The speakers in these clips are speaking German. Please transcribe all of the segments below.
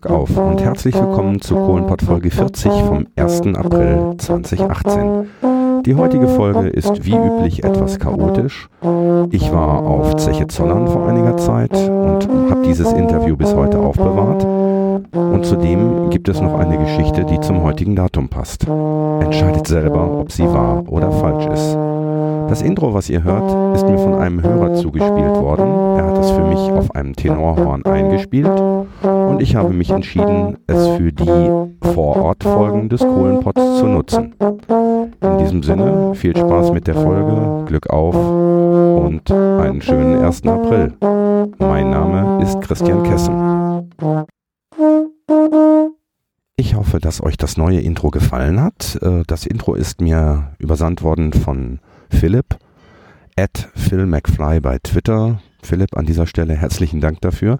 Glück auf und herzlich willkommen zu Kohlenpott Folge 40 vom 1. April 2018. Die heutige Folge ist wie üblich etwas chaotisch. Ich war auf Zeche Zollern vor einiger Zeit und habe dieses Interview bis heute aufbewahrt. Und zudem gibt es noch eine Geschichte, die zum heutigen Datum passt. Entscheidet selber, ob sie wahr oder falsch ist. Das Intro, was ihr hört, ist mir von einem Hörer zugespielt worden. Er hat es für mich auf einem Tenorhorn eingespielt und ich habe mich entschieden, es für die Vorortfolgen des Kohlenpots zu nutzen. In diesem Sinne, viel Spaß mit der Folge, Glück auf und einen schönen 1. April. Mein Name ist Christian Kessen. Ich hoffe, dass euch das neue Intro gefallen hat. Äh, das Intro ist mir übersandt worden von Philipp, at Phil McFly bei Twitter. Philipp, an dieser Stelle herzlichen Dank dafür.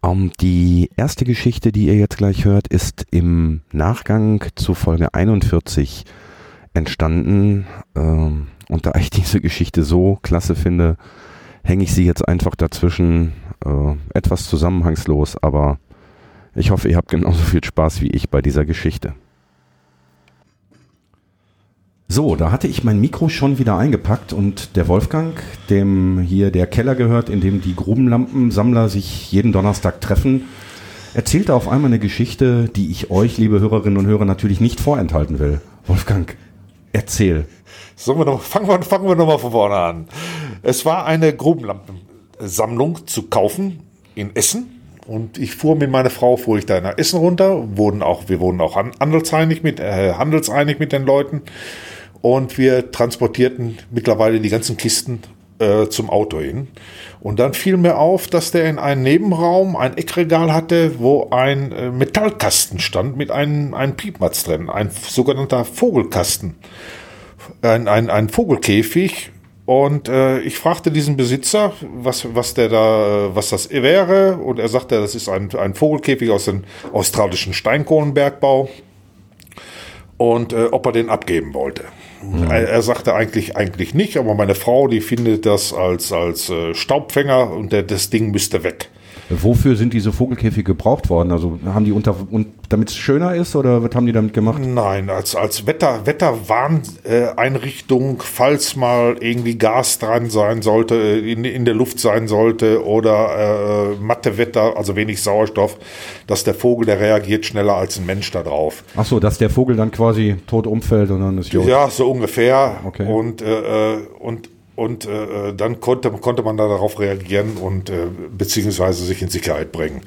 Um, ähm, die erste Geschichte, die ihr jetzt gleich hört, ist im Nachgang zu Folge 41 entstanden. Ähm, und da ich diese Geschichte so klasse finde, hänge ich sie jetzt einfach dazwischen. Äh, etwas zusammenhangslos, aber ich hoffe, ihr habt genauso viel Spaß wie ich bei dieser Geschichte. So, da hatte ich mein Mikro schon wieder eingepackt und der Wolfgang, dem hier der Keller gehört, in dem die Grubenlampensammler sich jeden Donnerstag treffen, erzählte auf einmal eine Geschichte, die ich euch, liebe Hörerinnen und Hörer, natürlich nicht vorenthalten will. Wolfgang, erzähl. Sollen wir noch, fangen wir, fangen wir nochmal von vorne an. Es war eine Grubenlampensammlung zu kaufen in Essen. Und ich fuhr mit meiner Frau, fuhr ich da nach Essen runter, wurden auch, wir wurden auch handelseinig mit, äh, handelseinig mit den Leuten und wir transportierten mittlerweile die ganzen Kisten äh, zum Auto hin. Und dann fiel mir auf, dass der in einem Nebenraum ein Eckregal hatte, wo ein äh, Metallkasten stand mit einem, einem Piepmatz drin, ein sogenannter Vogelkasten, ein, ein, ein Vogelkäfig. Und äh, ich fragte diesen Besitzer, was, was der da, was das wäre. Und er sagte, das ist ein, ein Vogelkäfig aus dem australischen Steinkohlenbergbau. Und äh, ob er den abgeben wollte. Mhm. Er, er, sagte eigentlich, eigentlich nicht, aber meine Frau, die findet das als, als äh, Staubfänger und der, das Ding müsste weg. Wofür sind diese Vogelkäfige gebraucht worden? Also haben die unter und damit es schöner ist oder was haben die damit gemacht? Nein, als, als Wetter, Wetterwarneinrichtung, falls mal irgendwie Gas dran sein sollte, in, in der Luft sein sollte oder äh, matte Wetter, also wenig Sauerstoff, dass der Vogel, der reagiert schneller als ein Mensch da drauf. Ach so, dass der Vogel dann quasi tot umfällt und dann ist Jod. Ja, so ungefähr. Okay. Und, äh, und und äh, äh, dann konnte, konnte man da darauf reagieren und äh, beziehungsweise sich in Sicherheit bringen.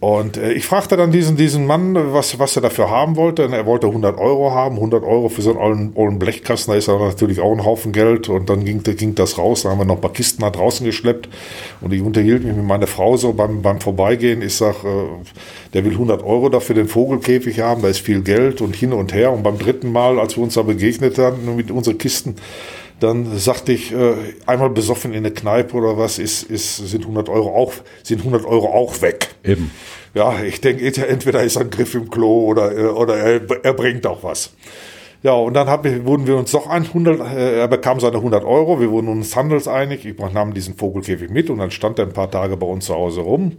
Und äh, ich fragte dann diesen, diesen Mann, was, was er dafür haben wollte. Und er wollte 100 Euro haben. 100 Euro für so einen ollen Blechkasten, da ist ja natürlich auch ein Haufen Geld. Und dann ging, ging das raus. Da haben wir noch ein paar Kisten nach draußen geschleppt. Und ich unterhielt mich mit meiner Frau so beim, beim Vorbeigehen. Ich sag, äh, der will 100 Euro dafür den Vogelkäfig haben. Da ist viel Geld und hin und her. Und beim dritten Mal, als wir uns da begegnet haben mit unseren Kisten, dann sagte ich, äh, einmal besoffen in der Kneipe oder was, ist, ist, sind 100 Euro auch, sind 100 Euro auch weg. Eben. Ja, ich denke, entweder ist ein Griff im Klo oder, äh, oder er, er bringt auch was. Ja, und dann hab, wurden wir uns doch ein 100, äh, er bekam seine 100 Euro, wir wurden uns handelseinig, ich nahm diesen Vogelkäfig mit und dann stand er ein paar Tage bei uns zu Hause rum.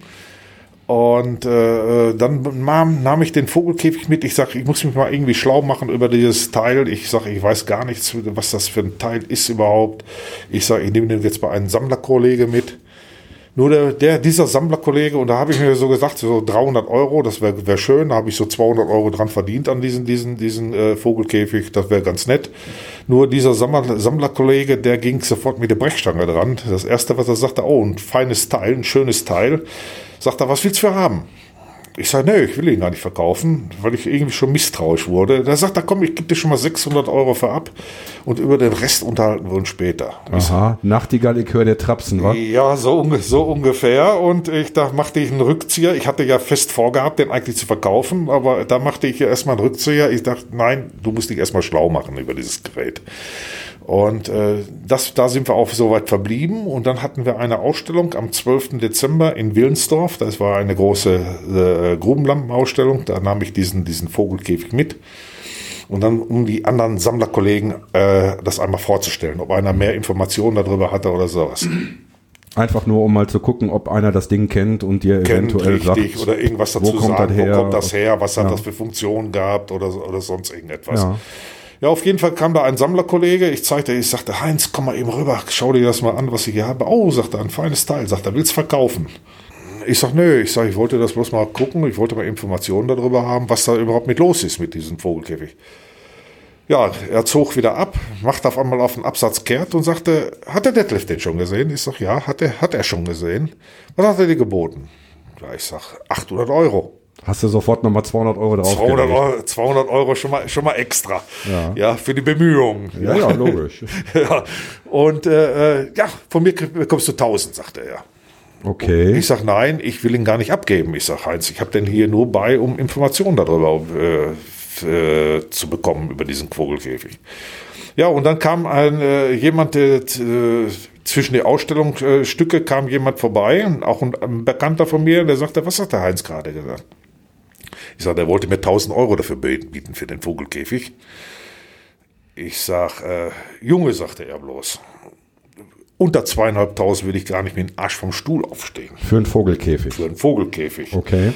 Und äh, dann nahm, nahm ich den Vogelkäfig mit. Ich sage, ich muss mich mal irgendwie schlau machen über dieses Teil. Ich sage, ich weiß gar nichts, was das für ein Teil ist überhaupt. Ich sage, ich nehme den jetzt bei einem Sammlerkollege mit. Nur der, der dieser Sammlerkollege, und da habe ich mir so gesagt, so 300 Euro, das wäre wär schön, da habe ich so 200 Euro dran verdient an diesen, diesen, diesen äh, Vogelkäfig, das wäre ganz nett. Nur dieser Sammler, Sammlerkollege, der ging sofort mit der Brechstange dran. Das erste, was er sagte, oh, ein feines Teil, ein schönes Teil. Sagt er, was willst du für haben? Ich sage, nee, ich will ihn gar nicht verkaufen, weil ich irgendwie schon misstrauisch wurde. Da sagt er, komm, ich gebe dir schon mal 600 Euro für ab und über den Rest unterhalten wir uns später. Aha, Nachtigall-Likör der Trapsen, wa? Ja, so, so ungefähr. Und ich, da machte ich einen Rückzieher. Ich hatte ja fest vorgehabt, den eigentlich zu verkaufen, aber da machte ich ja erstmal einen Rückzieher. Ich dachte, nein, du musst dich erstmal schlau machen über dieses Gerät. Und äh, das, da sind wir auch soweit verblieben. Und dann hatten wir eine Ausstellung am 12. Dezember in Willensdorf. Das war eine große äh, Grubenlampenausstellung. Da nahm ich diesen, diesen Vogelkäfig mit. Und dann, um die anderen Sammlerkollegen äh, das einmal vorzustellen, ob einer mehr Informationen darüber hatte oder sowas. Einfach nur, um mal zu gucken, ob einer das Ding kennt und dir kennt, eventuell richtig, sagt, oder irgendwas dazu wo kommt sagen, das her? wo kommt das her, was hat Ja. das für Funktionen gehabt oder, oder sonst irgendetwas. Ja. Ja, auf jeden Fall kam da ein Sammlerkollege, ich zeigte, ich sagte, Heinz, komm mal eben rüber, schau dir das mal an, was ich hier habe. Oh, sagt er, ein feines Teil, sagt er, willst verkaufen? Ich sag, nö, ich sag, ich wollte das bloß mal gucken, ich wollte mal Informationen darüber haben, was da überhaupt mit los ist mit diesem Vogelkäfig. Ja, er zog wieder ab, macht auf einmal auf den Absatz kehrt und sagte, hat der Detlef den schon gesehen? Ich sag, ja, hat er, hat er schon gesehen. Was hat er dir geboten? Ja, ich sag, 800 Euro. Hast du sofort nochmal 200 Euro drauf 200 Euro, 200 Euro schon mal, schon mal extra. Ja. Ja, für die Bemühungen. Ja, ja, logisch. ja. Und äh, äh, ja, von mir bekommst du 1000, sagte er. Okay. Ich sag, nein, ich will ihn gar nicht abgeben. Ich sag, Heinz, ich habe den hier nur bei, um Informationen darüber äh, äh, zu bekommen, über diesen Vogelkäfig. Ja, und dann kam ein, äh, jemand, der, äh, zwischen die Ausstellungsstücke Stücke kam jemand vorbei, auch ein, ein Bekannter von mir, der sagte, was hat der Heinz gerade gesagt? Ich sag, der wollte mir 1000 Euro dafür bieten für den Vogelkäfig. Ich sag, äh, Junge, sagte er bloß, unter zweieinhalbtausend will ich gar nicht mit dem Arsch vom Stuhl aufstehen Für einen Vogelkäfig. für einen Vogelkäfig. Okay.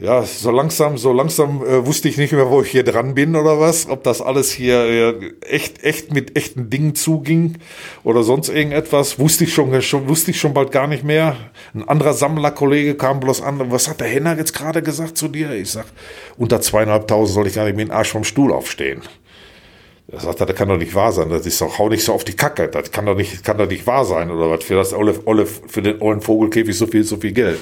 Ja, so langsam, so langsam äh, wusste ich nicht mehr, wo ich hier dran bin oder was, ob das alles hier äh, echt, echt mit echten Dingen zuging oder sonst irgendetwas, wusste ich schon, schon, wusste ich schon bald gar nicht mehr. Ein anderer Sammlerkollege kam bloß an, was hat der Henner jetzt gerade gesagt zu dir? Ich sag, unter zweieinhalbtausend soll ich gar nicht mit dem Arsch vom Stuhl aufstehen. Er sagt, das kann doch nicht wahr sein. Das ist doch, hau nicht so auf die Kacke. Das kann doch nicht, kann doch nicht wahr sein oder was für das olle, olle, für den ollen Vogelkäfig so viel, so viel Geld.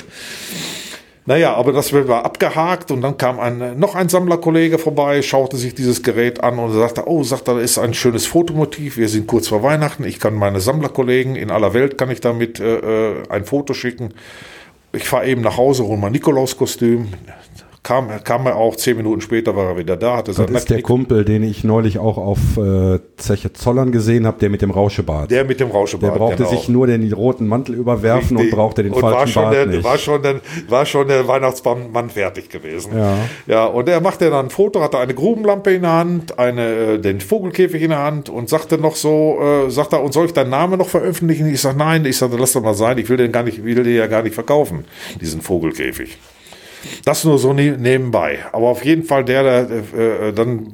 Naja, aber das war abgehakt und dann kam ein, noch ein Sammlerkollege vorbei, schaute sich dieses Gerät an und sagte, oh, sagt er, ist ein schönes Fotomotiv, wir sind kurz vor Weihnachten, ich kann meine Sammlerkollegen in aller Welt, kann ich damit äh, äh, ein Foto schicken. Ich fahre eben nach Hause, hole mein Nikolauskostüm. Kam, kam er auch, zehn Minuten später war er wieder da, hatte Das ist der Nacknick- Kumpel, den ich neulich auch auf äh, Zeche Zollern gesehen habe, der mit dem Rauschebart. der mit dem Rauschebart. Der brauchte genau. sich nur den roten Mantel überwerfen Richtig. und brauchte den und war falschen schon Bart der, nicht. War schon, der, war schon der Weihnachtsmann fertig gewesen. Ja. Ja, und er machte dann ein Foto, hatte eine Grubenlampe in der Hand, eine, äh, den Vogelkäfig in der Hand und sagte noch so, äh, sagt er, und soll ich deinen Namen noch veröffentlichen? Ich sage, nein, ich sage, lass doch mal sein, ich will den gar nicht, will den ja gar nicht verkaufen, diesen Vogelkäfig. Das nur so ne nebenbei. Aber auf jeden Fall der, der äh, dann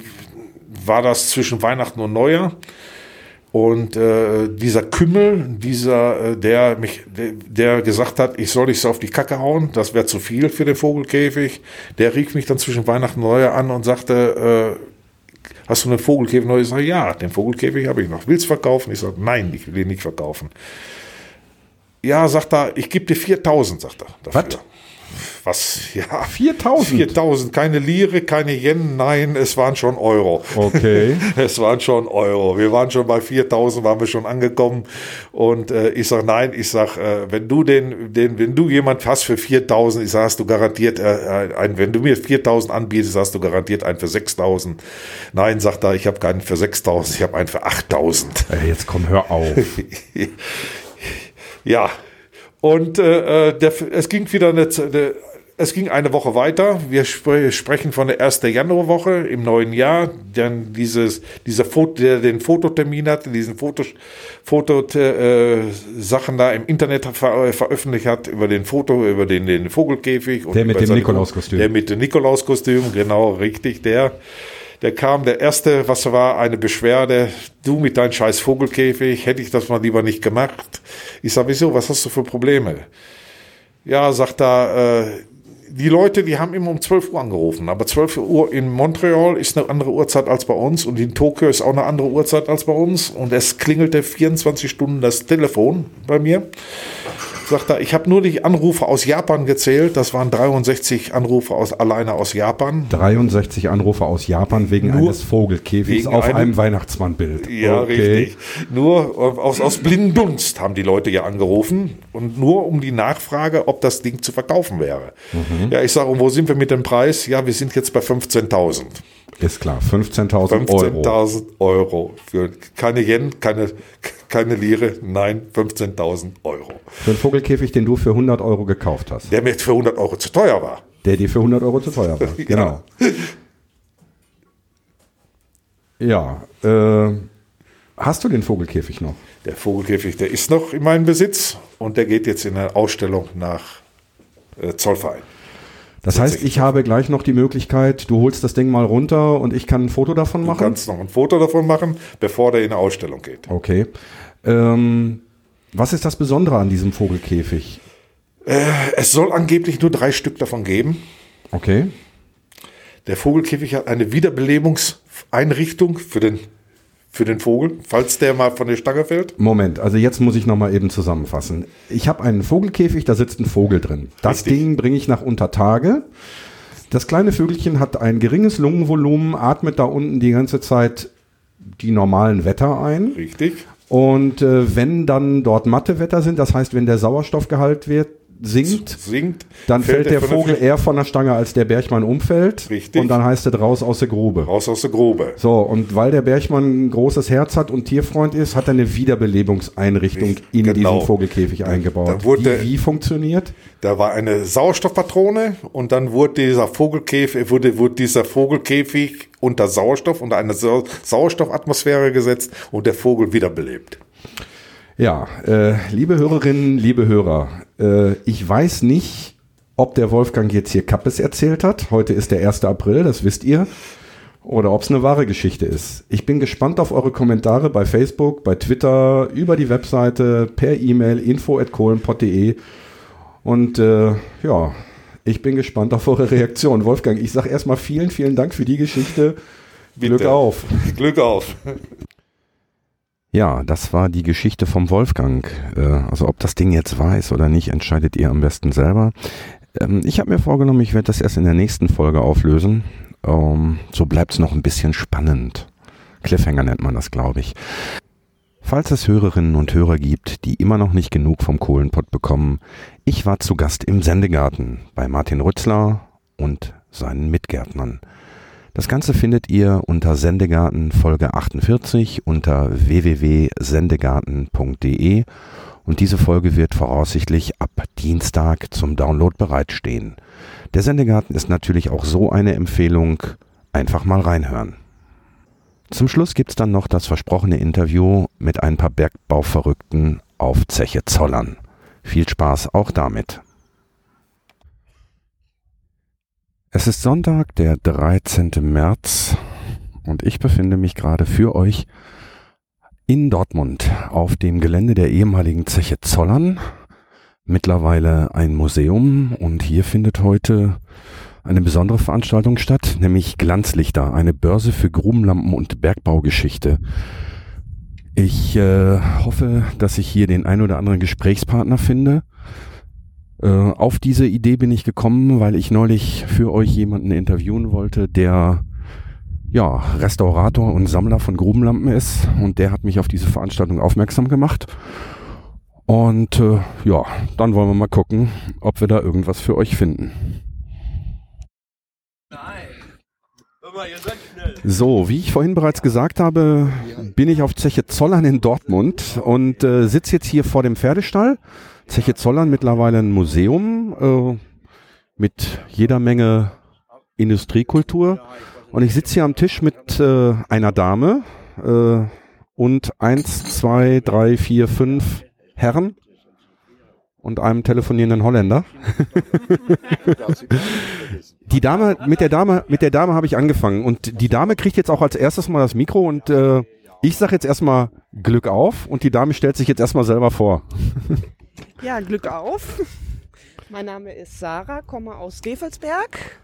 war das zwischen Weihnachten und Neujahr. Und äh, dieser Kümmel, dieser, äh, der mich, der, der gesagt hat, ich soll nicht so auf die Kacke hauen, das wäre zu viel für den Vogelkäfig, der rief mich dann zwischen Weihnachten und Neujahr an und sagte, äh, hast du einen Vogelkäfig neu? Ich sage, ja, den Vogelkäfig habe ich noch. Willst du verkaufen? Ich sage, nein, ich will ihn nicht verkaufen. Ja, sagt er, ich gebe dir 4000, sagt er. Was? Was? Ja. 4000? 4000, keine Lire, keine Yen, nein, es waren schon Euro. Okay. Es waren schon Euro. Wir waren schon bei 4000, waren wir schon angekommen. Und äh, ich sag nein, ich sag, äh, wenn du den, den, wenn du jemand hast für 4000, ich sag, hast du garantiert äh, ein, wenn du mir 4000 anbietest, hast du garantiert einen für 6000. Nein, sagt er, ich habe keinen für 6000, ich habe einen für 8000. Ey, jetzt komm, hör auf. Ja, und äh, der, es ging wieder eine, der, es ging eine Woche weiter. Wir spre sprechen von der 1. Januarwoche im neuen Jahr. Dann dieses, dieser Foto, der den Fototermin hatte, diesen Foto, Foto äh, Sachen da im Internet ver äh, veröffentlicht hat über den Foto, über den, den Vogelkäfig. Und Der mit dem Nikolauskostüm. Der mit dem Nikolauskostüm, genau, richtig, der. Der kam, der erste, was war, eine Beschwerde. Du mit deinem scheiß Vogelkäfig, hätte ich das mal lieber nicht gemacht. Ich sag, wieso, was hast du für Probleme? Ja, sagt er, äh, die Leute, die haben immer um 12 Uhr angerufen, aber 12 Uhr in Montreal ist eine andere Uhrzeit als bei uns und in Tokio ist auch eine andere Uhrzeit als bei uns und es klingelte 24 Stunden das Telefon bei mir. Sagt er, ich habe nur die Anrufe aus Japan gezählt, das waren 63 Anrufe aus, alleine aus Japan. 63 Anrufe aus Japan wegen Nur eines Vogelkäfigs wegen auf einem- einem Weihnachtsmannbild. Ja, Okay. richtig. Nur aus, aus blinden Dunst haben die Leute ja angerufen und nur um die Nachfrage, ob das Ding zu verkaufen wäre. Mhm. Ja, ich sage, und wo sind wir mit dem Preis? Ja, wir sind jetzt bei 15.000. Ist klar, 15.000 Euro. 15.000 Euro. Für keine Yen, keine, keine Lire, nein, 15.000 Euro. Für einen Vogelkäfig, den du für 100 Euro gekauft hast. Der mir für 100 Euro zu teuer war. Der dir für 100 Euro zu teuer war. Genau. Ja, äh, Hast du den Vogelkäfig noch? Der Vogelkäfig, der ist noch in meinem Besitz und der geht jetzt in eine Ausstellung nach äh, Zollverein. Das heißt, ich habe gleich noch die Möglichkeit, du holst das Ding mal runter und ich kann ein Foto davon machen? Du kannst noch ein Foto davon machen, bevor der in eine Ausstellung geht. Okay. Ähm, was ist das Besondere an diesem Vogelkäfig? Äh, es soll angeblich nur drei Stück davon geben. Okay. Der Vogelkäfig hat eine Wiederbelebungseinrichtung für den, für den Vogel, falls der mal von der Stange fällt. Moment, also jetzt muss ich nochmal eben zusammenfassen. Ich habe einen Vogelkäfig, da sitzt ein Vogel drin. Das Richtig. Ding bringe ich nach Untertage. Das kleine Vögelchen hat ein geringes Lungenvolumen, atmet da unten die ganze Zeit die normalen Wetter ein. Richtig. Und äh, wenn dann dort Mattewetter sind, das heißt, wenn der Sauerstoffgehalt wird, sinkt, Singt. dann fällt, der von Vogel eher von der Stange, als der Bergmann umfällt. Richtig. Und dann heißt es raus aus der Grube. raus aus der Grube. So, und weil der Bergmann ein großes Herz hat und Tierfreund ist, hat er eine Wiederbelebungseinrichtung in Genau. diesen Vogelkäfig eingebaut. da wurde- wie, wie funktioniert? Da war eine Sauerstoffpatrone und dann wurde dieser Vogelkäfig, wurde, wurde dieser Vogelkäfig unter Sauerstoff, unter eine Sau Sauerstoffatmosphäre gesetzt und der Vogel wiederbelebt. Ja, äh, liebe Hörerinnen, liebe Hörer, äh, ich weiß nicht, ob der Wolfgang jetzt hier Kappes erzählt hat. Heute ist der 1. April, das wisst ihr. Oder ob es eine wahre Geschichte ist. Ich bin gespannt auf eure Kommentare bei Facebook, bei Twitter, über die Webseite, per E-Mail info.kohlenpott.de. Und äh, ja, ich bin gespannt auf eure Reaktion. Wolfgang, ich sage erstmal vielen, vielen Dank für die Geschichte. Glück Bitte. auf. Glück auf. Ja, das war die Geschichte vom Wolfgang. Äh, Also ob das Ding jetzt weiß oder nicht, entscheidet ihr am besten selber. Ähm, Ich habe mir vorgenommen, ich werde das erst in der nächsten Folge auflösen. Ähm, So bleibt es noch ein bisschen spannend. Cliffhanger nennt man das, glaube ich. Falls es Hörerinnen und Hörer gibt, die immer noch nicht genug vom Kohlenpott bekommen, ich war zu Gast im Sendegarten bei Martin Rützler und seinen Mitgärtnern. Das Ganze findet ihr unter Sendegarten Folge 48 unter www.sendegarten.de und diese Folge wird voraussichtlich ab Dienstag zum Download bereitstehen. Der Sendegarten ist natürlich auch so eine Empfehlung, einfach mal reinhören. Zum Schluss gibt's dann noch das versprochene Interview mit ein paar Bergbauverrückten auf Zeche Zollern. Viel Spaß auch damit. Es ist Sonntag, der 13. März und ich befinde mich gerade für euch in Dortmund auf dem Gelände der ehemaligen Zeche Zollern. Mittlerweile ein Museum und hier findet heute eine besondere Veranstaltung statt, nämlich Glanzlichter, eine Börse für Grubenlampen und Bergbaugeschichte. Ich äh, hoffe, dass ich hier den ein oder anderen Gesprächspartner finde. Äh, auf diese Idee bin ich gekommen, weil ich neulich für euch jemanden interviewen wollte, der ja Restaurator und Sammler von Grubenlampen ist und der hat mich auf diese Veranstaltung aufmerksam gemacht. Und äh, ja, dann wollen wir mal gucken, ob wir da irgendwas für euch finden. So, wie ich vorhin bereits gesagt habe, bin ich auf Zeche Zollern in Dortmund und äh, sitze jetzt hier vor dem Pferdestall. Zeche Zollern mittlerweile ein Museum äh, mit jeder Menge Industriekultur. Und ich sitze hier am Tisch mit äh, einer Dame äh, und eins, zwei, drei, vier, fünf Herren und einem telefonierenden Holländer. Die Dame, mit der Dame, mit der Dame habe ich angefangen und die Dame kriegt jetzt auch als erstes mal das Mikro und äh, ich sage jetzt erstmal Glück auf und die Dame stellt sich jetzt erstmal selber vor. Ja, Glück auf. Mein Name ist Sarah, komme aus Gevelsberg.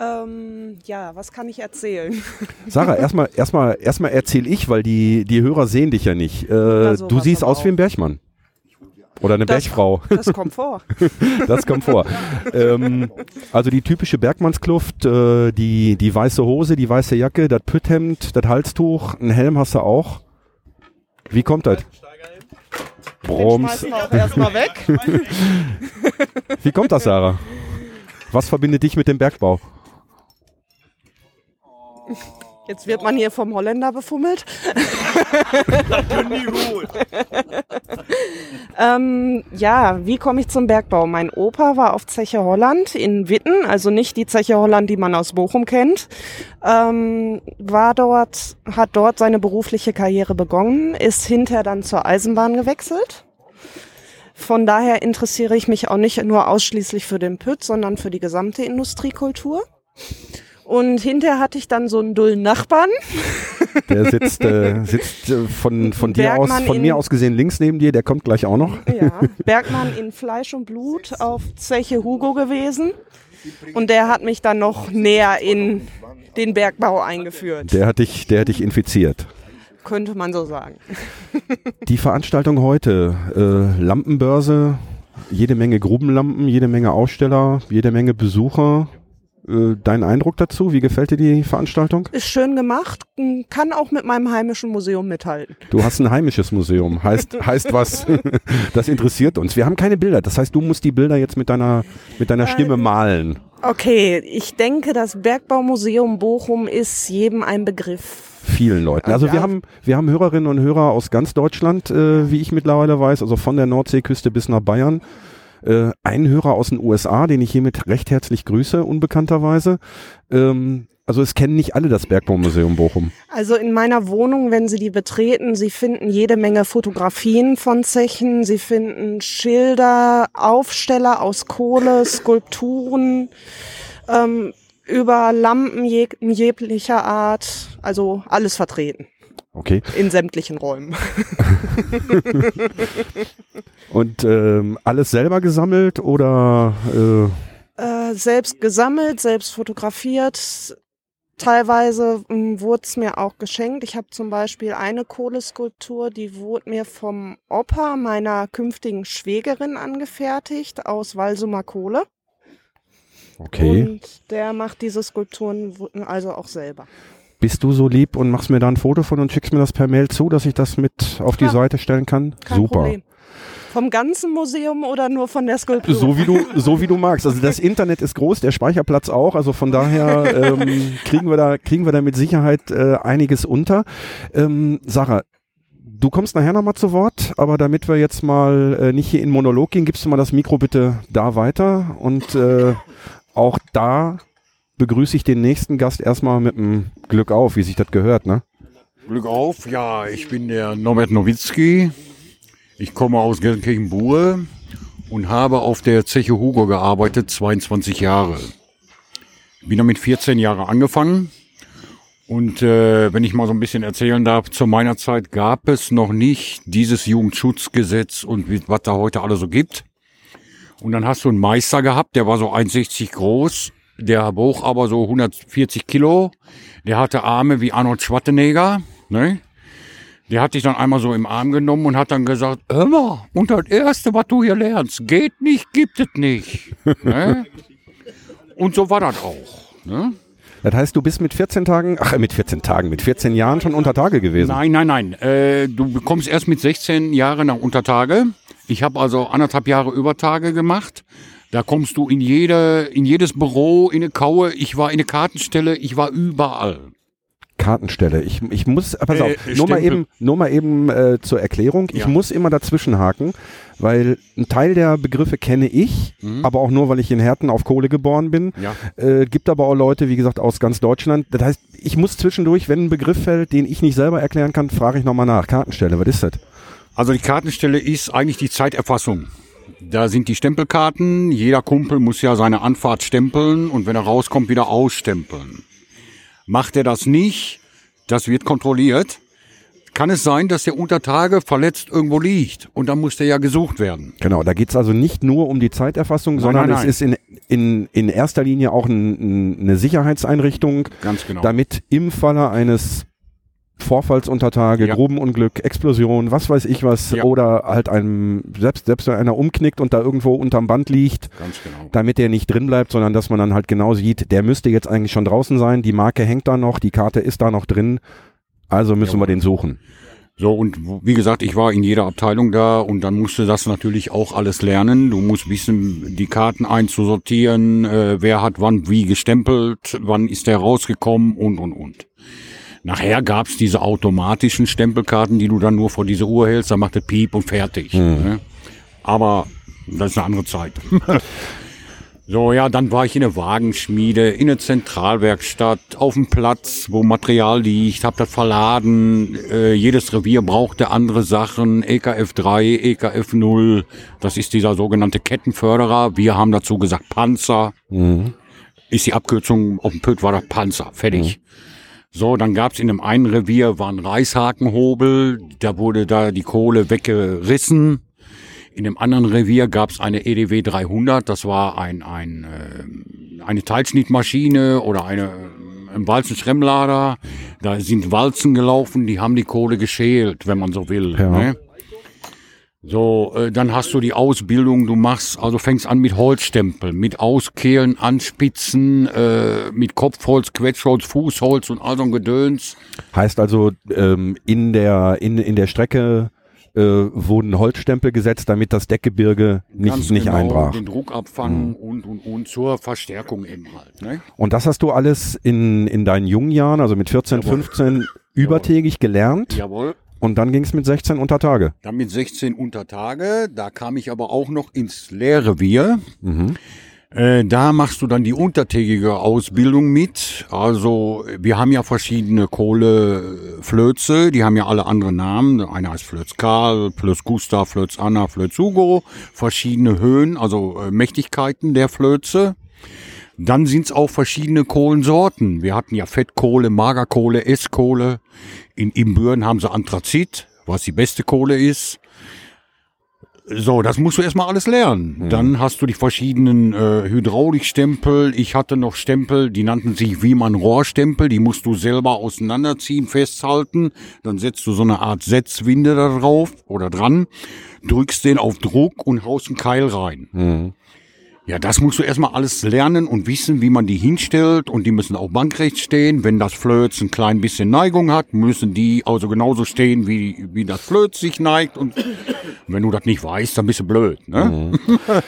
Ähm, ja, was kann ich erzählen? Sarah, erstmal erstmal erstmal erzähl ich, weil die die Hörer sehen dich ja nicht. Äh, Also, du siehst aus wie ein Bergmann. Oder eine Das- Bergfrau. Das kommt vor. Das kommt vor. ähm, also die typische Bergmannskluft, äh, die, die weiße Hose, die weiße Jacke, das Pütthemd, das Halstuch, einen Helm hast du auch. Wie kommt das? Broms. auch erstmal weg. Wie kommt das, Sarah? Was verbindet dich mit dem Bergbau? Jetzt wird man hier vom Holländer befummelt. ähm, ja, wie komme ich zum Bergbau? Mein Opa war auf Zeche Holland in Witten, also nicht die Zeche Holland, die man aus Bochum kennt. Ähm, war dort, hat dort seine berufliche Karriere begonnen, ist hinterher dann zur Eisenbahn gewechselt. Von daher interessiere ich mich auch nicht nur ausschließlich für den Pütz, sondern für die gesamte Industriekultur. Und hinterher hatte ich dann so einen dullen Nachbarn. Der sitzt, äh, sitzt äh, von, von dir aus, von mir aus gesehen links neben dir, der kommt gleich auch noch. Ja, Bergmann in Fleisch und Blut auf Zeche Hugo gewesen. Und der hat mich dann noch näher in den Bergbau eingeführt. Der hat dich, der hat dich infiziert. Könnte man so sagen. Die Veranstaltung heute, äh, Lampenbörse, jede Menge Grubenlampen, jede Menge Aussteller, jede Menge Besucher. Äh, dein Eindruck dazu? Wie gefällt dir die Veranstaltung? Ist schön gemacht, kann auch mit meinem heimischen Museum mithalten. Du hast ein heimisches Museum, heißt, heißt was? das interessiert uns. Wir haben keine Bilder, das heißt, du musst die Bilder jetzt mit deiner, mit deiner Stimme äh, malen. Okay, ich denke, das Bergbaumuseum Bochum ist jedem ein Begriff. Vielen Leuten. Also wir haben, wir haben Hörerinnen und Hörer aus ganz Deutschland, äh, wie ich mittlerweile weiß, also von der Nordseeküste bis nach Bayern äh, einen Hörer aus den USA, den ich hiermit recht herzlich grüße, unbekannterweise. Ähm, also es kennen nicht alle das Bergbaumuseum Bochum. Also in meiner Wohnung, wenn Sie die betreten, Sie finden jede Menge Fotografien von Zechen, Sie finden Schilder, Aufsteller aus Kohle, Skulpturen, ähm, über Lampen jeg jeglicher Art, also alles vertreten. Okay. In sämtlichen Räumen. Und ähm, alles selber gesammelt oder? Äh? Äh, selbst gesammelt, selbst fotografiert. Teilweise hm, wurde es mir auch geschenkt. Ich habe zum Beispiel eine Kohleskulptur, die wurde mir vom Opa meiner künftigen Schwägerin angefertigt aus Walsumer Kohle. Okay. Und der macht diese Skulpturen also auch selber bist du so lieb und machst mir da ein Foto von und schickst mir das per Mail zu, dass ich das mit auf die ja, Seite stellen kann? Super. Problem. Vom ganzen Museum oder nur von der Skulptur? So wie du, so wie du magst. Also das Internet ist groß, der Speicherplatz auch. Also von daher ähm, kriegen wir da, kriegen wir da mit Sicherheit äh, einiges unter. Ähm, Sarah, du kommst nachher nochmal zu Wort, aber damit wir jetzt mal äh, nicht hier in Monolog gehen, gibst du mal das Mikro bitte da weiter und äh, auch da begrüße ich den nächsten Gast erstmal mit einem Glück auf, wie sich das gehört, ne? Glück auf, ja, ich bin der Norbert Nowitzki. Ich komme aus Gelsenkirchen-Buhe und habe auf der Zeche Hugo gearbeitet, 22 Jahre. Bin damit 14 Jahre angefangen. Und äh, wenn ich mal so ein bisschen erzählen darf, zu meiner Zeit gab es noch nicht dieses Jugendschutzgesetz und was da heute alles so gibt. Und dann hast du einen Meister gehabt, der war so 1,60 groß der wog aber so 140 Kilo. Der hatte Arme wie Arnold Schwarzenegger. Ne? Der hat dich dann einmal so im Arm genommen und hat dann gesagt, immer, und das Erste, was du hier lernst, geht nicht, gibt es nicht. ne? Und so war das auch. Ne? Das heißt, du bist mit 14 Tagen, ach, mit 14 Tagen, mit 14 Jahren schon unter Tage gewesen? Nein, nein, nein. Äh, du bekommst erst mit 16 Jahren nach Untertage. Ich habe also anderthalb Jahre Übertage gemacht. Da kommst du in jede, in jedes Büro, in eine Kaue. Ich war in eine Kartenstelle, ich war überall. Kartenstelle. Ich, ich muss, pass auf, äh, nur mal eben, nur mal eben äh, zur Erklärung. Ich ja. muss immer dazwischen haken, weil ein Teil der Begriffe kenne ich, mhm. aber auch nur, weil ich in Herten auf Kohle geboren bin. Ja. Äh, gibt aber auch Leute, wie gesagt, aus ganz Deutschland. Das heißt, ich muss zwischendurch, wenn ein Begriff fällt, den ich nicht selber erklären kann, frage ich nochmal nach. Kartenstelle, was ist das? Also die Kartenstelle ist eigentlich die Zeiterfassung. Da sind die Stempelkarten. Jeder Kumpel muss ja seine Anfahrt stempeln und wenn er rauskommt, wieder ausstempeln. Macht er das nicht, das wird kontrolliert. Kann es sein, dass der unter Tage verletzt irgendwo liegt und dann muss der ja gesucht werden. Genau, da geht es also nicht nur um die Zeiterfassung, nein, sondern nein, nein. es ist in, in, in erster Linie auch ein, eine Sicherheitseinrichtung, Ganz genau. damit im Falle eines Vorfallsuntertage, ja. Grubenunglück, Explosion, was weiß ich was, ja. oder halt einem, selbst, selbst wenn einer umknickt und da irgendwo unterm Band liegt, genau. damit der nicht drin bleibt, sondern dass man dann halt genau sieht, der müsste jetzt eigentlich schon draußen sein, die Marke hängt da noch, die Karte ist da noch drin, also müssen ja. wir den suchen. So, und wie gesagt, ich war in jeder Abteilung da und dann musste das natürlich auch alles lernen. Du musst wissen, die Karten einzusortieren, äh, wer hat wann wie gestempelt, wann ist der rausgekommen und, und, und. Nachher gab's diese automatischen Stempelkarten, die du dann nur vor diese Uhr hältst, dann macht es Piep und fertig. Ne? Aber das ist eine andere Zeit. So, ja, dann war ich in der Wagenschmiede, in der Zentralwerkstatt, auf dem Platz, wo Material liegt, hab das verladen. Äh, jedes Revier brauchte andere Sachen, EKF 3, EKF 0, das ist dieser sogenannte Kettenförderer. Wir haben dazu gesagt Panzer. Ist die Abkürzung, auf dem Pöt war das Panzer, fertig. So, dann gab's in dem einen Revier war ein Reishakenhobel, da wurde da die Kohle weggerissen. In dem anderen Revier gab's eine E EDW 300, das war ein, ein, äh, eine Teilschnittmaschine oder eine, äh, ein Walzenschremmlader. Da sind Walzen gelaufen, die haben die Kohle geschält, wenn man so will. Ja. Ne? So, äh, dann hast du die Ausbildung, du machst, also fängst an mit Holzstempel, mit Auskehlen, Anspitzen, äh, mit Kopfholz, Quetschholz, Fußholz und all so ein Gedöns. Heißt also, ähm, in, der, in, in der Strecke äh, wurden Holzstempel gesetzt, damit das Deckgebirge nicht, Ganz nicht genau, einbrach. Den Druck abfangen und, und, und zur Verstärkung eben halt. Ne? Und das hast du alles in, in deinen jungen Jahren, also mit 14, Jawohl. 15, übertägig gelernt Jawohl. Und dann ging es mit 16 unter Tage. Dann mit 16 Untertage, da kam ich aber auch noch ins Lehrrevier. Äh, da machst du dann die untertägige Ausbildung mit. Also wir haben ja verschiedene Kohleflöze, die haben ja alle andere Namen. Einer heißt Flöz Karl, Flöz Gustav, Flöz Anna, Flöz Hugo. Verschiedene Höhen, also äh, Mächtigkeiten der Flöze. Dann sind's auch verschiedene Kohlensorten. Wir hatten ja Fettkohle, Magerkohle, Esskohle. In Imbüren haben sie Anthrazit, was die beste Kohle ist. So, das musst du erstmal alles lernen. Dann hast du die verschiedenen äh, Hydraulikstempel. Ich hatte noch Stempel, die nannten sich Wiemann Rohrstempel. Die musst du selber auseinanderziehen, festhalten. Dann setzt du so eine Art Setzwinde da drauf oder dran, drückst den auf Druck und haust einen Keil rein. Ja, das musst du erstmal alles lernen und wissen, wie man die hinstellt. Und die müssen auch bankrecht stehen. Wenn das Flöz ein klein bisschen Neigung hat, müssen die also genauso stehen, wie, wie das Flöz sich neigt. Und wenn du das nicht weißt, dann bist du blöd. Ne?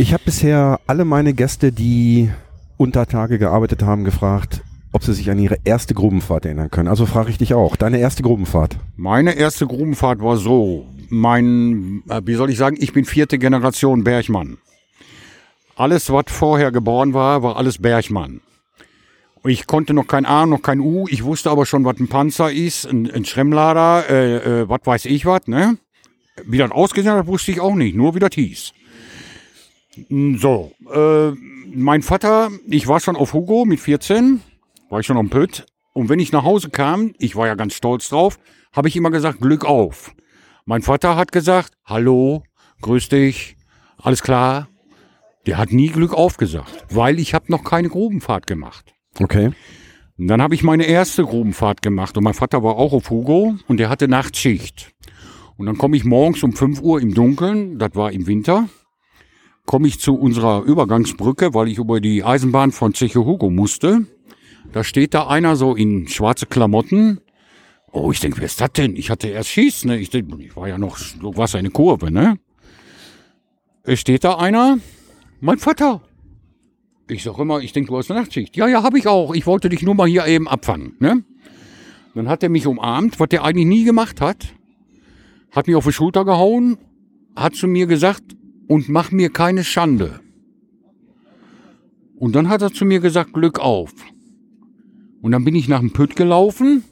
Ich habe bisher alle meine Gäste, die unter Tage gearbeitet haben, gefragt, ob sie sich an ihre erste Grubenfahrt erinnern können. Also frage ich dich auch, deine erste Grubenfahrt. Meine erste Grubenfahrt war so. Mein, äh, wie soll ich sagen, ich bin vierte Generation Bergmann. Alles, was vorher geboren war, war alles Bergmann. Ich konnte noch kein A, noch kein U. Ich wusste aber schon, was ein Panzer ist, ein, ein Schremmlader, äh, äh, was weiß ich was, ne? Wie das ausgesehen hat, wusste ich auch nicht, nur wie das hieß. So, äh, mein Vater, ich war schon auf Hugo mit 14, war ich schon am Pütt. Und wenn ich nach Hause kam, ich war ja ganz stolz drauf, habe ich immer gesagt, Glück auf. Mein Vater hat gesagt, hallo, grüß dich, alles klar. Der hat nie Glück auf gesagt, weil ich habe noch keine Grubenfahrt gemacht. Okay. Und dann habe ich meine erste Grubenfahrt gemacht und mein Vater war auch auf Hugo und der hatte Nachtschicht. Und dann komme ich morgens um 5 Uhr im Dunkeln, das war im Winter, komme ich zu unserer Übergangsbrücke, weil ich über die Eisenbahn von Zeche Hugo musste. Da steht da einer so in schwarze Klamotten. Oh, ich denke, wer ist das denn? Ich hatte erst Schieß, ne? Ich, denk, ich war ja noch, warst eine Kurve, ne? Es steht da einer, mein Vater. Ich sag immer, ich denke, du hast eine Nachtschicht. Ja, ja, habe ich auch. Ich wollte dich nur mal hier eben abfangen, ne? Dann hat er mich umarmt, was der eigentlich nie gemacht hat. Hat mich auf die Schulter gehauen, hat zu mir gesagt, und mach mir keine Schande. Und dann hat er zu mir gesagt, Glück auf. Und dann bin ich nach dem Pütt gelaufen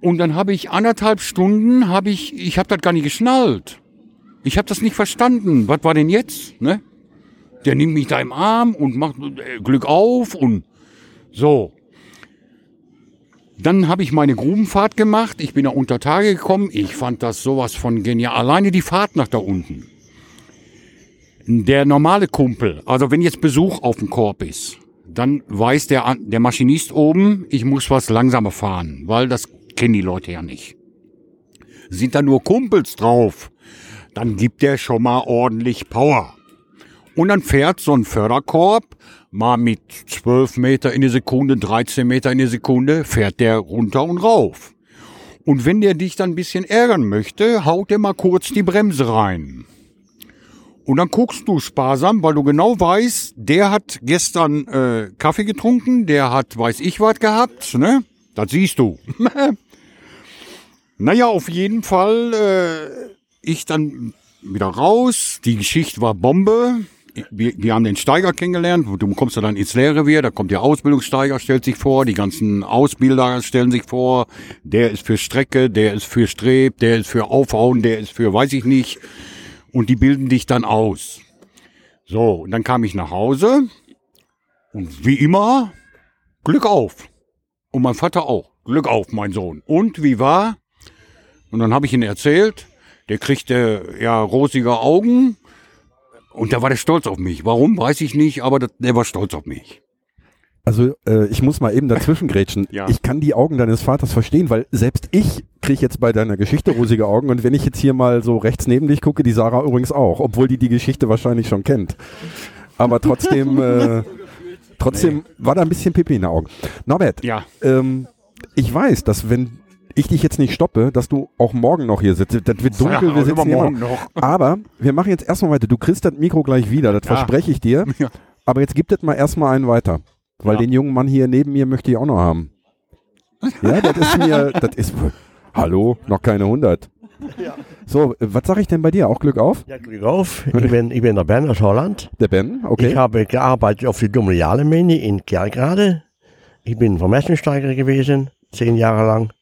und dann habe ich anderthalb Stunden, habe ich, ich habe das gar nicht geschnallt. Ich habe das nicht verstanden. Was war denn jetzt? Ne? Der nimmt mich da im Arm und macht äh, Glück auf und so. Dann habe ich meine Grubenfahrt gemacht. Ich bin da unter Tage gekommen. Ich fand das sowas von genial. Alleine die Fahrt nach da unten. Der normale Kumpel, also wenn jetzt Besuch auf dem Korb ist, dann weiß der, der Maschinist oben, ich muss was langsamer fahren, weil das kennen die Leute ja nicht. Sind da nur Kumpels drauf, dann gibt der schon mal ordentlich Power. Und dann fährt so ein Förderkorb mal mit 12 Meter in die Sekunde, 13 Meter in die Sekunde, fährt der runter und rauf. Und wenn der dich dann ein bisschen ärgern möchte, haut der mal kurz die Bremse rein. Und dann guckst du sparsam, weil du genau weißt, der hat gestern äh, Kaffee getrunken, der hat weiß ich was gehabt, ne? Das siehst du. naja, auf jeden Fall, äh, ich dann wieder raus. Die Geschichte war Bombe. Wir, wir haben den Steiger kennengelernt. Du kommst dann ins Lehrrevier, da kommt der Ausbildungssteiger, stellt sich vor, die ganzen Ausbilder stellen sich vor. Der ist für Strecke, der ist für Streb, der ist für Aufhauen, der ist für weiß ich nicht. Und die bilden dich dann aus. So, und dann kam ich nach Hause und wie immer, Glück auf. Und mein Vater auch. Glück auf, mein Sohn. Und wie war? Und dann habe ich ihn erzählt. Der kriegte ja rosige Augen. Und da war der stolz auf mich. Warum, weiß ich nicht, aber der war stolz auf mich. Also äh, ich muss mal eben dazwischen grätschen. Ja. Ich kann die Augen deines Vaters verstehen, weil selbst ich kriege jetzt bei deiner Geschichte rosige Augen und wenn ich jetzt hier mal so rechts neben dich gucke, die Sarah übrigens auch, obwohl die die Geschichte wahrscheinlich schon kennt. Aber trotzdem, äh, trotzdem war da ein bisschen Pipi in den Augen. Norbert, Ja. ähm, ich weiß, dass wenn ich dich jetzt nicht stoppe, dass du auch morgen noch hier sitzt. Das wird dunkel, Ja, wir sitzen hier noch. Aber wir machen jetzt erstmal weiter. Du kriegst das Mikro gleich wieder, das Ja. verspreche ich dir. Ja. Aber jetzt gib das mal erstmal einen weiter. Weil Ja. den jungen Mann hier neben mir möchte ich auch noch haben. Ja, das ist mir, das ist, hallo, noch keine 100. So, was sag ich denn bei dir? Auch Glück auf? Ja, Glück auf. Ich bin, ich bin der Ben aus Holland. Der Ben, okay. Ich habe gearbeitet auf die Dominiale Mine in Kerkrade. Ich bin Vermessungssteiger gewesen, zehn Jahre lang.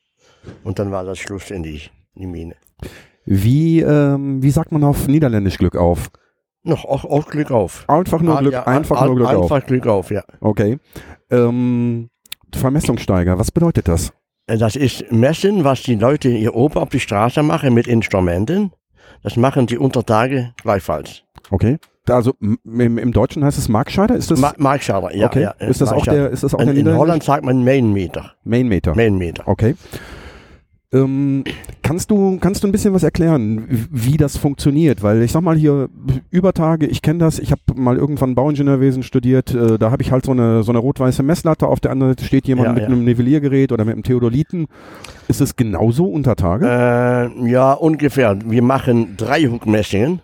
Und dann war das Schluss in die, in die Mine. Wie, ähm, wie sagt man auf Niederländisch Glück auf? Noch auch, auch Glück auf. Einfach nur Ah, Glück, ja, einfach ein- nur Glück auf. Einfach Glück auf, ja. Okay. Ähm, Vermessungssteiger, was bedeutet das? Äh, Das ist Messen, was die Leute hier oben auf die Straße machen mit Instrumenten. Das machen die unter Tage gleichfalls. Okay. Also im, im Deutschen heißt es Markscheider? Ist das Ma Markschalter, ja. okay? ja ist das auch der, ist das auch In, der in? Holland sagt man Mainmeter. Mainmeter. Mainmeter. Okay. Ähm, kannst du kannst du ein bisschen was erklären, wie das funktioniert? Weil ich sag mal hier Übertage, ich kenne das. Ich habe mal irgendwann Bauingenieurwesen studiert. Äh, da habe ich halt so eine so eine rot-weiße Messlatte. Auf der anderen Seite steht jemand Ja, mit ja. einem Nivelliergerät oder mit einem Theodoliten. Ist es genauso unter Tage? Äh, ja, ungefähr. Wir machen Dreihuckmessungen.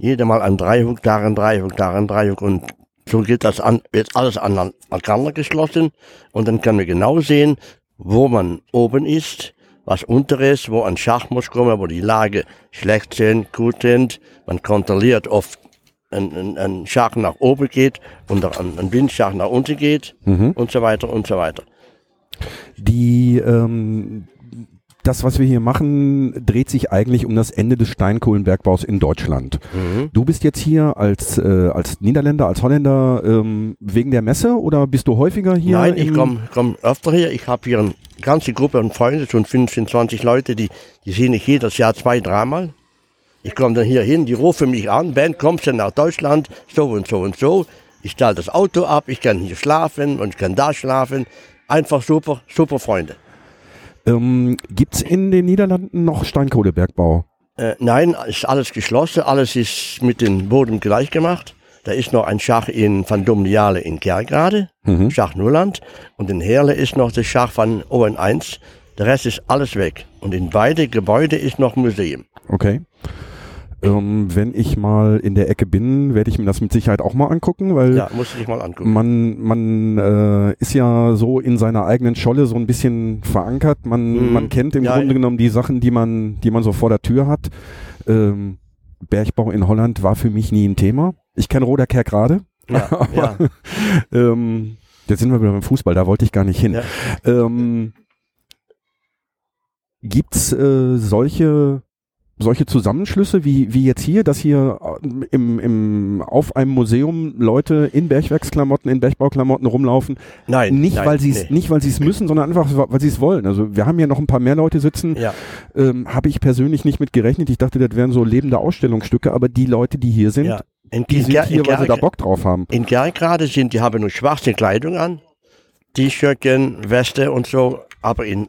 Jeder mal ein Dreihuck, da ein Dreihuck, da ein Dreihuck und so geht das an, wird alles aneinander geschlossen und dann können wir genau sehen, wo man oben ist, was unter ist, wo ein Schach muss kommen, wo die Lage schlecht sind, gut sind. Man kontrolliert, ob ein, ein, ein Schach nach oben geht und ein, ein Windschach nach unten geht Mhm. und so weiter und so weiter. Die ähm, das, was wir hier machen, dreht sich eigentlich um das Ende des Steinkohlenbergbaus in Deutschland. Mhm. Du bist jetzt hier als, äh, als Niederländer, als Holländer ähm, wegen der Messe oder bist du häufiger hier? Nein, ich komme komm öfter hier. Ich habe hier eine ganze Gruppe von Freunden, schon 15, 20 Leute, die, die sehe ich jedes Jahr zwei, dreimal. Ich komme dann hier hin, die rufen mich an, Ben, kommst du nach Deutschland, so und so und so. Ich stelle das Auto ab, ich kann hier schlafen und ich kann da schlafen. Einfach super, super Freunde. Ähm, Gibt es in den Niederlanden noch Steinkohlebergbau? Äh, nein, ist alles geschlossen, alles ist mit dem Boden gleich gemacht. Da ist noch ein Schach in, von Domniale in Kerkrade, Mhm. Schach Nuland. Und in Herle ist noch das Schach von ON1. Der Rest ist alles weg. Und in beide Gebäude ist noch Museum. Okay. Ähm, wenn ich mal in der Ecke bin, werde ich mir das mit Sicherheit auch mal angucken, weil Ja, muss ich mal angucken. man, man äh, ist ja so in seiner eigenen Scholle so ein bisschen verankert. Man, Mhm. man kennt im Ja, Grunde ja. genommen die Sachen, die man, die man so vor der Tür hat. Ähm, Bergbau in Holland war für mich nie ein Thema. Ich kenne Roderkerk gerade. Ja, ja. ähm, jetzt sind wir wieder beim Fußball, da wollte ich gar nicht hin. Ähm, gibt's äh, solche solche Zusammenschlüsse wie, wie jetzt hier, dass hier äh, im, im, auf einem Museum Leute in Bergwerksklamotten, in Bergbauklamotten rumlaufen. Nein, nicht, nein, weil sie es nee. nicht, weil sie es müssen, sondern einfach, weil sie es wollen. Also wir haben ja noch ein paar mehr Leute sitzen. Ja, Ähm, Habe ich persönlich nicht mit gerechnet. Ich dachte, das wären so lebende Ausstellungsstücke, aber die Leute, die hier sind, ja. In, die in, sind hier, in, weil sie da Bock drauf haben. in Kerkrade sind, die haben nur schwarze Kleidung an. T-Shirtchen, Weste und so. Aber in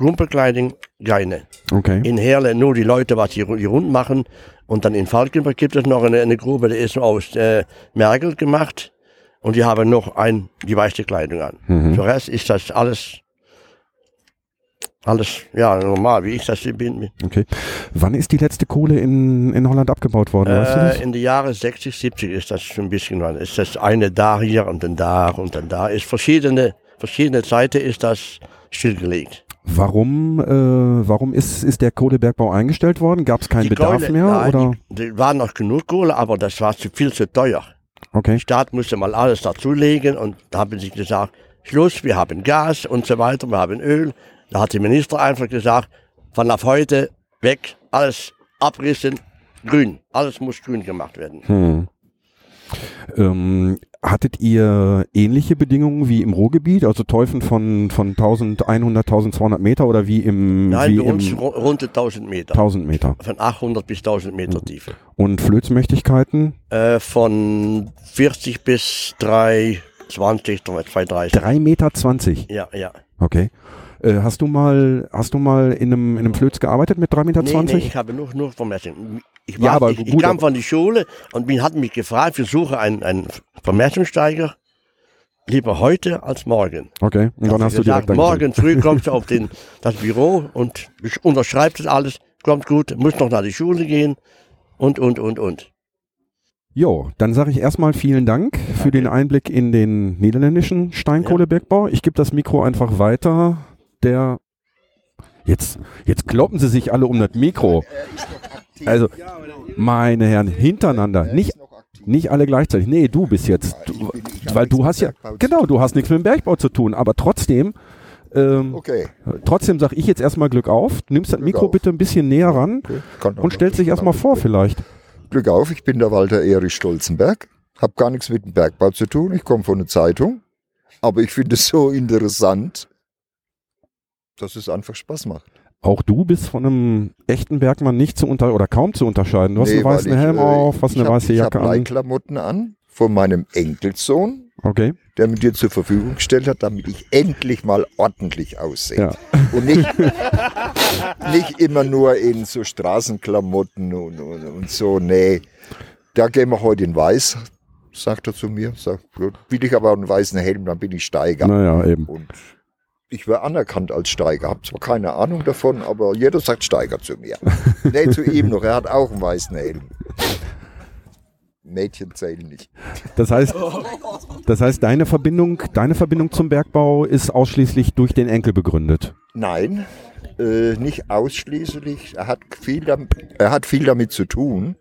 Rumpelkleidung keine. Okay. In Herle nur die Leute, was die, die rund machen. Und dann in Falkenberg gibt es noch eine, eine Grube, die ist aus äh, Mergel gemacht. Und die haben noch ein, die weiße Kleidung an. Mhm. Für Rest ist das alles, alles, ja, normal, wie ich das hier bin. Okay. Wann ist die letzte Kohle in, in Holland abgebaut worden? weißt du? Äh, in den Jahren 60, 70 ist das schon ein bisschen, wann ist das eine da hier und dann da und dann da. Ist verschiedene verschiedene Zeiten ist das stillgelegt. Warum, äh, warum ist, ist der Kohlebergbau eingestellt worden? Gab es keinen Die Bedarf Kohle- mehr? ja, oder? Die, war noch genug Kohle, aber das war zu viel zu teuer. Okay. Der Staat musste mal alles dazulegen und da haben sie gesagt, Schluss, wir haben Gas und so weiter, wir haben Öl. Da hat der Minister einfach gesagt, von ab heute weg, alles abrissen, grün. Alles muss grün gemacht werden. Hm. Ähm, hattet ihr ähnliche Bedingungen wie im Ruhrgebiet, also Teufen von, von 1100, 1200 Meter oder wie im, Nein, wie bei uns im ru- rund 1000 Meter. 1000 Meter? Von 800 bis 1000 Meter Tiefe. Und Flötsmächtigkeiten? Äh, von 40 bis 320, 230. 3,20 Meter. 20. Ja, ja. Okay. Äh, hast du mal, hast du mal in einem, in einem Flöz gearbeitet mit 3,20 Meter? Nee, 20? nee, ich habe nur, nur vermessen. Ich, Ja, war, aber ich, ich gut, kam aber- von der Schule und wir hatten mich gefragt, wir suchen einen, einen Vermessungssteiger lieber heute als morgen. Okay. Und dann Da hast du gesagt, direkt morgen früh kommst du auf den, das Büro und unterschreibst das alles, kommt gut, musst noch nach die Schule gehen und, und, und, und. Jo, dann sage ich erstmal vielen Dank für den Einblick in den niederländischen Steinkohlebergbau. Ich gebe das Mikro einfach weiter. Der jetzt, jetzt kloppen sie sich alle um das Mikro. Also, meine Herren, hintereinander, nicht, nicht alle gleichzeitig. Nee, du bist jetzt, du, weil du hast ja, genau, du hast nichts mit dem Bergbau zu tun, aber trotzdem, ähm, Okay. trotzdem sage ich jetzt erstmal Glück auf. Nimmst das Glück Mikro auf. bitte ein bisschen näher ran okay. Und stellst dich erstmal vor vielleicht. Glück auf, ich bin der Walter Erich Stolzenberg. Hab gar nichts mit dem Bergbau zu tun. Ich komme von der Zeitung. Aber ich finde es so interessant, dass es einfach Spaß macht. Auch du bist von einem echten Bergmann nicht zu unter oder kaum zu unterscheiden. Du hast Nee, einen weißen ich, Helm äh, auf, hast ich eine hab- weiße Jacke Ich habe an. Leihklamotten an von meinem Enkelsohn, Okay. der mir dir zur Verfügung gestellt hat, damit ich endlich mal ordentlich aussehe. Ja. Und nicht, nicht immer nur in so Straßenklamotten und, und, und so. Nee, da gehen wir heute in Weiß, sagt er zu mir. Sagt, will ich aber einen weißen Helm, dann bin ich Steiger. Naja, eben. Und ich wäre anerkannt als Steiger. Hab zwar keine Ahnung davon, aber jeder sagt Steiger zu mir. nee, zu ihm noch. Er hat auch einen weißen Helm. Mädchen zählen nicht. Das heißt, das heißt, deine Verbindung, deine Verbindung zum Bergbau ist ausschließlich durch den Enkel begründet. Nein, äh, nicht ausschließlich. Er hat, viel damit, er hat viel damit zu tun.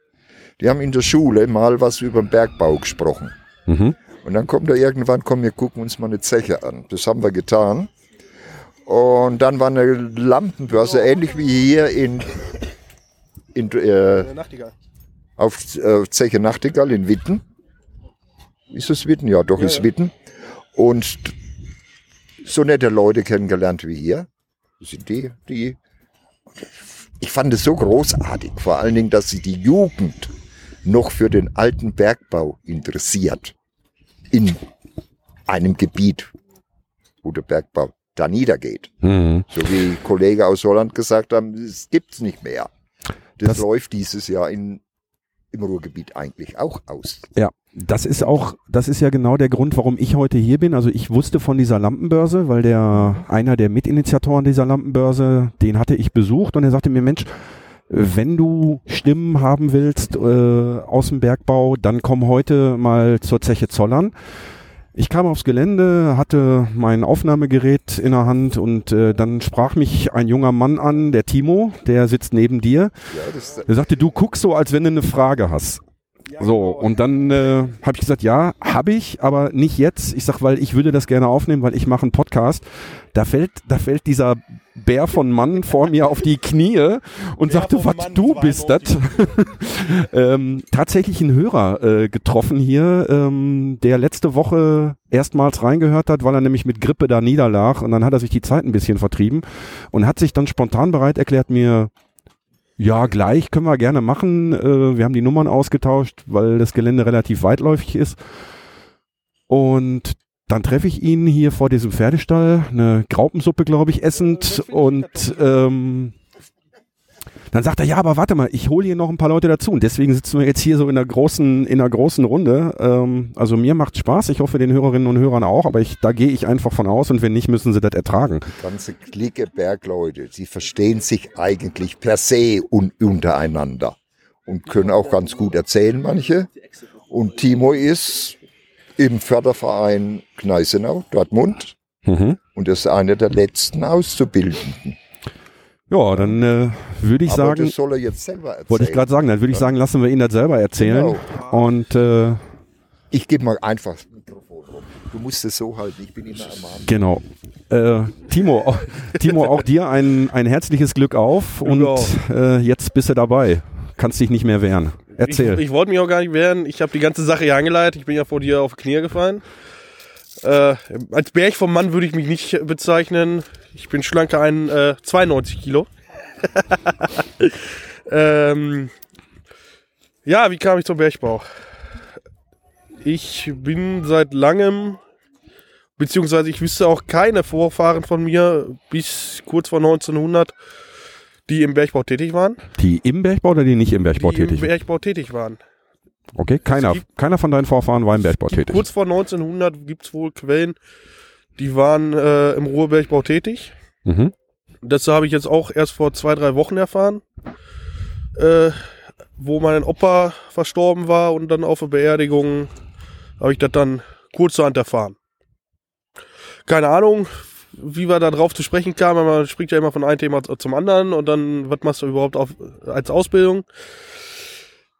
Die haben in der Schule mal was über den Bergbau gesprochen. Mhm. Und dann kommt er irgendwann, komm, wir gucken uns mal eine Zeche an. Das haben wir getan. Und dann war eine Lampenbörse, ähnlich wie hier in, in äh, auf äh, Zeche Nachtigall in Witten. Ist es Witten? Ja, doch, ist Witten. Und so nette Leute kennengelernt wie hier. Das sind die, die. Ich fand es so großartig, vor allen Dingen, dass sie die Jugend noch für den alten Bergbau interessiert. In einem Gebiet, wo der Bergbau da niedergeht. Mhm. So wie Kollege aus Holland gesagt haben, es gibt's nicht mehr. Das, Das- läuft dieses Jahr in, im Ruhrgebiet eigentlich auch aus. Ja, das ist auch, das ist ja genau der Grund, warum ich heute hier bin. Also ich wusste von dieser Lampenbörse, weil der einer der Mitinitiatoren dieser Lampenbörse, den hatte ich besucht und er sagte mir, Mensch, wenn du Stimmen haben willst äh, aus dem Bergbau, dann komm heute mal zur Zeche Zollern. Ich kam aufs Gelände, hatte mein Aufnahmegerät in der Hand und äh, dann sprach mich ein junger Mann an, der Timo, der sitzt neben dir. Ja, das, Er sagte, du guckst so, als wenn du eine Frage hast. So, und dann äh, habe ich gesagt, ja, habe ich, aber nicht jetzt. Ich sag, weil ich würde das gerne aufnehmen, weil ich mache einen Podcast. Da fällt, da fällt dieser Bär von Mann vor mir auf die Knie und sagte, was du bist das? ähm, tatsächlich ein Hörer äh, getroffen hier, ähm, der letzte Woche erstmals reingehört hat, weil er nämlich mit Grippe da niederlag und dann hat er sich die Zeit ein bisschen vertrieben und hat sich dann spontan bereit erklärt, mir ja, gleich können wir gerne machen. Äh, wir haben die Nummern ausgetauscht, weil das Gelände relativ weitläufig ist. Und dann treffe ich ihn hier vor diesem Pferdestall, eine Graupensuppe, glaube ich, essend. Und ähm, dann sagt er, ja, aber warte mal, ich hole hier noch ein paar Leute dazu. Und deswegen sitzen wir jetzt hier so in der großen, in der großen Runde. Ähm, also mir macht Spaß. Ich hoffe den Hörerinnen und Hörern auch, aber ich, da gehe ich einfach von aus und wenn nicht, müssen sie das ertragen. ganze Clique Bergleute, sie verstehen sich eigentlich per se un untereinander und können auch ganz gut erzählen, manche. Und Timo ist im Förderverein Gneisenau, Dortmund, Mhm. Und er ist einer der letzten Auszubildenden. Ja, dann äh, würde ich Aber sagen, das soll er jetzt selber erzählen. wollte ich gerade sagen, dann würde ich sagen, lassen wir ihn das selber erzählen. Genau. Und äh, Ich gebe mal einfach das Mikrofon rum. Du musst es so halten, ich bin immer am Arm. genau. Äh, Timo, auch, Timo, auch dir ein, ein herzliches Glück auf und äh, jetzt bist du dabei. Kannst dich nicht mehr wehren. Erzähl. Ich, ich wollte mich auch gar nicht wehren. Ich habe die ganze Sache hier angeleitet. Ich bin ja vor dir auf Knie gefallen. Äh, als Berg vom Mann würde ich mich nicht bezeichnen. Ich bin schlanker ein äh, 92 Kilo. ähm, ja, wie kam ich zum Bergbau? Ich bin seit langem, beziehungsweise ich wüsste auch keine Vorfahren von mir bis kurz vor 1900, die im Bergbau tätig waren. die im Bergbau oder die nicht im Bergbau die tätig? im Bergbau tätig waren. Okay, keiner, gibt- keiner von deinen Vorfahren war im Bergbau tätig. Kurz vor 1900 gibt es wohl Quellen, die waren äh, im Ruhrbergbau tätig. Mhm. Das habe ich jetzt auch erst vor zwei, drei Wochen erfahren, äh, wo mein Opa verstorben war und dann auf der Beerdigung habe ich das dann kurzerhand erfahren. Keine Ahnung, wie wir da drauf zu sprechen kamen. Man spricht ja immer von einem Thema zum anderen und dann, was machst du überhaupt auf, als Ausbildung?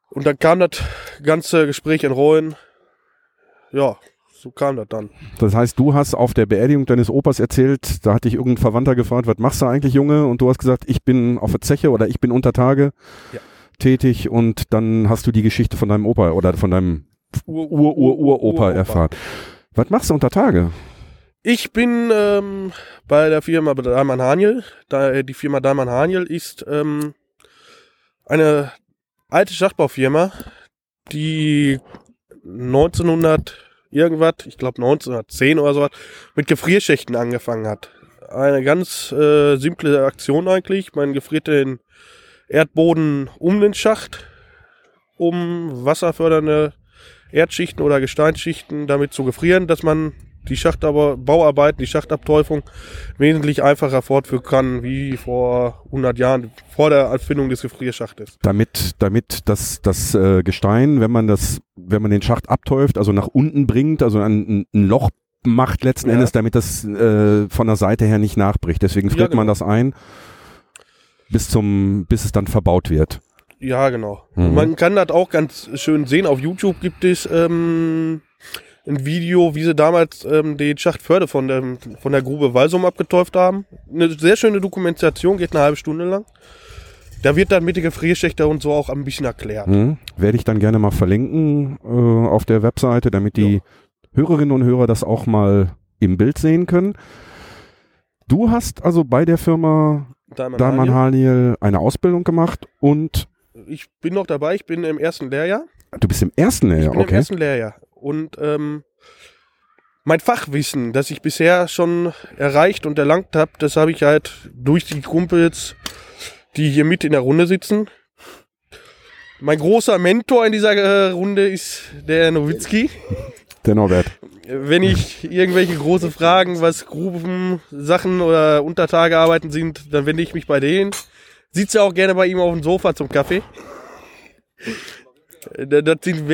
Und dann kam das ganze Gespräch in Rollen. Ja, so kam das dann. Das heißt, du hast auf der Beerdigung deines Opas erzählt, da hat dich irgendein Verwandter gefragt, was machst du eigentlich, Junge? Und du hast gesagt, ich bin auf der Zeche oder ich bin unter Tage Ja. tätig und dann hast du die Geschichte von deinem Opa oder von deinem Ur-Ur-Ur-Opa Uropa. erfahren. Was machst du unter Tage? Ich bin ähm, bei der Firma Dahlmann Haniel. Da, die Firma Dahlmann Haniel ist ähm, eine alte Schachtbaufirma, die 1900 irgendwas, ich glaube 1910 oder so, mit Gefrierschächten angefangen hat. Eine ganz äh, simple Aktion eigentlich. Man gefriert den Erdboden um den Schacht, um wasserfördernde Erdschichten oder Gesteinsschichten damit zu gefrieren, dass man die Schachtbau Bauarbeiten, die Schachtabteufung wesentlich einfacher fortführen kann, wie vor 100 Jahren, vor der Erfindung des Gefrierschachtes. Damit, damit das, das äh, Gestein, wenn man das, wenn man den Schacht abtäuft, also nach unten bringt, also ein, ein Loch macht letzten Ja. Endes, damit das äh, von der Seite her nicht nachbricht. Deswegen friert Ja, man genau. das ein, bis zum, bis es dann verbaut wird. Ja, genau. Mhm. Man kann das auch ganz schön sehen. Auf YouTube gibt es ähm, ein Video, wie sie damals ähm, den Schachtförde von, dem, von der Grube Walsum abgetäuft haben. Eine sehr schöne Dokumentation, geht eine halbe Stunde lang. Da wird dann mit den Gefrierschächter und so auch ein bisschen erklärt. Hm, werde ich dann gerne mal verlinken äh, auf der Webseite, damit die Hörerinnen und Hörer das auch mal im Bild sehen können. Du hast also bei der Firma Dahlmann Haniel. Eine Ausbildung gemacht und Ich bin noch dabei, ich bin im ersten Lehrjahr. du bist im ersten Ich Lehrjahr, bin im okay. ersten Lehrjahr. Und ähm, mein Fachwissen, das ich bisher schon erreicht und erlangt habe, das habe ich halt durch die Kumpels, die hier mit in der Runde sitzen. Mein großer Mentor in dieser äh, Runde ist der Nowitzki. Der Norbert. Wenn ich irgendwelche große Fragen, was Gruben, Sachen oder Untertagearbeiten sind, dann wende ich mich bei denen. Sitze auch gerne bei ihm auf dem Sofa zum Kaffee. Äh, Das sind,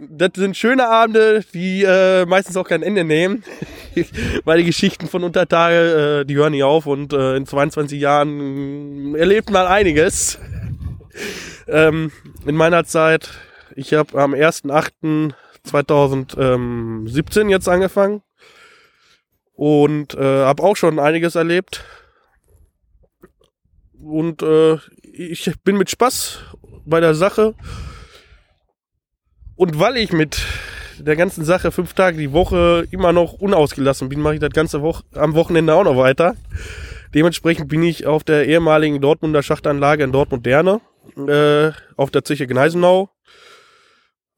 das sind schöne Abende, die äh, meistens auch kein Ende nehmen. Weil die Geschichten von Untertage, äh, die hören nie auf und äh, in 22 Jahren äh, erlebt man einiges. ähm, in meiner Zeit, ich habe am 1.8.2017 jetzt angefangen und äh, habe auch schon einiges erlebt. Und äh, ich bin mit Spaß bei der Sache. Und weil ich mit der ganzen Sache fünf Tage die Woche immer noch unausgelassen bin, mache ich das ganze Woche am Wochenende auch noch weiter. Dementsprechend bin ich auf der ehemaligen Dortmunder Schachtanlage in Dortmund-Derne, äh, auf der Zeche Gneisenau,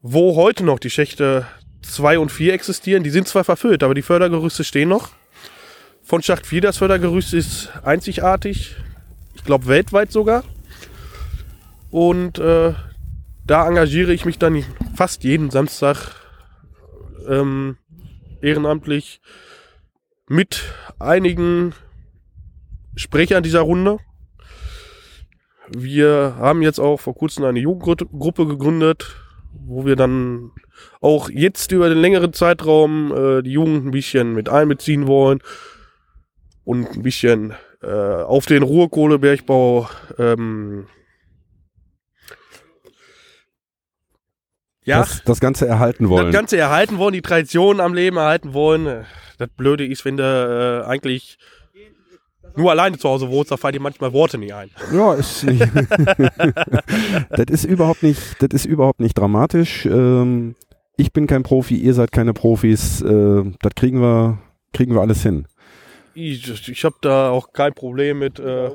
wo heute noch die Schächte 2 und 4 existieren. Die sind zwar verfüllt, aber die Fördergerüste stehen noch. Von Schacht 4 das Fördergerüst ist einzigartig. Ich glaube weltweit sogar. Und äh, da engagiere ich mich dann fast jeden Samstag ähm, ehrenamtlich mit einigen Sprechern dieser Runde. Wir haben jetzt auch vor kurzem eine Jugendgruppe gegründet, wo wir dann auch jetzt über den längeren Zeitraum äh, die Jugend ein bisschen mit einbeziehen wollen und ein bisschen äh, auf den Ruhrkohlebergbau ähm, ja, Das, das Ganze erhalten wollen. das Ganze erhalten wollen, die Tradition am Leben erhalten wollen. Das Blöde ist, wenn du äh, eigentlich nur alleine zu Hause wohnst, da fallen dir manchmal Worte nicht ein. Ja, ist nicht. das ist überhaupt nicht, das ist überhaupt nicht dramatisch. Ähm, ich bin kein Profi, ihr seid keine Profis. Äh, das kriegen wir, kriegen wir alles hin. Ich, ich habe da auch kein Problem mit. Äh,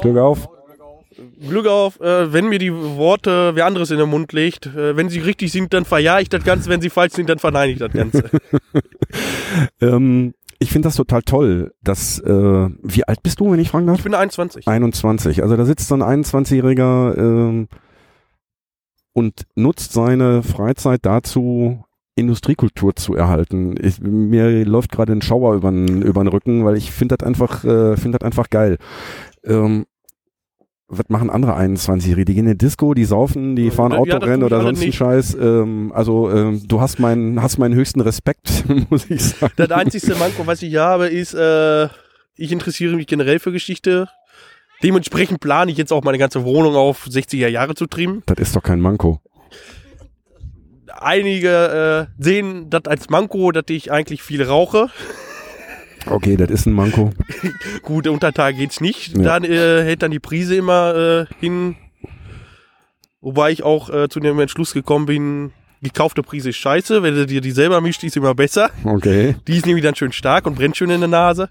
Glück auf. Glück auf, äh, wenn mir die Worte wer anderes in den Mund legt. Äh, wenn sie richtig sind, dann verjahe ich das Ganze. Wenn sie falsch sind, dann verneine ich das Ganze. Ähm, ich finde das total toll, dass, äh, wie alt bist du, wenn ich fragen darf? Ich bin 21. 21. Also da sitzt so ein 21-Jähriger ähm, und nutzt seine Freizeit dazu, Industriekultur zu erhalten. Ich, mir läuft gerade ein Schauer über den Rücken, weil ich finde das einfach, äh, finde das einfach geil. Ähm, was machen andere 21-Jährige? Die gehen in die Disco, die saufen, die fahren Ja, Autorennen ich oder sonst einen. Scheiß. Ähm, also ähm, du hast meinen, hast meinen höchsten Respekt, muss ich sagen. Das einzigste Manko, was ich habe, ist, äh, ich interessiere mich generell für Geschichte. Dementsprechend plane ich jetzt auch meine ganze Wohnung auf 60er Jahre zu trimmen. Das ist doch kein Manko. Einige äh, sehen das als Manko, dass ich eigentlich viel rauche. Okay, das ist ein Manko. Gut, unter Tag geht's nicht. Ja. Dann äh, hält dann die Prise immer äh, hin. Wobei ich auch äh, zu dem Entschluss gekommen bin, gekaufte Prise ist scheiße. Wenn du dir die selber mischt, die ist immer besser. Okay. Die ist nämlich dann schön stark und brennt schön in der Nase.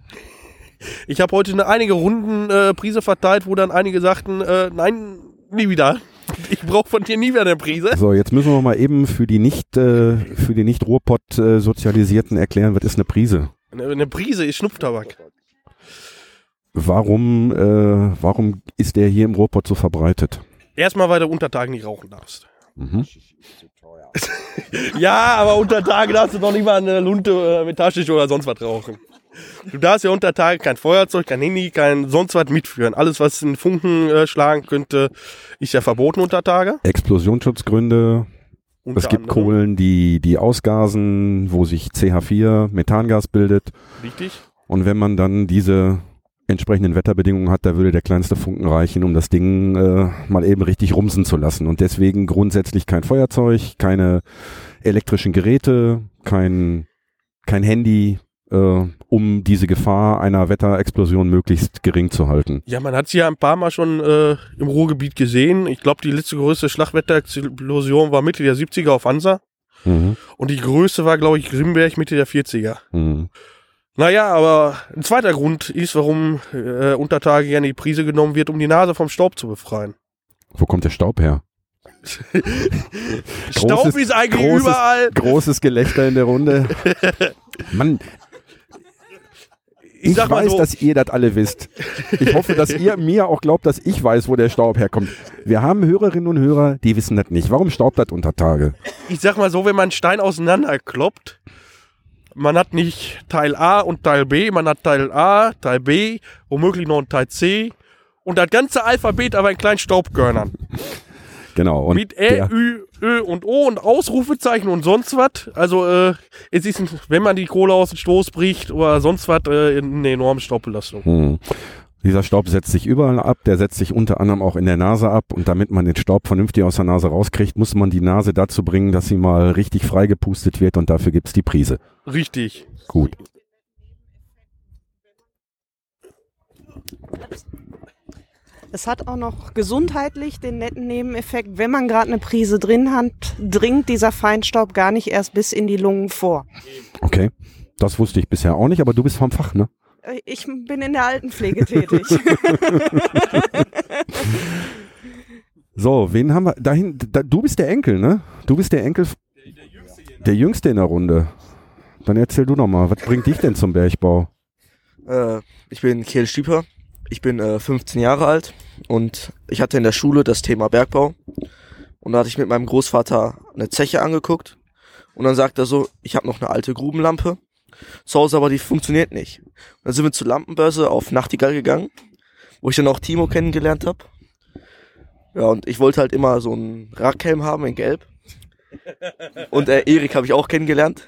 Ich habe heute eine, einige Runden äh, Prise verteilt, wo dann einige sagten, äh, nein, nie wieder. Ich brauche von dir nie wieder eine Prise. So, jetzt müssen wir mal eben für die nicht, äh, für die nicht Ruhrpott äh, sozialisierten erklären, was ist eine Prise? Eine, Prise ist Schnupftabak. Warum, äh, warum ist der hier im Ruhrpott so verbreitet? Erstmal, weil du unter Tagen nicht rauchen darfst. Mhm. Ja, aber unter Tagen darfst du doch nicht mal eine Lunte äh, mit Taschentuch oder sonst was rauchen. Du darfst ja unter Tagen kein Feuerzeug, kein Handy, kein sonst was mitführen. Alles, was in Funken äh, schlagen könnte, ist ja verboten unter Tage. Explosionsschutzgründe. Es gibt anderem. Kohlen, die, die ausgasen, wo sich CH4, Methangas bildet. Richtig. Und wenn man dann diese entsprechenden Wetterbedingungen hat, da würde der kleinste Funken reichen, um das Ding äh, mal eben richtig rumsen zu lassen. Und deswegen grundsätzlich kein Feuerzeug, keine elektrischen Geräte, kein, kein Handy, um diese Gefahr einer Wetterexplosion möglichst gering zu halten. Ja, man hat sie ja ein paar Mal schon äh, im Ruhrgebiet gesehen. Ich glaube, die letzte größte Schlagwetterexplosion war Mitte der 70er auf Hansa. Mhm. Und die größte war, glaube ich, Grimberg Mitte der 40er. Mhm. Naja, aber ein zweiter Grund ist, warum äh, unter Tage gerne die Prise genommen wird, um die Nase vom Staub zu befreien. Wo kommt der Staub her? Staub Großes- ist eigentlich großes- überall. Großes Gelächter in der Runde. Mann, Ich, ich, weiß, so, dass ihr das alle wisst. Ich hoffe, dass ihr mir auch glaubt, dass ich weiß, wo der Staub herkommt. Wir haben Hörerinnen und Hörer, die wissen das nicht. Warum staubt das unter Tage? ich sag mal so, wenn man einen Stein auseinanderkloppt, man hat nicht Teil A und Teil B, man hat Teil A, Teil B, womöglich noch ein Teil C und das ganze Alphabet aber in kleinen Staubkörnern. Genau. Und Mit Ä, der, Ü, Ö und O und Ausrufezeichen und sonst was. Also, äh, es ist, ein- wenn man die Kohle aus dem Stoß bricht oder sonst was, äh, eine enorme Staubbelastung. hm. Dieser Staub setzt sich überall ab, der setzt sich unter anderem auch in der Nase ab und damit man den Staub vernünftig aus der Nase rauskriegt, muss man die Nase dazu bringen, dass sie mal richtig freigepustet wird und dafür gibt's die Prise. Richtig. Gut. Es hat auch noch gesundheitlich den netten Nebeneffekt, wenn man gerade eine Prise drin hat, dringt dieser Feinstaub gar nicht erst bis in die Lungen vor. Okay. Das wusste ich bisher auch nicht, aber du bist vom Fach, ne? Äh, Ich bin in der Altenpflege tätig. So, wen haben wir? Dahin, da, du bist der Enkel, ne? Du bist der Enkel. Der Jüngste in der Runde. Dann erzähl du noch mal, was bringt dich denn zum Bergbau? Äh, ich bin Kiel Stieper. Ich bin äh, 15 Jahre alt und ich hatte in der Schule das Thema Bergbau. Und da hatte ich mit meinem Großvater eine Zeche angeguckt. Und dann sagt er so, ich habe noch eine alte Grubenlampe. Zu Hause aber die funktioniert nicht. Und dann sind wir zur Lampenbörse auf Nachtigall gegangen, wo ich dann auch Timo kennengelernt habe. Ja, und ich wollte halt immer so einen Rackhelm haben in Gelb. Und äh, Erik habe ich auch kennengelernt.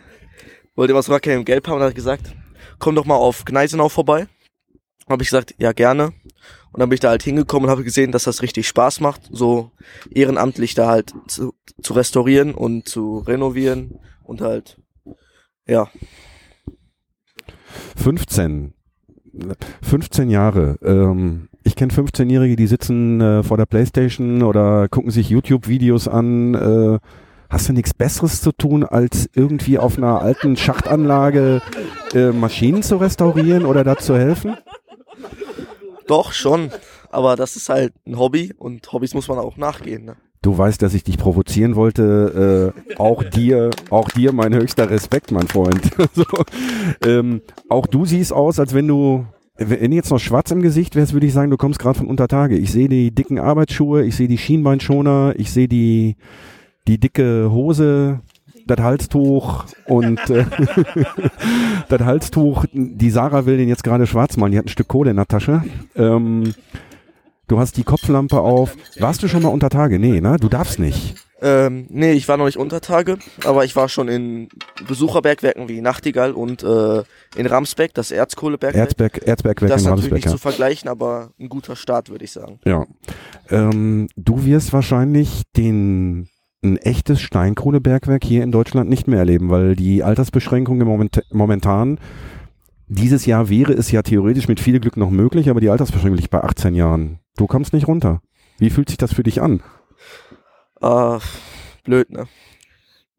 Wollte immer so einen Rackhelm in Gelb haben und hat gesagt, komm doch mal auf Gneisenau vorbei. Habe ich gesagt, ja gerne. Und dann bin ich da halt hingekommen und habe gesehen, dass das richtig Spaß macht, so ehrenamtlich da halt zu, zu restaurieren und zu renovieren und halt, ja, 15. 15 Jahre. Ähm, ich kenne 15-Jährige, die sitzen äh, vor der Playstation oder gucken sich YouTube-Videos an. Äh, hast du nichts Besseres zu tun, als irgendwie auf einer alten Schachtanlage äh, Maschinen zu restaurieren oder da zu helfen? Doch schon. Aber das ist halt ein Hobby und Hobbys muss man auch nachgehen. Ne? Du weißt, dass ich dich provozieren wollte. Äh, auch dir, auch dir mein höchster Respekt, mein Freund. so, ähm, auch du siehst aus, als wenn du, wenn jetzt noch schwarz im Gesicht wärst, würde ich sagen, du kommst gerade von Untertage. Ich sehe die dicken Arbeitsschuhe, ich sehe die Schienbeinschoner, ich sehe die, die dicke Hose, das Halstuch und äh, das Halstuch. Die Sarah will den jetzt gerade schwarz malen. Die hat ein Stück Kohle in der Tasche. Ähm, du hast die Kopflampe auf. Warst du schon mal unter Tage? Nee, ne? Du darfst nicht. Ähm, nee, ich war noch nicht unter Tage, aber ich war schon in Besucherbergwerken wie Nachtigall und äh, in Ramsbeck, das Erzkohlebergwerk. Erzberg, Erzbergwerk das in ist natürlich Ramsbeck, nicht ja. zu vergleichen, aber ein guter Start, würde ich sagen. Ja. Ähm, du wirst wahrscheinlich den ein echtes Steinkohlebergwerk hier in Deutschland nicht mehr erleben, weil die Altersbeschränkung Moment, momentan dieses Jahr wäre es ja theoretisch mit viel Glück noch möglich, aber die Altersbeschränkung liegt bei 18 Jahren. Du kommst nicht runter. Wie fühlt sich das für dich an? Äh, blöd, ne?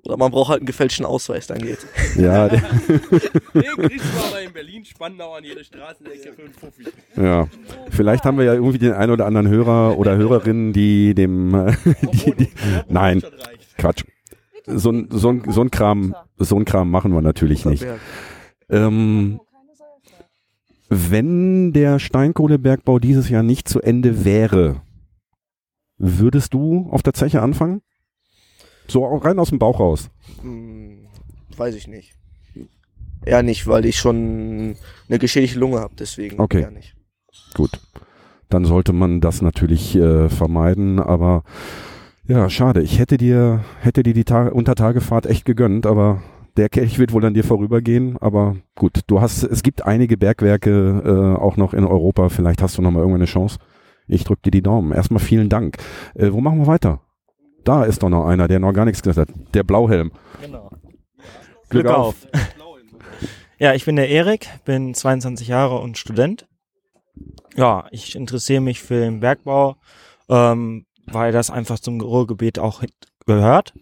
Oder man braucht halt einen gefälschten Ausweis, dann geht's. Ja, der, Den kriegst du aber in Berlin, Spandau an jede Straßenecke für einen Fuffi. ja. Vielleicht haben wir ja irgendwie den einen oder anderen Hörer oder Hörerin, die dem, die, die, nein, Quatsch. So, ein- so, ein- so ein Kram, so ein Kram machen wir natürlich nicht. Ähm, wenn der Steinkohlebergbau dieses Jahr nicht zu Ende wäre, würdest du auf der Zeche anfangen? So rein aus dem Bauch raus. Hm, weiß ich nicht. Eher nicht, weil ich schon eine geschädigte Lunge habe, deswegen Okay. eher nicht. Gut. Dann sollte man das natürlich äh, vermeiden, aber ja, schade. Ich hätte dir, hätte dir die Ta Untertagefahrt echt gegönnt, aber der Kelch wird wohl an dir vorübergehen. Aber gut, du hast, es gibt einige Bergwerke äh, auch noch in Europa. Vielleicht hast du noch mal irgendwann eine Chance. Ich drück dir die Daumen. Erstmal vielen Dank. Äh, wo machen wir weiter? Da ist doch noch einer, der noch gar nichts gesagt hat. Der Blauhelm. Genau. Glück, auf. Ja, ich bin der Erik, bin 22 Jahre und Student. Ja, ich interessiere mich für den Bergbau, ähm, weil das einfach zum Ruhrgebiet auch gehört.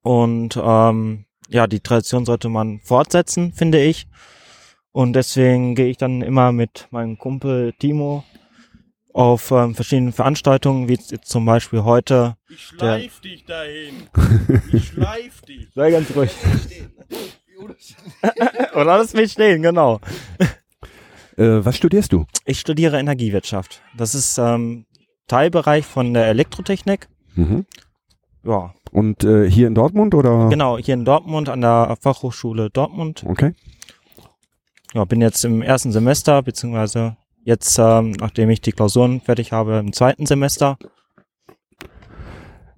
Und ähm, ja, die Tradition sollte man fortsetzen, finde ich. Und deswegen gehe ich dann immer mit meinem Kumpel Timo auf ähm, verschiedenen Veranstaltungen, wie jetzt zum Beispiel heute. Ich schleif dich dahin. Ich schleif dich. Sei ganz ruhig. Oder lass mich stehen, genau. Äh, was studierst du? Ich studiere Energiewirtschaft. Das ist ähm, Teilbereich von der Elektrotechnik. Mhm. Ja, Und äh, hier in Dortmund oder? genau, hier in Dortmund an der Fachhochschule Dortmund. Okay. Ja, bin jetzt im ersten Semester, beziehungsweise jetzt, ähm, nachdem ich die Klausuren fertig habe, im zweiten Semester.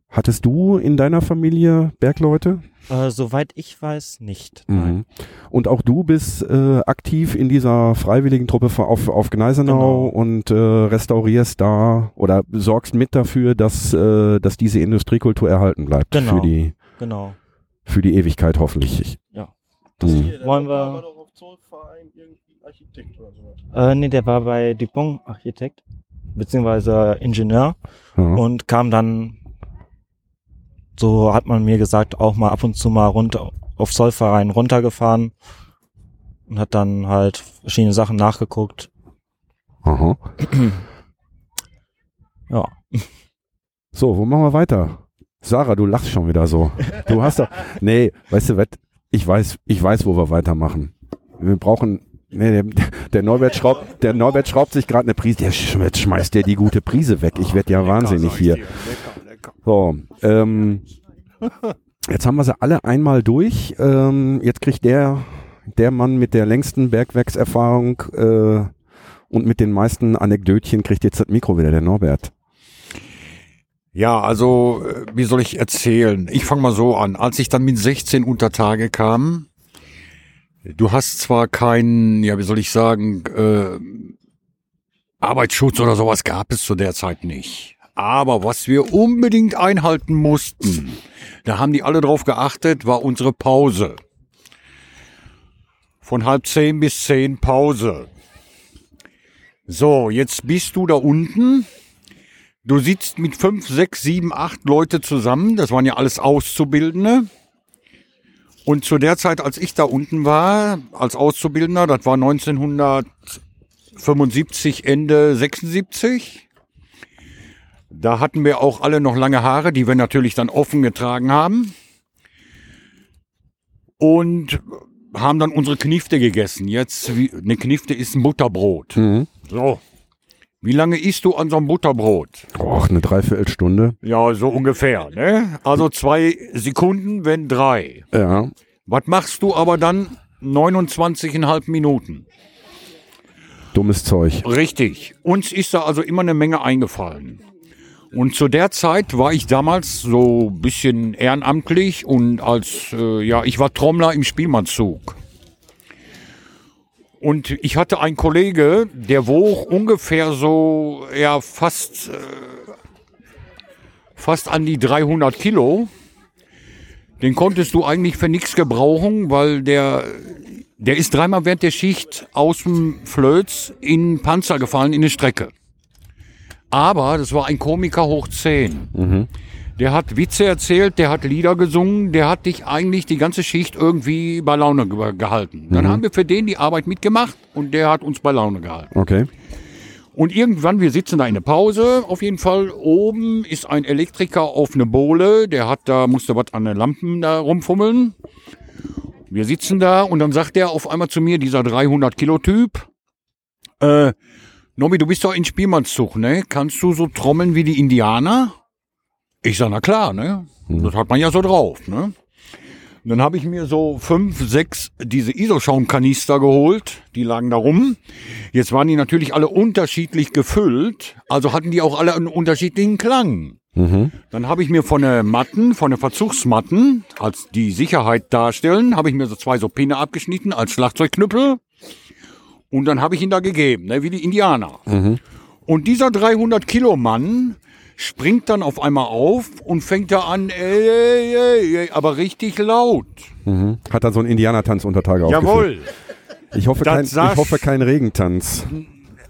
Hattest du in deiner Familie Bergleute? Äh, soweit ich weiß, nicht. Nein. Mhm. Und auch du bist äh, aktiv in dieser freiwilligen Truppe auf, auf Gneisenau Genau. und äh, restaurierst da oder sorgst mit dafür, dass, äh, dass diese Industriekultur erhalten bleibt Genau. für, die, Genau. für die Ewigkeit hoffentlich. Ja. Mhm. Wollen wir- war doch auf Zollverein irgendwie Architekt oder sowas. Äh, nee, der war bei Dupont-Architekt, beziehungsweise Ingenieur. Ja. und kam dann, so hat man mir gesagt, auch mal ab und zu mal runter auf Zollverein runtergefahren und hat dann halt verschiedene Sachen nachgeguckt. Aha. Ja. So, wo machen wir weiter? Sarah, du lachst schon wieder so. Du hast doch. Nee, weißt du was? Ich weiß, ich weiß, wo wir weitermachen. Wir brauchen. Nee, der, der Norbert schraubt, der Norbert schraubt sich gerade eine Prise. Der jetzt schmeißt der die gute Prise weg. Ich werde ja wahnsinnig hier. So, ähm, jetzt haben wir sie alle einmal durch. Ähm, jetzt kriegt der, der Mann mit der längsten Bergwerkserfahrung äh, und mit den meisten Anekdötchen kriegt jetzt das Mikro wieder, der Norbert. Ja, also, äh, wie soll ich erzählen? Ich fange mal so an. Als ich dann mit 16 unter Tage kam, Du hast zwar keinen, ja, wie soll ich sagen, äh, Arbeitsschutz oder sowas gab es zu der Zeit nicht. Aber was wir unbedingt einhalten mussten, da haben die alle drauf geachtet, war unsere Pause. Von halb zehn bis zehn Pause. So, jetzt bist du da unten. Du sitzt mit fünf, sechs, sieben, acht Leute zusammen. Das waren ja alles Auszubildende. Und zu der Zeit, als ich da unten war, als Auszubildender, das war 1975, Ende 76. Da hatten wir auch alle noch lange Haare, die wir natürlich dann offen getragen haben. Und haben dann unsere Knifte gegessen. Jetzt, wie, eine Knifte ist ein Butterbrot. So. Wie lange isst du an so einem Butterbrot? Och, eine Dreiviertelstunde. Ja, so ungefähr, ne? Also zwei Sekunden, wenn drei. Ja. Was machst du aber dann 29,5 Minuten? Dummes Zeug. Richtig. Uns ist da also immer eine Menge eingefallen. Und zu der Zeit war ich damals so ein bisschen ehrenamtlich und als, äh, ja, ich war Trommler im Spielmannszug. Und ich hatte einen Kollege, der wog ungefähr so, ja, fast, äh, fast an die 300 Kilo. Den konntest du eigentlich für nichts gebrauchen, weil der, der ist dreimal während der Schicht aus dem Flöz in Panzer gefallen in eine Strecke. Aber das war ein Komiker hoch 10. Der hat Witze erzählt, der hat Lieder gesungen, der hat dich eigentlich die ganze Schicht irgendwie bei Laune ge gehalten. Dann haben wir für den die Arbeit mitgemacht und der hat uns bei Laune gehalten. Okay. Und irgendwann, wir sitzen da in der Pause, auf jeden Fall, oben ist ein Elektriker auf eine Bohle, der hat da, musste was an den Lampen da rumfummeln. Wir sitzen da und dann sagt der auf einmal zu mir, dieser 300 Kilo Typ, äh, Nobi, du bist doch in Spielmannszug, ne? Kannst du so trommeln wie die Indianer? Ich sag, na klar, ne? Das hat man ja so drauf, ne? Und dann habe ich mir so fünf, sechs diese Isoschaumkanister geholt, die lagen da rum. Jetzt waren die natürlich alle unterschiedlich gefüllt, also hatten die auch alle einen unterschiedlichen Klang. Dann habe ich mir von der Matten, von der Verzugsmatten, als die Sicherheit darstellen, habe ich mir so zwei so Pinne abgeschnitten als Schlagzeugknüppel. Und dann habe ich ihn da gegeben, ne, wie die Indianer. Und dieser 300 Kilo Mann springt dann auf einmal auf und fängt da an, ey, ey, ey, ey, aber richtig laut. Mhm. Hat dann so einen Indianertanz unter Tage aufgeführt. Jawohl. Ich hoffe, Das kein, saß- ich hoffe kein Regentanz.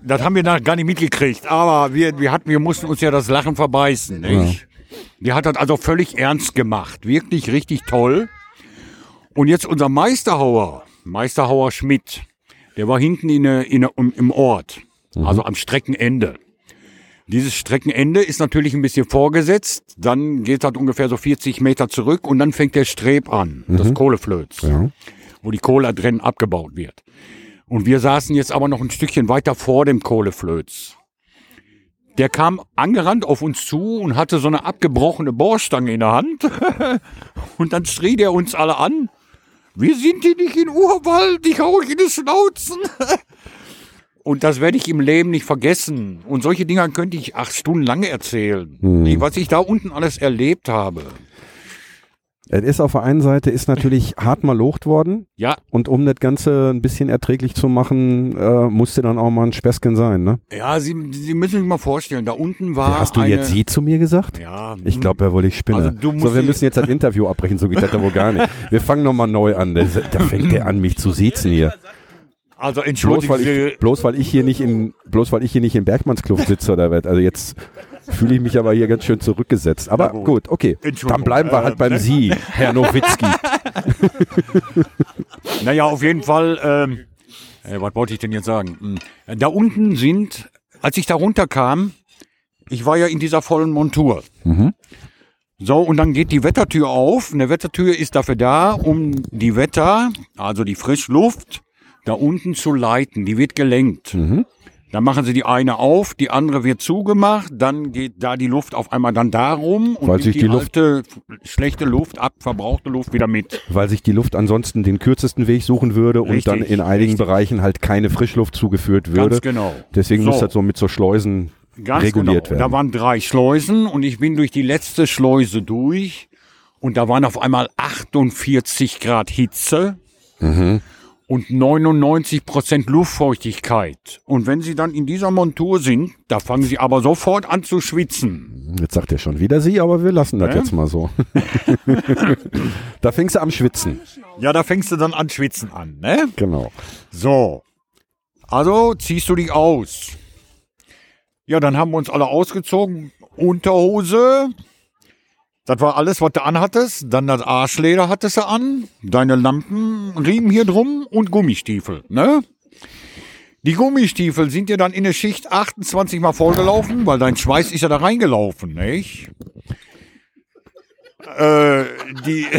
Das haben wir nach gar nicht mitgekriegt, aber wir, wir hatten, wir mussten uns ja das Lachen verbeißen, nicht? Der hat das also völlig ernst gemacht, wirklich richtig toll. Und jetzt unser Meisterhauer, Meisterhauer Schmidt, der war hinten in, der- in, der- im im Ort, also am Streckenende. Dieses Streckenende ist natürlich ein bisschen vorgesetzt, dann geht das ungefähr so 40 Meter zurück und dann fängt der Streb an, das Kohleflöz, Ja. wo die Kohle drin abgebaut wird. Und wir saßen jetzt aber noch ein Stückchen weiter vor dem Kohleflöz. Der kam angerannt auf uns zu und hatte so eine abgebrochene Bohrstange in der Hand. und dann schrie der uns alle an. Wir sind hier nicht in Urwald, ich hau euch in die Schnauzen. und das werde ich im Leben nicht vergessen. Und solche Dinger könnte ich acht Stunden lange erzählen. Was ich da unten alles erlebt habe. Es ist auf der einen Seite ist natürlich hart mal locht worden Ja, und um das Ganze ein bisschen erträglich zu machen, äh, musste dann auch mal ein Späßchen sein, ne? ja, Sie, Sie müssen sich mal vorstellen, da unten war Hast du eine, jetzt sie zu mir gesagt? Ja, Ich glaube, er wollte ich spinne. Also du musst so, wir müssen jetzt das Interview abbrechen, so geht das ja wohl gar nicht. Wir fangen nochmal neu an. Da, da fängt der an, mich zu siezen hier. Also Bloß entschuldigen weil, Sie, ich, bloß weil ich hier nicht in, bloß weil ich hier nicht in Bergmannskluft sitze oder was. Also jetzt fühle ich mich aber hier ganz schön zurückgesetzt. Aber gut. gut. okay. Dann bleiben wir halt äh, beim ne? Sie, Herr Nowitzki. Naja, auf jeden Fall, ähm, äh, was wollte ich denn jetzt sagen? Hm. Da unten sind, als ich da runterkam, ich war ja in dieser vollen Montur. So, und dann geht die Wettertür auf. Eine Wettertür ist dafür da, um die Wetter, also die Frischluft, da unten zu leiten. Die wird gelenkt. Dann machen sie die eine auf, die andere wird zugemacht, dann geht da die Luft auf einmal dann darum und Weil sich die, die Luft- alte, schlechte Luft ab, verbrauchte Luft wieder mit. Weil sich die Luft ansonsten den kürzesten Weg suchen würde und Richtig, dann in einigen richtig. Bereichen halt keine Frischluft zugeführt würde. Ganz genau. Deswegen So. muss das so mit so Schleusen Ganz reguliert genau. werden. Da waren drei Schleusen und ich bin durch die letzte Schleuse durch und da waren auf einmal 48 Grad Hitze. Mhm. Und 99% Luftfeuchtigkeit. Und wenn Sie dann in dieser Montur sind, da fangen Sie aber sofort an zu schwitzen. Jetzt sagt er schon wieder sie, aber wir lassen das Hä? jetzt mal so. da fängst du am Schwitzen. Ja, da fängst du dann an schwitzen an, ne? Genau. So. Also ziehst du dich aus. Ja, dann haben wir uns alle ausgezogen. Unterhose. Das war alles, was du anhattest. Dann das Arschleder hattest du an. Deine Lampenriemen hier drum und Gummistiefel, ne? Die Gummistiefel sind dir dann in der Schicht 28 mal vollgelaufen, weil dein Schweiß ist ja da reingelaufen, nicht? Äh, die.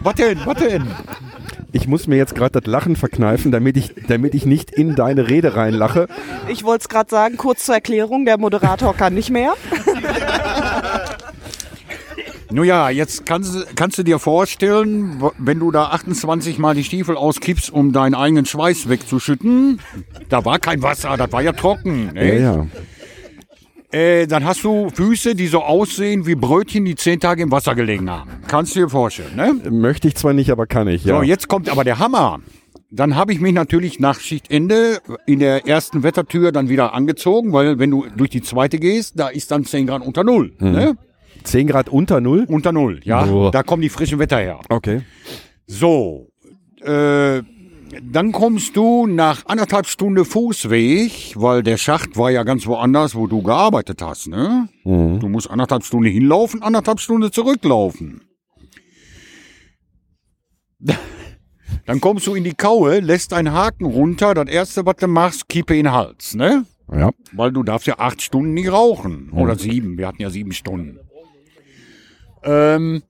was denn? Was denn? Ich muss mir jetzt gerade das Lachen verkneifen, damit ich, damit ich nicht in deine Rede reinlache. Ich wollte es gerade sagen, kurz zur Erklärung, der Moderator kann nicht mehr. Nun ja, jetzt kannst, du- kannst du dir vorstellen, wenn du da 28 Mal die Stiefel auskippst, um deinen eigenen Schweiß wegzuschütten, da war kein Wasser, das war ja trocken. Ja, ja. Äh, dann hast du Füße, die so aussehen wie Brötchen, die zehn Tage im Wasser gelegen haben. Kannst du dir vorstellen, ne? Möchte ich zwar nicht, aber kann ich, ja. So, jetzt kommt aber der Hammer. Dann habe ich mich natürlich nach Schichtende in der ersten Wettertür dann wieder angezogen, weil wenn du durch die zweite gehst, da ist dann 10 Grad unter Null. Ne? 10 Grad unter Null? Unter Null, ja. Boah. Da kommen die frischen Wetter her. Okay. So, äh, dann kommst du nach anderthalb Stunden Fußweg, weil der Schacht war ja ganz woanders, wo du gearbeitet hast, ne? Du musst anderthalb Stunden hinlaufen, anderthalb Stunden zurücklaufen. Dann kommst du in die Kaue, lässt einen Haken runter, das erste, was du machst, Kippe in den Hals, ne? Ja. Weil du darfst ja acht Stunden nicht rauchen. Oder sieben. Wir hatten ja sieben Stunden. Ähm,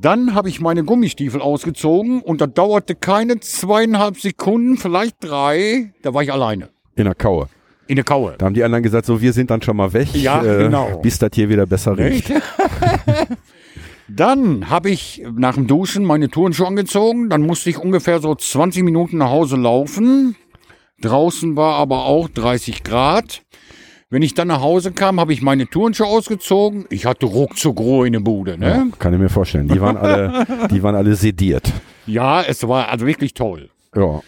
dann habe ich meine Gummistiefel ausgezogen und das dauerte keine zweieinhalb Sekunden, vielleicht drei. Da war ich alleine. In der Kaue. In der Kaue. Da haben die anderen gesagt, so, wir sind dann schon mal weg. Ja, äh, genau. Bis das hier wieder besser riecht. Dann habe ich nach dem Duschen meine Turnschuhe angezogen. Dann musste ich ungefähr so 20 Minuten nach Hause laufen. Draußen war aber auch 30 Grad. Wenn ich dann nach Hause kam, habe ich meine Turnschuhe ausgezogen. Ich hatte ruckzuck Ruhe in der Bude. Ne? Ja, kann ich mir vorstellen. Die waren alle, die waren alle sediert. Ja, es war also wirklich toll. Ja.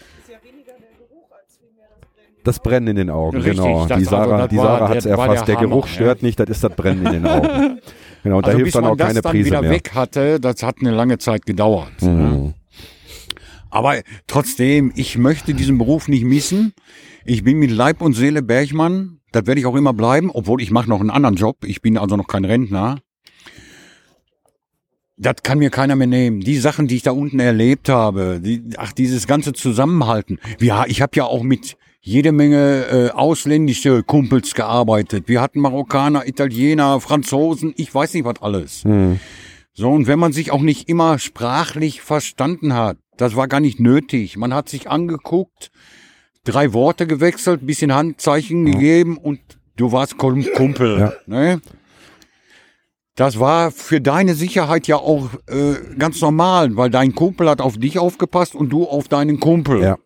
Das Brennen in den Augen, Richtig, genau. das- Die Sarah, also die Sarah hat es erfasst. der Der, Geruch stört nicht, das ist das Brennen in den Augen. Genau, und da also hilft bis dann auch keine dann Prise wieder mehr. weg hatte, das hat eine lange Zeit gedauert. Mhm. Ne? Aber trotzdem, ich möchte diesen Beruf nicht missen. Ich bin mit Leib und Seele Bergmann. Das werde ich auch immer bleiben, obwohl ich mache noch einen anderen Job. Ich bin also noch kein Rentner. Das kann mir keiner mehr nehmen. Die Sachen, die ich da unten erlebt habe, die, ach, dieses ganze Zusammenhalten. Ja, ich habe ja auch mit jede Menge äh, ausländische Kumpels gearbeitet. Wir hatten Marokkaner, Italiener, Franzosen, ich weiß nicht was alles. So, und wenn man sich auch nicht immer sprachlich verstanden hat, das war gar nicht nötig. Man hat sich angeguckt, drei Worte gewechselt, bisschen Handzeichen gegeben und du warst Kum- Kumpel. Ja. Ne? Das war für deine Sicherheit ja auch äh, ganz normal, weil dein Kumpel hat auf dich aufgepasst und du auf deinen Kumpel. Ja.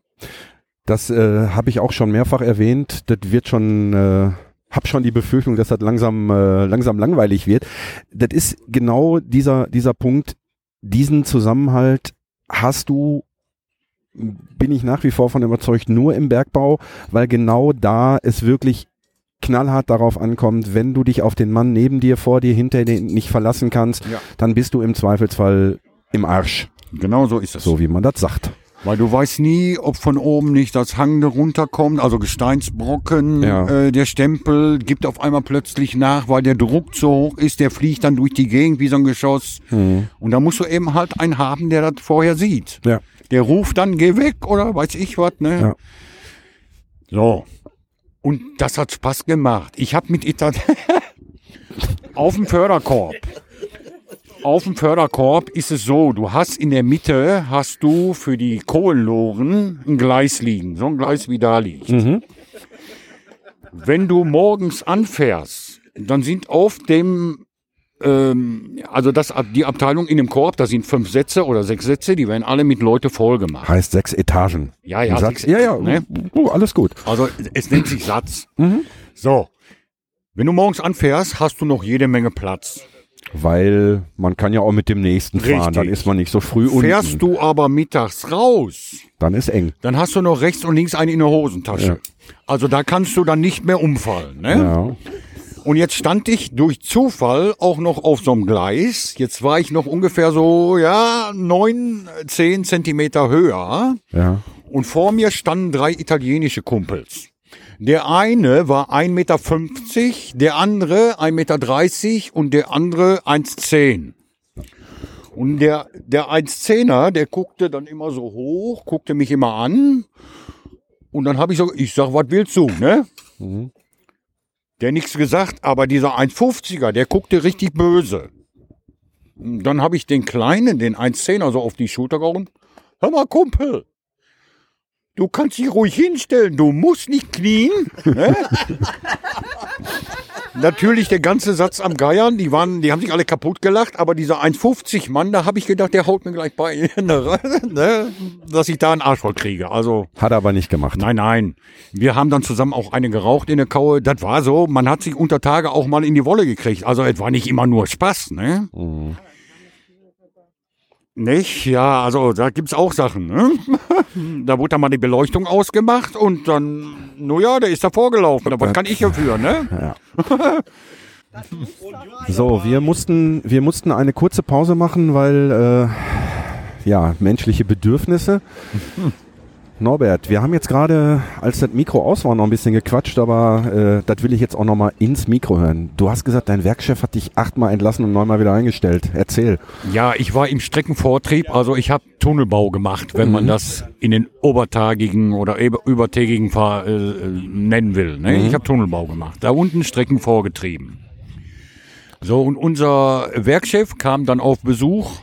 Das äh, habe ich auch schon mehrfach erwähnt. Das wird schon, äh, hab schon die Befürchtung, dass das langsam, äh, langsam langweilig wird. Das ist genau dieser, dieser Punkt. Diesen Zusammenhalt hast du, bin ich nach wie vor von überzeugt, nur im Bergbau, weil genau da es wirklich knallhart darauf ankommt, wenn du dich auf den Mann neben dir, vor dir, hinter dir nicht verlassen kannst, Ja. dann bist du im Zweifelsfall im Arsch, Genau so ist es. so wie man das sagt. Weil du weißt nie, ob von oben nicht das Hangende runterkommt, also Gesteinsbrocken, Ja. äh, der Stempel gibt auf einmal plötzlich nach, weil der Druck zu hoch ist, der fliegt dann durch die Gegend wie so ein Geschoss. Und da musst du eben halt einen haben, der das vorher sieht. Ja. Der ruft dann, geh weg oder weiß ich was, ne? Ja. So. Und das hat Spaß gemacht. Ich habe mit Italien auf dem Förderkorb. Auf dem Förderkorb ist es so, du hast in der Mitte, hast du für die Kohlenloren ein Gleis liegen, so ein Gleis wie da liegt. Wenn du morgens anfährst, dann sind auf dem, ähm, also das, die Abteilung in dem Korb, da sind fünf Sätze oder sechs Sätze, die werden alle mit Leute voll gemacht. Heißt sechs Etagen. Ja, ja, Satz, sechs- ja, ja, ne? oh, alles gut. Also es nennt sich Satz. So. Wenn du morgens anfährst, hast du noch jede Menge Platz. Weil man kann ja auch mit dem nächsten fahren, Richtig. dann ist man nicht so früh unten. Fährst du aber mittags raus, Dann ist eng. dann hast du noch rechts und links einen in der Hosentasche. Ja. Also da kannst du dann nicht mehr umfallen. Ne? Ja. Und jetzt stand ich durch Zufall auch noch auf so einem Gleis. Jetzt war ich noch ungefähr so, ja, neun, zehn Zentimeter höher. Ja. Und vor mir standen drei italienische Kumpels. Der eine war 1,50 Meter, der andere 1,30 Meter und der andere 1,10. Und der, der 1,10er, der guckte dann immer so hoch, guckte mich immer an. Und dann habe ich so, ich sag, was willst du, ne? Der nichts gesagt, aber dieser 1,50er, der guckte richtig böse. Dann habe ich den Kleinen, den 1,10er, so auf die Schulter gehauen. Hör mal, Kumpel, du kannst dich ruhig hinstellen, du musst nicht knien. Ne? Natürlich der ganze Satz am Geiern, die waren, die haben sich alle kaputt gelacht, aber dieser 1,50 Mann, da habe ich gedacht, der haut mir gleich bei, ne? dass ich da einen Arsch voll kriege. Also Hat er aber nicht gemacht. Nein, nein. Wir haben dann zusammen auch eine geraucht in der Kaue. Das war so, man hat sich unter Tage auch mal in die Wolle gekriegt. Also es war nicht immer nur Spaß, ne? Nicht? Ja, also da gibt's auch Sachen, ne? Da wurde dann mal die Beleuchtung ausgemacht und dann, nur ja, der ist da vorgelaufen. Aber was kann ich dafür, ne? So, wir mussten, wir mussten eine kurze Pause machen, weil äh, ja, menschliche Bedürfnisse. Norbert, wir haben jetzt gerade, als das Mikro aus war, noch ein bisschen gequatscht, aber äh, das will ich jetzt auch noch mal ins Mikro hören. Du hast gesagt, dein Werkchef hat dich achtmal entlassen und neunmal wieder eingestellt. Erzähl. Ja, ich war im Streckenvortrieb, also ich habe Tunnelbau gemacht, wenn man das in den obertagigen oder über- übertägigen Fahr äh, nennen will. Ne? Ich habe Tunnelbau gemacht. Da unten Strecken vorgetrieben. So, und unser Werkchef kam dann auf Besuch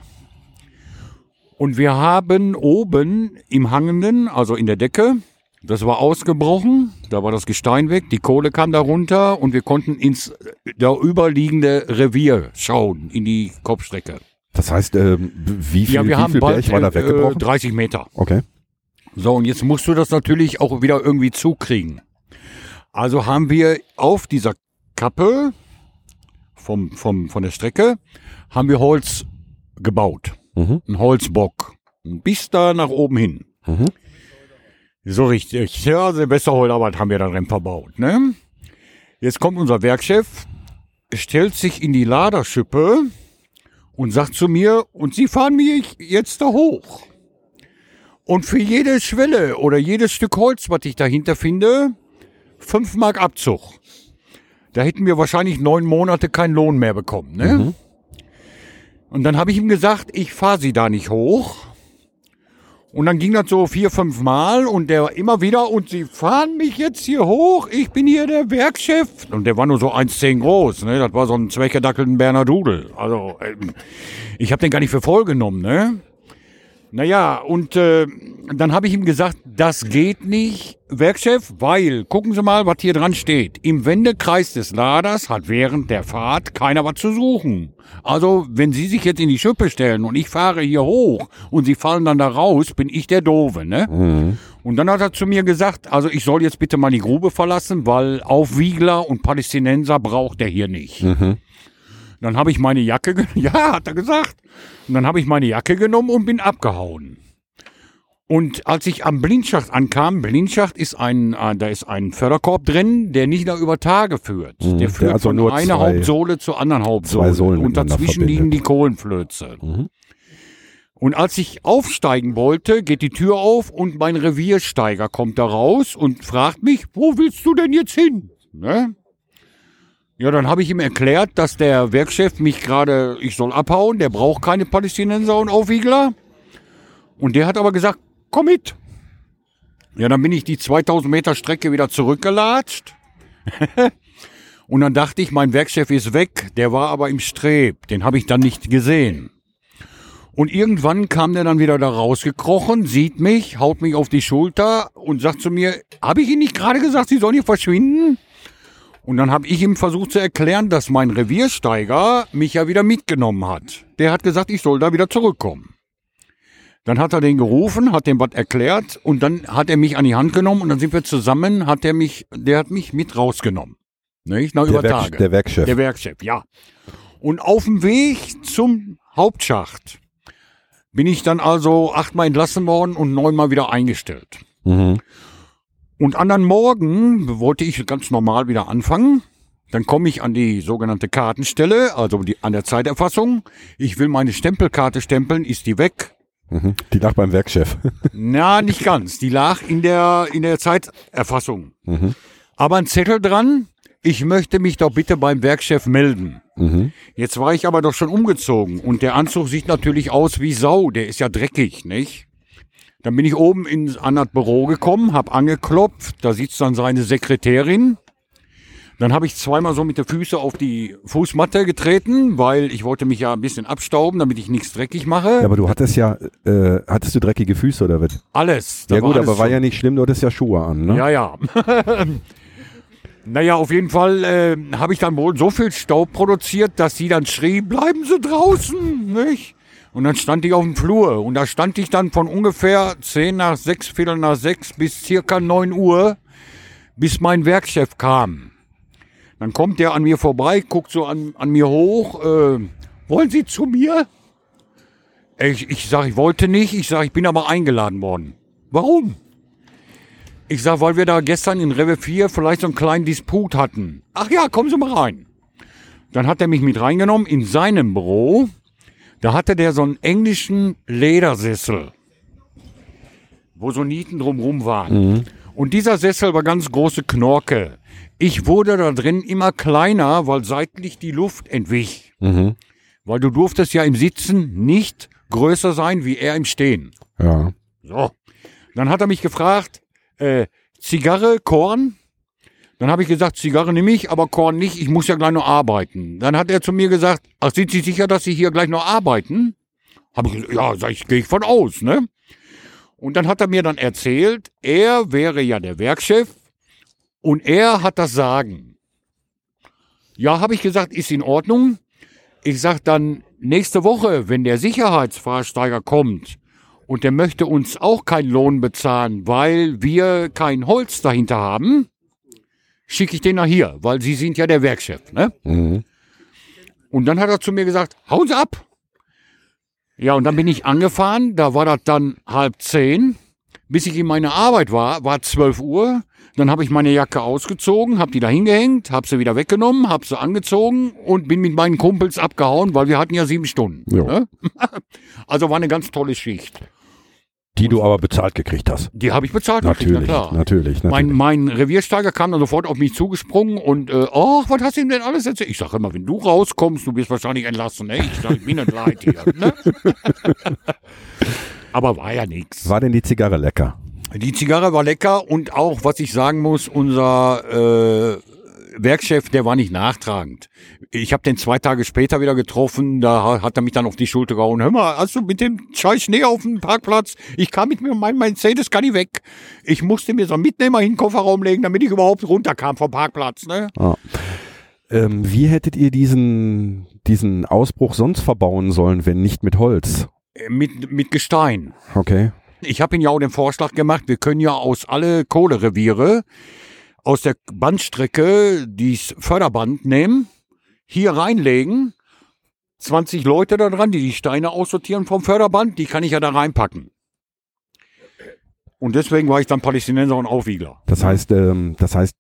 und wir haben oben im Hangenden, also in der Decke, das war ausgebrochen, da war das Gestein weg, die Kohle kam da runter und wir konnten ins da überliegende Revier schauen, in die Kopfstrecke. Das heißt, ähm, wie viel, Ja, wir wie haben viel bald Berg war da äh, weggebrochen? 30 Meter. Okay. So, und jetzt musst du das natürlich auch wieder irgendwie zukriegen. Also haben wir auf dieser Kappe vom, vom, von der Strecke, haben wir Holz gebaut. Mhm. Ein Holzbock. Bis da nach oben hin. Mhm. So richtig. Ja, Silvesterholarbeit haben wir darin verbaut. Ne? Jetzt kommt unser Werkchef, stellt sich in die Laderschippe und sagt zu mir, und Sie fahren mich jetzt da hoch. Und für jede Schwelle oder jedes Stück Holz, was ich dahinter finde, fünf Mark Abzug. Da hätten wir wahrscheinlich neun Monate keinen Lohn mehr bekommen. Ne? Und dann habe ich ihm gesagt, ich fahre sie da nicht hoch. Und dann ging das so vier, fünf Mal und der immer wieder, und sie fahren mich jetzt hier hoch, ich bin hier der Werkchef. Und der war nur so 1,10 groß, ne? Das war so ein zweckgedackelten Berner Dudel. Also, ähm, ich habe den gar nicht für voll genommen, ne? Naja, und äh, dann habe ich ihm gesagt, das geht nicht, Werkchef, weil, gucken Sie mal, was hier dran steht. Im Wendekreis des Laders hat während der Fahrt keiner was zu suchen. Also, wenn Sie sich jetzt in die Schippe stellen und ich fahre hier hoch und Sie fallen dann da raus, bin ich der Doofe, ne? Und dann hat er zu mir gesagt, also ich soll jetzt bitte mal die Grube verlassen, weil Aufwiegler und Palästinenser braucht er hier nicht. Dann habe ich meine Jacke, ja, hat er gesagt. Und dann habe ich meine Jacke genommen und bin abgehauen. Und als ich am Blindschacht ankam, Blindschacht ist ein, äh, da ist ein Förderkorb drin, der nicht nur über Tage führt. Mhm, der der führt also von nur einer Hauptsohle zur anderen Hauptsohle. zwei Sohlen und dazwischen liegen die Kohlenflöze. Mhm. Und als ich aufsteigen wollte, geht die Tür auf und mein Reviersteiger kommt da raus und fragt mich, wo willst du denn jetzt hin? Ne? Ja, dann habe ich ihm erklärt, dass der Werkchef mich gerade, ich soll abhauen, der braucht keine Palästinenser und Aufwiegler. Und der hat aber gesagt, komm mit. Ja, dann bin ich die 2000 Meter Strecke wieder zurückgelatscht. und dann dachte ich, mein Werkchef ist weg, der war aber im Streb, den habe ich dann nicht gesehen. Und irgendwann kam der dann wieder da rausgekrochen, sieht mich, haut mich auf die Schulter und sagt zu mir, habe ich Ihnen nicht gerade gesagt, Sie sollen hier verschwinden? Und dann habe ich ihm versucht zu erklären, dass mein Reviersteiger mich ja wieder mitgenommen hat. Der hat gesagt, ich soll da wieder zurückkommen. Dann hat er den gerufen, hat dem was erklärt und dann hat er mich an die Hand genommen und dann sind wir zusammen, hat er mich, der hat mich mit rausgenommen. Nicht? Na, Der, über Werk, Tage. der Werkchef. Der Werkchef, ja. Und auf dem Weg zum Hauptschacht bin ich dann also achtmal entlassen worden und neunmal wieder eingestellt. Mhm. Und anderen Morgen wollte ich ganz normal wieder anfangen. Dann komme ich an die sogenannte Kartenstelle, also die, an der Zeiterfassung. Ich will meine Stempelkarte stempeln, ist die weg? Mhm. Die lag beim Werkchef. Na, nicht ganz. Die lag in der, in der Zeiterfassung. Mhm. Aber ein Zettel dran, ich möchte mich doch bitte beim Werkchef melden. Mhm. Jetzt war ich aber doch schon umgezogen und der Anzug sieht natürlich aus wie Sau, der ist ja dreckig, nicht? Dann bin ich oben in, an das Büro gekommen, hab angeklopft, da sitzt dann seine Sekretärin. Dann habe ich zweimal so mit den Füßen auf die Fußmatte getreten, weil ich wollte mich ja ein bisschen abstauben, damit ich nichts dreckig mache. Ja, aber du hattest ja, äh, hattest du dreckige Füße oder was? alles. Ja gut, alles aber war ja nicht schlimm, du hattest ja Schuhe an, ne? Ja, ja. naja, auf jeden Fall äh, habe ich dann wohl so viel Staub produziert, dass sie dann schrie, bleiben Sie draußen, nicht? Und dann stand ich auf dem Flur und da stand ich dann von ungefähr 10 nach 6, Viertel nach 6 bis circa 9 Uhr, bis mein Werkchef kam. Dann kommt der an mir vorbei, guckt so an, an mir hoch, äh, wollen Sie zu mir? Ich, ich sage, ich wollte nicht, ich sage, ich bin aber eingeladen worden. Warum? Ich sag, weil wir da gestern in Rewe 4 vielleicht so einen kleinen Disput hatten. Ach ja, kommen Sie mal rein. Dann hat er mich mit reingenommen in seinem Büro. Da hatte der so einen englischen Ledersessel, wo so Nieten drumrum waren. Und dieser Sessel war ganz große Knorke. Ich wurde da drin immer kleiner, weil seitlich die Luft entwich. Mhm. Weil du durftest ja im Sitzen nicht größer sein wie er im Stehen. Ja. So. Dann hat er mich gefragt, äh, Zigarre, Korn? Dann habe ich gesagt, Zigarre nehme ich, aber Korn nicht, ich muss ja gleich noch arbeiten. Dann hat er zu mir gesagt, ach, sind Sie sicher, dass Sie hier gleich noch arbeiten? Habe ich gesagt, ja, sag ich, gehe ich von aus, ne? Und dann hat er mir dann erzählt, er wäre ja der Werkchef und er hat das Sagen. Ja, habe ich gesagt, ist in Ordnung. Ich sag dann, nächste Woche, wenn der Sicherheitsfahrsteiger kommt und der möchte uns auch keinen Lohn bezahlen, weil wir kein Holz dahinter haben, schicke ich den nach hier, weil Sie sind ja der Werkchef, ne? Mhm. Und dann hat er zu mir gesagt, hauen Sie ab. Ja, und dann bin ich angefahren, da war das dann halb zehn. Bis ich in meiner Arbeit war, war 12 Uhr. Dann habe ich meine Jacke ausgezogen, habe die da hingehängt, habe sie wieder weggenommen, habe sie angezogen und bin mit meinen Kumpels abgehauen, weil wir hatten ja sieben Stunden. Ne? Also war eine ganz tolle Schicht. Die du aber bezahlt gekriegt hast. Die habe ich bezahlt, gekriegt, Natürlich, na klar. natürlich, Mein, natürlich. mein Reviersteiger kam dann sofort auf mich zugesprungen und, äh, oh, was hast du ihm denn alles erzählt? Ich sage immer, wenn du rauskommst, du bist wahrscheinlich entlassen. Ne? Ich sage, ich bin nicht leid hier. Ne? Aber war ja nichts. War denn die Zigarre lecker? Die Zigarre war lecker und auch, was ich sagen muss, unser äh, Werkchef, der war nicht nachtragend. Ich habe den zwei Tage später wieder getroffen, da ha- hat er mich dann auf die Schulter gehauen. Hör mal, hast du mit dem scheiß Schnee auf dem Parkplatz? Ich kam mit mir, mein Mercedes kann nicht weg. Ich musste mir so einen Mitnehmer in den Kofferraum legen, damit ich überhaupt runterkam vom Parkplatz. Ne? Ähm, wie hättet ihr diesen, diesen Ausbruch sonst verbauen sollen, wenn nicht mit Holz? Äh, Mit, mit Gestein. Okay. Ich habe Ihnen ja auch den Vorschlag gemacht, wir können ja aus alle Kohlereviere aus der Bandstrecke dieses Förderband nehmen, hier reinlegen, 20 Leute da dran, die die Steine aussortieren vom Förderband, die kann ich ja da reinpacken. Und deswegen war ich dann Palästinenser und Aufwiegler. Das heißt, ähm, das heißt,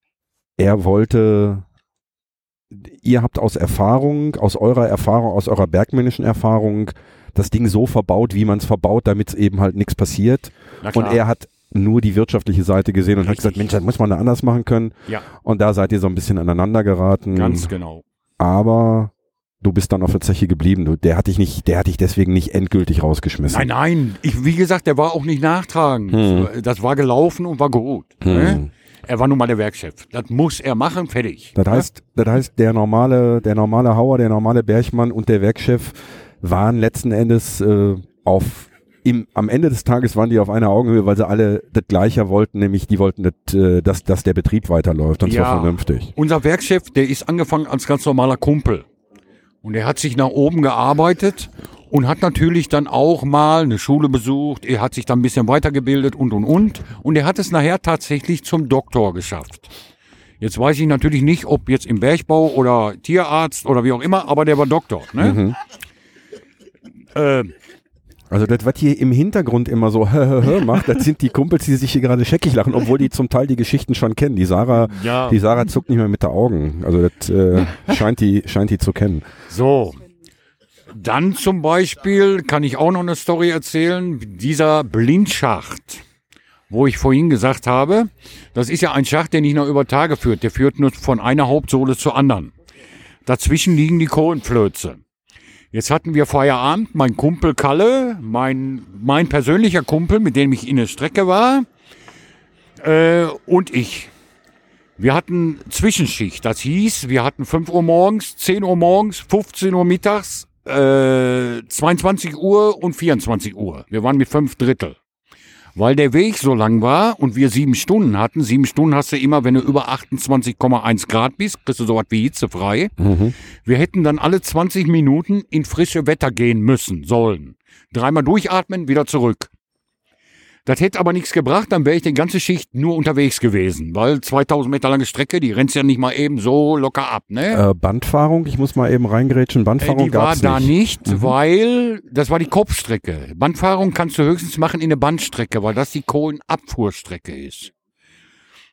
er wollte, ihr habt aus Erfahrung, aus eurer Erfahrung, aus eurer bergmännischen Erfahrung, das Ding so verbaut, wie man es verbaut, damit es eben halt nichts passiert. Und er hat nur die wirtschaftliche Seite gesehen und hat Richtig. gesagt, Mensch, das muss man da anders machen können. Ja, Und da seid ihr so ein bisschen aneinander geraten. ganz genau. Aber du bist dann auf der Zeche geblieben. Du, der hat dich nicht, der hat dich deswegen nicht endgültig rausgeschmissen. Nein, nein, ich, wie gesagt, der war auch nicht nachtragend. Hm. Das war gelaufen und war gut. Hm. Ne? Er war nun mal der Werkchef. Das muss er machen, fertig. Das heißt, das heißt, der normale, der normale Hauer, der normale Bergmann und der Werkchef waren letzten Endes äh, auf im, am Ende des Tages waren die auf einer Augenhöhe, weil sie alle das Gleiche wollten, nämlich die wollten, das, äh, dass, dass der Betrieb weiterläuft und zwar Ja. vernünftig. Unser Werkchef, der ist angefangen als ganz normaler Kumpel. Und er hat sich nach oben gearbeitet und hat natürlich dann auch mal eine Schule besucht. Er hat sich dann ein bisschen weitergebildet und, und, und. Und er hat es nachher tatsächlich zum Doktor geschafft. Jetzt weiß ich natürlich nicht, ob jetzt im Bergbau oder Tierarzt oder wie auch immer, aber der war Doktor. Ne? Mhm. Äh, Also das, was hier im Hintergrund immer so macht, das sind die Kumpels, die sich hier gerade scheckig lachen, obwohl die zum Teil die Geschichten schon kennen. Die Sarah, Ja. die Sarah zuckt nicht mehr mit den Augen. Also das äh, scheint die, scheint die zu kennen. So. Dann zum Beispiel kann ich auch noch eine Story erzählen. Dieser Blindschacht, wo ich vorhin gesagt habe, das ist ja ein Schacht, der nicht nur über Tage führt. Der führt nur von einer Hauptsohle zur anderen. Dazwischen liegen die Kohlenflöze. Jetzt hatten wir Feierabend, mein Kumpel Kalle, mein, mein persönlicher Kumpel, mit dem ich in der Strecke war, äh, und ich. Wir hatten Zwischenschicht. Das hieß, wir hatten 5 Uhr morgens, 10 Uhr morgens, 15 Uhr mittags, äh, 22 Uhr und 24 Uhr. Wir waren mit fünf Drittel. Weil der Weg so lang war und wir sieben Stunden hatten, sieben Stunden hast du immer, wenn du über 28,1 Grad bist, kriegst du sowas wie hitzefrei. Wir hätten dann alle 20 Minuten in frische Wetter gehen müssen, sollen. Dreimal durchatmen, wieder zurück. Das hätte aber nichts gebracht, dann wäre ich die ganze Schicht nur unterwegs gewesen, weil 2000 Meter lange Strecke, die rennst ja nicht mal eben so locker ab, ne? Äh, Bandfahrung, ich muss mal eben reingrätschen. Äh, Bandfahrung die war gab's da nicht. nicht, weil das war die Kopfstrecke. Bandfahrung kannst du höchstens machen in der Bandstrecke, weil das die Kohlenabfuhrstrecke ist.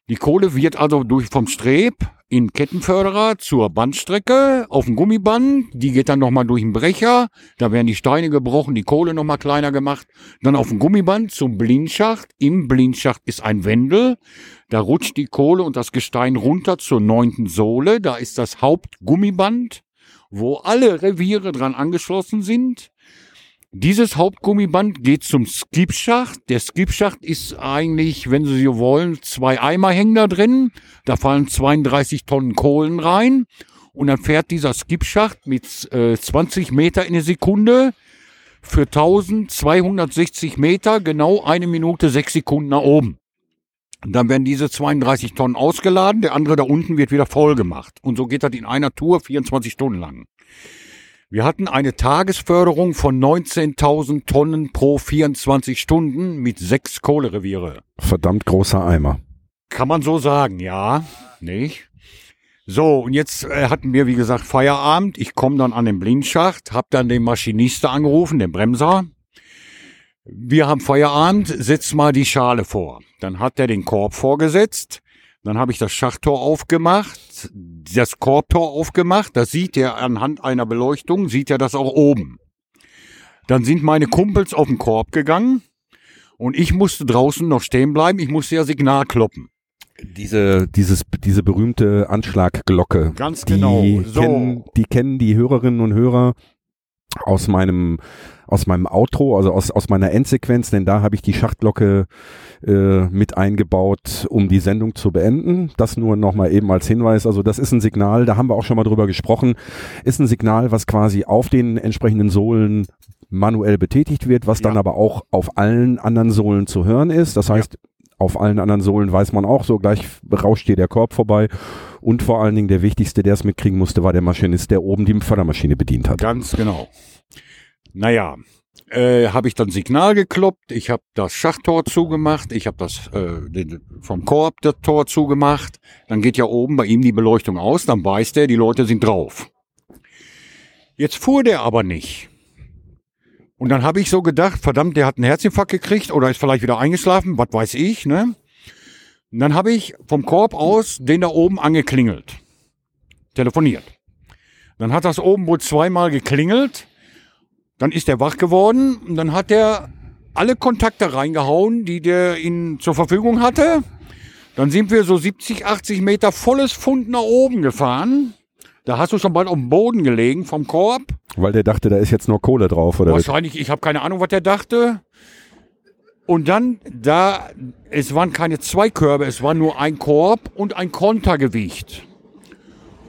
Die Kohle wird also durch vom Streb in Kettenförderer zur Bandstrecke auf dem Gummiband. Die geht dann nochmal durch den Brecher. Da werden die Steine gebrochen, die Kohle nochmal kleiner gemacht. Dann auf dem Gummiband zum Blindschacht. Im Blindschacht ist ein Wendel. Da rutscht die Kohle und das Gestein runter zur neunten Sohle. Da ist das Hauptgummiband, wo alle Reviere dran angeschlossen sind. Dieses Hauptgummiband geht zum Skipschacht. Der Skipschacht ist eigentlich, wenn Sie so wollen, zwei Eimer hängen da drin. Da fallen 32 Tonnen Kohlen rein. Und dann fährt dieser Skipschacht mit äh, 20 Meter in der Sekunde für 1260 Meter genau eine Minute sechs Sekunden nach oben. Und dann werden diese 32 Tonnen ausgeladen, der andere da unten wird wieder voll gemacht. Und so geht das in einer Tour 24 Stunden lang. Wir hatten eine Tagesförderung von 19.000 Tonnen pro 24 Stunden mit sechs Kohlereviere. Verdammt großer Eimer. Kann man so sagen, ja. Nicht? So, und jetzt äh, hatten wir, wie gesagt, Feierabend. Ich komme dann an den Blindschacht, hab dann den Maschinisten angerufen, den Bremser. Wir haben Feierabend, setz mal die Schale vor. Dann hat er den Korb vorgesetzt. Dann habe ich das Schachttor aufgemacht, das Korbtor aufgemacht. Das sieht er anhand einer Beleuchtung, sieht er das auch oben. Dann sind meine Kumpels auf den Korb gegangen und ich musste draußen noch stehen bleiben. Ich musste ja Signal kloppen. Diese, dieses, diese berühmte Anschlagglocke. Ganz die genau. So. Kennen, die kennen die Hörerinnen und Hörer aus meinem aus meinem Outro, also aus, aus meiner Endsequenz, denn da habe ich die Schachtglocke äh, mit eingebaut, um die Sendung zu beenden. Das nur nochmal eben als Hinweis. Also das ist ein Signal, da haben wir auch schon mal drüber gesprochen, ist ein Signal, was quasi auf den entsprechenden Sohlen manuell betätigt wird, was dann Ja. aber auch auf allen anderen Sohlen zu hören ist. Das heißt, auf allen anderen Sohlen weiß man auch, so gleich rauscht dir der Korb vorbei. Und vor allen Dingen der wichtigste, der es mitkriegen musste, war der Maschinist, der oben die Fördermaschine bedient hat. Ganz genau. Naja, äh, habe ich dann Signal gekloppt, ich habe das Schachttor zugemacht, ich habe das äh, den, vom Korb das Tor zugemacht. Dann geht ja oben bei ihm die Beleuchtung aus, dann weiß der, die Leute sind drauf. Jetzt fuhr der aber nicht. Und dann habe ich so gedacht, verdammt, der hat einen Herzinfarkt gekriegt oder ist vielleicht wieder eingeschlafen, was weiß ich, ne? Und dann habe ich vom Korb aus den da oben angeklingelt. Telefoniert. Dann hat das oben wohl zweimal geklingelt. Dann ist er wach geworden und dann hat er alle Kontakte reingehauen, die der ihn zur Verfügung hatte. Dann sind wir so 70, 80 Meter volles Pfund nach oben gefahren. Da hast du schon bald auf dem Boden gelegen vom Korb. Weil der dachte, da ist jetzt nur Kohle drauf, oder? Wahrscheinlich, ich habe keine Ahnung, was der dachte. Und dann, da, es waren keine zwei Körbe, es war nur ein Korb und ein Kontergewicht.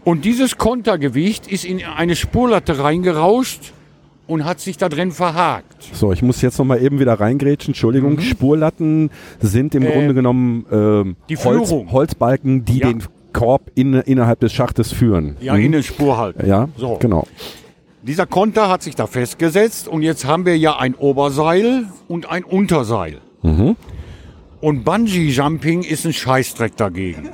Und dieses Kontergewicht ist in eine Spurlatte reingerauscht und hat sich da drin verhakt. So, ich muss jetzt nochmal eben wieder reingrätschen. Entschuldigung, Spurlatten sind im Mhm. Äh, Grunde genommen ähm, die Holz. Holzbalken, die Ja. den Korb in, innerhalb des Schachtes führen. Ja, Mhm. in eine Spur halten. Ja, So. genau. Dieser Konter hat sich da festgesetzt und jetzt haben wir ja ein Oberseil und ein Unterseil. Mhm. Und Bungee Jumping ist ein Scheißdreck dagegen.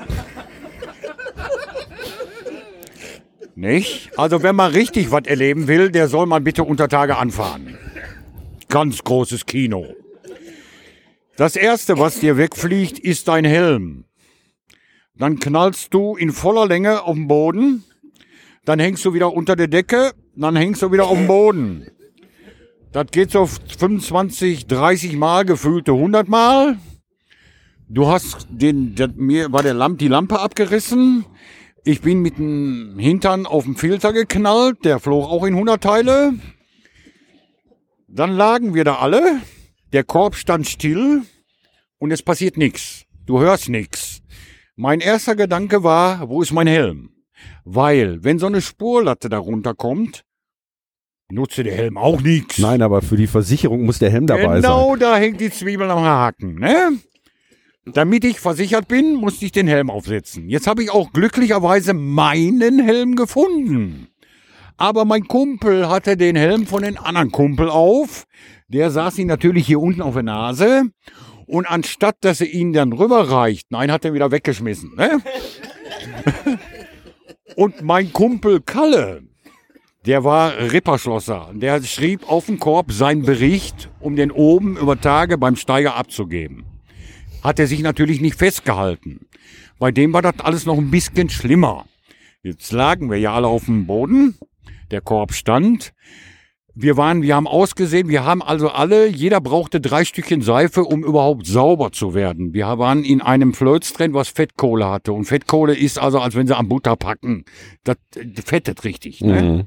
Nicht? Also wenn man richtig was erleben will, der soll mal bitte unter Tage anfahren. Ganz großes Kino. Das erste, was dir wegfliegt, ist dein Helm. Dann knallst du in voller Länge auf den Boden. Dann hängst du wieder unter der Decke. Dann hängst du wieder auf dem Boden. Das geht so 25, 30 Mal, gefühlte 100 Mal. Du hast den, der, mir war der Lamp, die Lampe abgerissen. Ich bin mit dem Hintern auf den Filter geknallt. Der flog auch in 100 Teile. Dann lagen wir da alle. Der Korb stand still und es passiert nichts. Du hörst nichts. Mein erster Gedanke war, wo ist mein Helm? Weil, wenn so eine Spurlatte da runterkommt, nutze der Helm auch nichts. Nein, aber für die Versicherung muss der Helm dabei sein. Genau, da hängt die Zwiebel am Haken, ne? Damit ich versichert bin, musste ich den Helm aufsetzen. Jetzt habe ich auch glücklicherweise meinen Helm gefunden. Aber mein Kumpel hatte den Helm von den anderen Kumpel auf. Der saß ihn natürlich hier unten auf der Nase. Und anstatt, dass er ihn dann rüberreicht, nein, hat er wieder weggeschmissen. Ne? Und mein Kumpel Kalle, der war Ripperschlosser. Der schrieb auf den Korb seinen Bericht, um den oben über Tage beim Steiger abzugeben. Hat er sich natürlich nicht festgehalten. Bei dem war das alles noch ein bisschen schlimmer. Jetzt lagen wir ja alle auf dem Boden. Der Korb stand. Wir waren, wir haben ausgesehen, wir haben also alle, jeder brauchte drei Stückchen Seife, um überhaupt sauber zu werden. Wir waren in einem Flöz drin, was Fettkohle hatte. Und Fettkohle ist also, als wenn sie am Butter packen. Das fettet richtig. Ne? Mhm.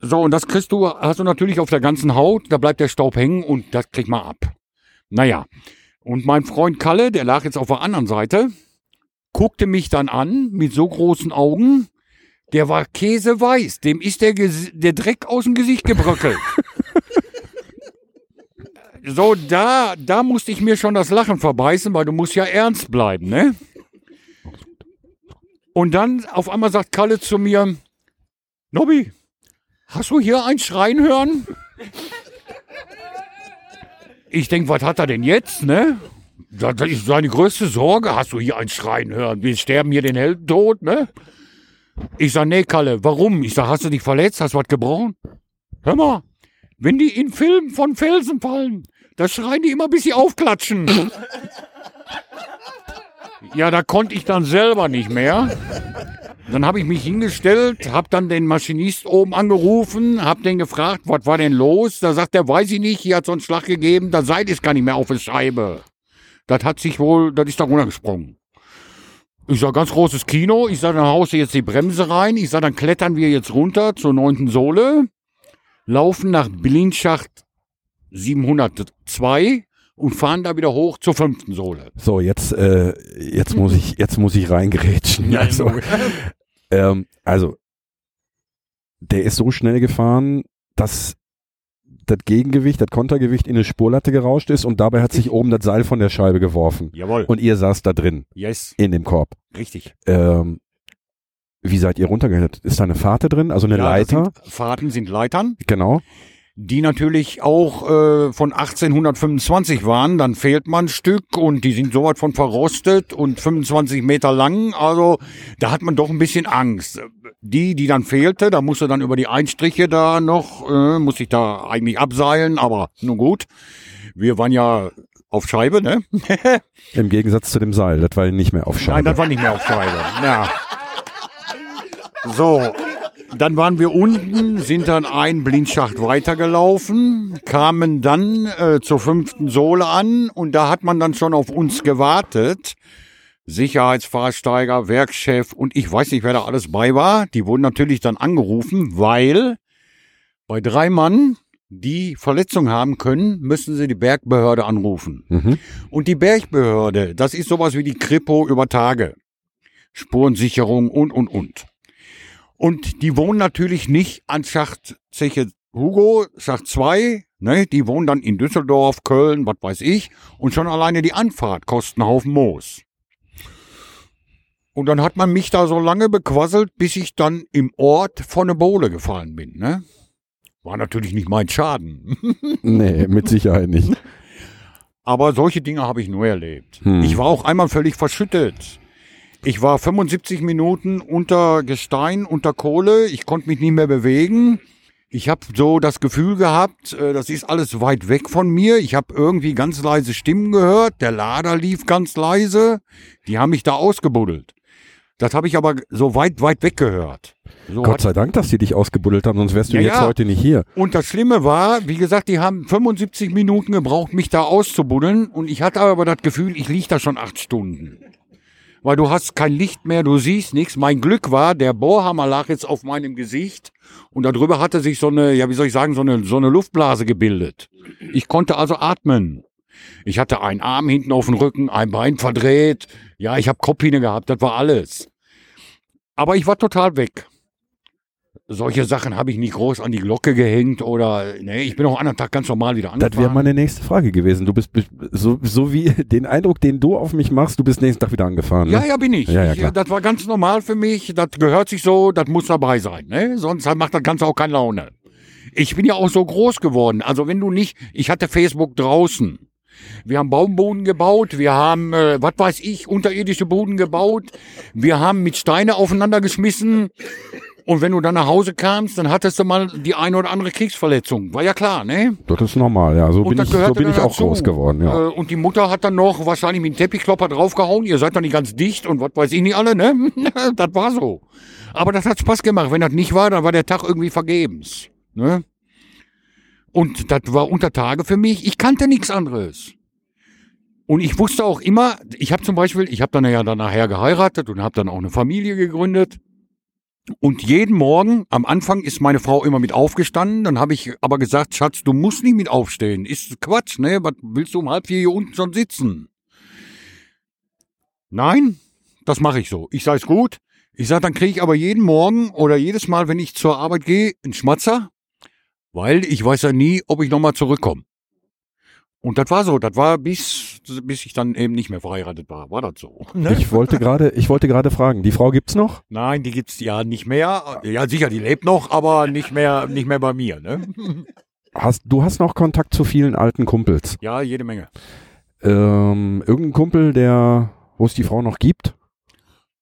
So, und das kriegst du, hast du natürlich auf der ganzen Haut, da bleibt der Staub hängen und das kriegt man ab. Naja, und mein Freund Kalle, der lag jetzt auf der anderen Seite, guckte mich dann an mit so großen Augen, der war käseweiß, dem ist der, Ges- der Dreck aus dem Gesicht gebröckelt. so, da, da musste ich mir schon das Lachen verbeißen, weil du musst ja ernst bleiben, ne? Und dann auf einmal sagt Kalle zu mir, Nobby, hast du hier ein Schreien hören? Ich denk, was hat er denn jetzt, ne? Das das ist seine größte Sorge. Hast du hier ein Schreien hören? Wir sterben hier den Helden tot, ne? Ich sag, nee, Kalle, warum? Ich sag, hast du dich verletzt? Hast du was gebrochen? Hör mal, wenn die in Filmen von Felsen fallen, da schreien die immer, bis sie aufklatschen. ja, da konnte ich dann selber nicht mehr. Dann habe ich mich hingestellt, habe dann den Maschinist oben angerufen, habe den gefragt, was war denn los? Da sagt er, weiß ich nicht, hier hat so einen Schlag gegeben, da seid es gar nicht mehr auf der Scheibe. Das hat sich wohl, das ist da runtergesprungen. Ich sag, ganz großes Kino. Ich sag, dann haust du jetzt die Bremse rein. Ich sag, dann klettern wir jetzt runter zur neunten Sohle, laufen nach Billinschacht 702 und fahren da wieder hoch zur fünften Sohle. So, jetzt, äh, jetzt muss ich, jetzt muss ich reingrätschen. Also, ähm, also, der ist so schnell gefahren, dass das Gegengewicht, das Kontergewicht in eine Spurlatte gerauscht ist und dabei hat sich oben das Seil von der Scheibe geworfen. Jawohl. Und ihr saßt da drin, yes, in dem Korb. richtig. Ähm, wie seid ihr runtergehört? Ist da eine Fahrt drin, also eine Ja, Leiter? Sind, Fahrten sind Leitern, Genau. Die natürlich auch äh, von 1825 waren. Dann fehlt man ein Stück und die sind so weit von verrostet und 25 Meter lang. Also da hat man doch ein bisschen Angst. Die, die dann fehlte, da musste dann über die Einstriche da noch, äh, muss ich da eigentlich abseilen, aber nun gut. Wir waren ja auf Scheibe, ne? Im Gegensatz zu dem Seil, das war nicht mehr auf Scheibe. Nein, das war nicht mehr auf Scheibe. Ja. So, dann waren wir unten, sind dann einen Blindschacht weitergelaufen, kamen dann äh, zur fünften Sohle an und da hat man dann schon auf uns gewartet. Sicherheitsfahrsteiger, Werkchef und ich weiß nicht, wer da alles bei war. Die wurden natürlich dann angerufen, weil bei drei Mann, die Verletzungen haben können, müssen sie die Bergbehörde anrufen. Mhm. Und die Bergbehörde, das ist sowas wie die Kripo über Tage. Spurensicherung und, und, und. Und die wohnen natürlich nicht an Schacht Zeche Hugo, Schacht 2, ne? Die wohnen dann in Düsseldorf, Köln, was weiß ich. Und schon alleine die Anfahrt kostet einen Haufen Moos. Und dann hat man mich da so lange bequasselt, bis ich dann im Ort von der Bohle gefallen bin, ne? War natürlich nicht mein Schaden. Nee, mit Sicherheit nicht. Aber solche Dinge habe ich nur erlebt. Hm. Ich war auch einmal völlig verschüttet. Ich war 75 Minuten unter Gestein, unter Kohle. Ich konnte mich nicht mehr bewegen. Ich habe so das Gefühl gehabt, äh, das ist alles weit weg von mir. Ich habe irgendwie ganz leise Stimmen gehört. Der Lader lief ganz leise. Die haben mich da ausgebuddelt. Das habe ich aber so weit, weit weg gehört. So Gott sei Dank, dass die dich ausgebuddelt haben, sonst wärst du Ja, jetzt ja. heute nicht hier. Und das Schlimme war, wie gesagt, die haben 75 Minuten gebraucht, mich da auszubuddeln. Und ich hatte aber das Gefühl, ich lieg da schon acht Stunden. Weil du hast kein Licht mehr, du siehst nichts. Mein Glück war, der Bohrhammer lag jetzt auf meinem Gesicht. Und darüber hatte sich so eine, ja, wie soll ich sagen, so eine, so eine Luftblase gebildet. Ich konnte also atmen. Ich hatte einen Arm hinten auf dem Rücken, ein Bein verdreht. Ja, ich habe Kopfhine gehabt, das war alles. Aber ich war total weg solche Sachen habe ich nicht groß an die Glocke gehängt oder nee, ich bin auch anderen Tag ganz normal wieder Das wäre angefahren. meine nächste Frage gewesen. Du bist so, so wie den Eindruck, den du auf mich machst, du bist nächsten Tag wieder angefahren. Ne? ja, ja, bin ich. Ja, ja, ich klar. das war ganz normal für mich. Das gehört sich so, das muss dabei sein. Ne? Sonst macht das Ganze auch keine Laune. Ich bin ja auch so groß geworden. Also wenn du nicht, ich hatte Facebook draußen. Wir haben Baumboden gebaut, wir haben, äh, was weiß ich, unterirdische Boden gebaut. Wir haben mit Steine aufeinander geschmissen. Und wenn du dann nach Hause kamst, dann hattest du mal die eine oder andere Kriegsverletzung. War ja klar, ne? Das ist normal, ja. So Und bin ich, so bin ich auch dazu. groß geworden, ja. Äh, und die Mutter hat dann noch wahrscheinlich mit dem Teppichklopper draufgehauen. Ihr seid doch nicht ganz dicht und was weiß ich nicht alle, ne? das war so. Aber das hat Spaß gemacht. Wenn das nicht war, dann war der Tag irgendwie vergebens. Ne? Und das war unter Tage für mich. Ich kannte nichts anderes. Und ich wusste auch immer, ich habe zum Beispiel, ich habe dann ja dann nachher geheiratet und habe dann auch eine Familie gegründet. Und jeden Morgen, am Anfang ist meine Frau immer mit aufgestanden, dann habe ich aber gesagt, Schatz, du musst nicht mit aufstehen. Ist Quatsch, ne? Was willst du um halb vier hier unten schon sitzen? Nein, das mache ich so. Ich sage es gut. Ich sage, dann kriege ich aber jeden Morgen oder jedes Mal, wenn ich zur Arbeit gehe, einen Schmatzer, weil ich weiß ja nie, ob ich nochmal zurückkomme. Und das war so, das war bis, bis ich dann eben nicht mehr verheiratet war, war das so. Ne? Ich wollte gerade, ich wollte gerade fragen, die Frau gibt's noch? Nein, die gibt's ja nicht mehr. Ja, sicher, die lebt noch, aber nicht mehr, nicht mehr bei mir, ne? Hast, du hast noch Kontakt zu vielen alten Kumpels. Ja, jede Menge. Ähm, irgendein Kumpel, der, wo es die Frau noch gibt?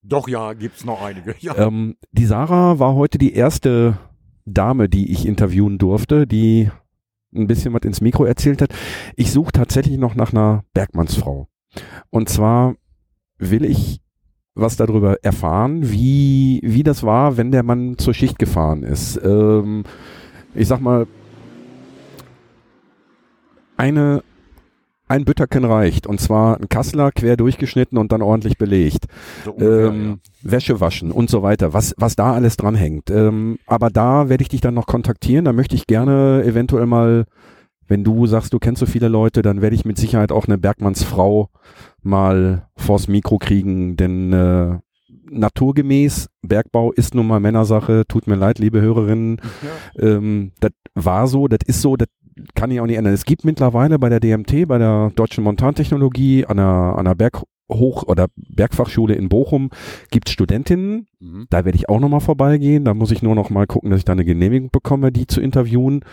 Doch, ja, gibt's noch einige. Ja. Ähm, die Sarah war heute die erste Dame, die ich interviewen durfte, die ein bisschen was ins Mikro erzählt hat. Ich suche tatsächlich noch nach einer Bergmannsfrau. Und zwar will ich was darüber erfahren, wie, wie das war, wenn der Mann zur Schicht gefahren ist. Ähm, ich sag mal, eine, ein Bütterken reicht. Und zwar ein Kassler quer durchgeschnitten und dann ordentlich belegt So ungefähr, ähm, Wäsche waschen und so weiter, was, was da alles dran hängt. Ähm, aber da werde ich dich dann noch kontaktieren. Da möchte ich gerne eventuell mal, wenn du sagst, du kennst so viele Leute, dann werde ich mit Sicherheit auch eine Bergmannsfrau mal vors Mikro kriegen, denn äh, naturgemäß, Bergbau ist nun mal Männersache, tut mir leid, liebe Hörerinnen. Ähm, das war so, das ist so, das kann ich auch nicht ändern. Es gibt mittlerweile bei der DMT, bei der Deutschen Montantechnologie, an der, an der Berghoch- oder Bergfachschule in Bochum, gibt Studentinnen. Mhm. Da werde ich auch nochmal vorbeigehen. Da muss ich nur noch mal gucken, dass ich da eine Genehmigung bekomme, die zu interviewen.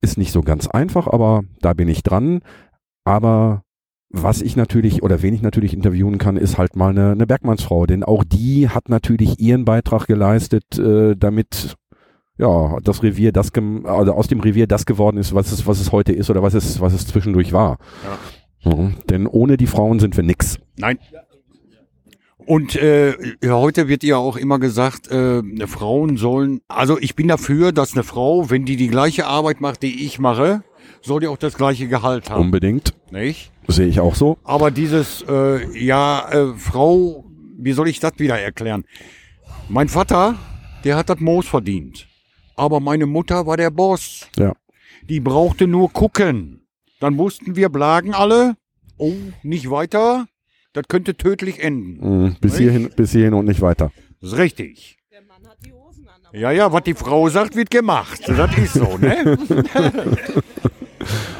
Ist nicht so ganz einfach, aber da bin ich dran. Aber was ich natürlich oder wen ich natürlich interviewen kann, ist halt mal eine, eine Bergmannsfrau, denn auch die hat natürlich ihren Beitrag geleistet, äh, damit ja das Revier das also aus dem Revier das geworden ist, was es was es heute ist oder was es was es zwischendurch war. Ja, denn ohne die Frauen sind wir nix. Nein. Und äh, heute wird ja auch immer gesagt, äh, Frauen sollen, also ich bin dafür, dass eine Frau, wenn die die gleiche Arbeit macht, die ich mache, soll die auch das gleiche Gehalt haben. Unbedingt Nicht? sehe ich auch so. Aber dieses, äh, ja, äh, Frau, wie soll ich das wieder erklären? Mein Vater, der hat das Moos verdient. Aber meine Mutter war der Boss. Ja. Die brauchte nur gucken. Dann wussten wir Blagen alle, oh, nicht weiter, das könnte tödlich enden. Mhm, bis hierhin bis hierhin und nicht weiter. Das ist richtig. Ja, ja, was die Frau sagt, wird gemacht. Das ist so, ne?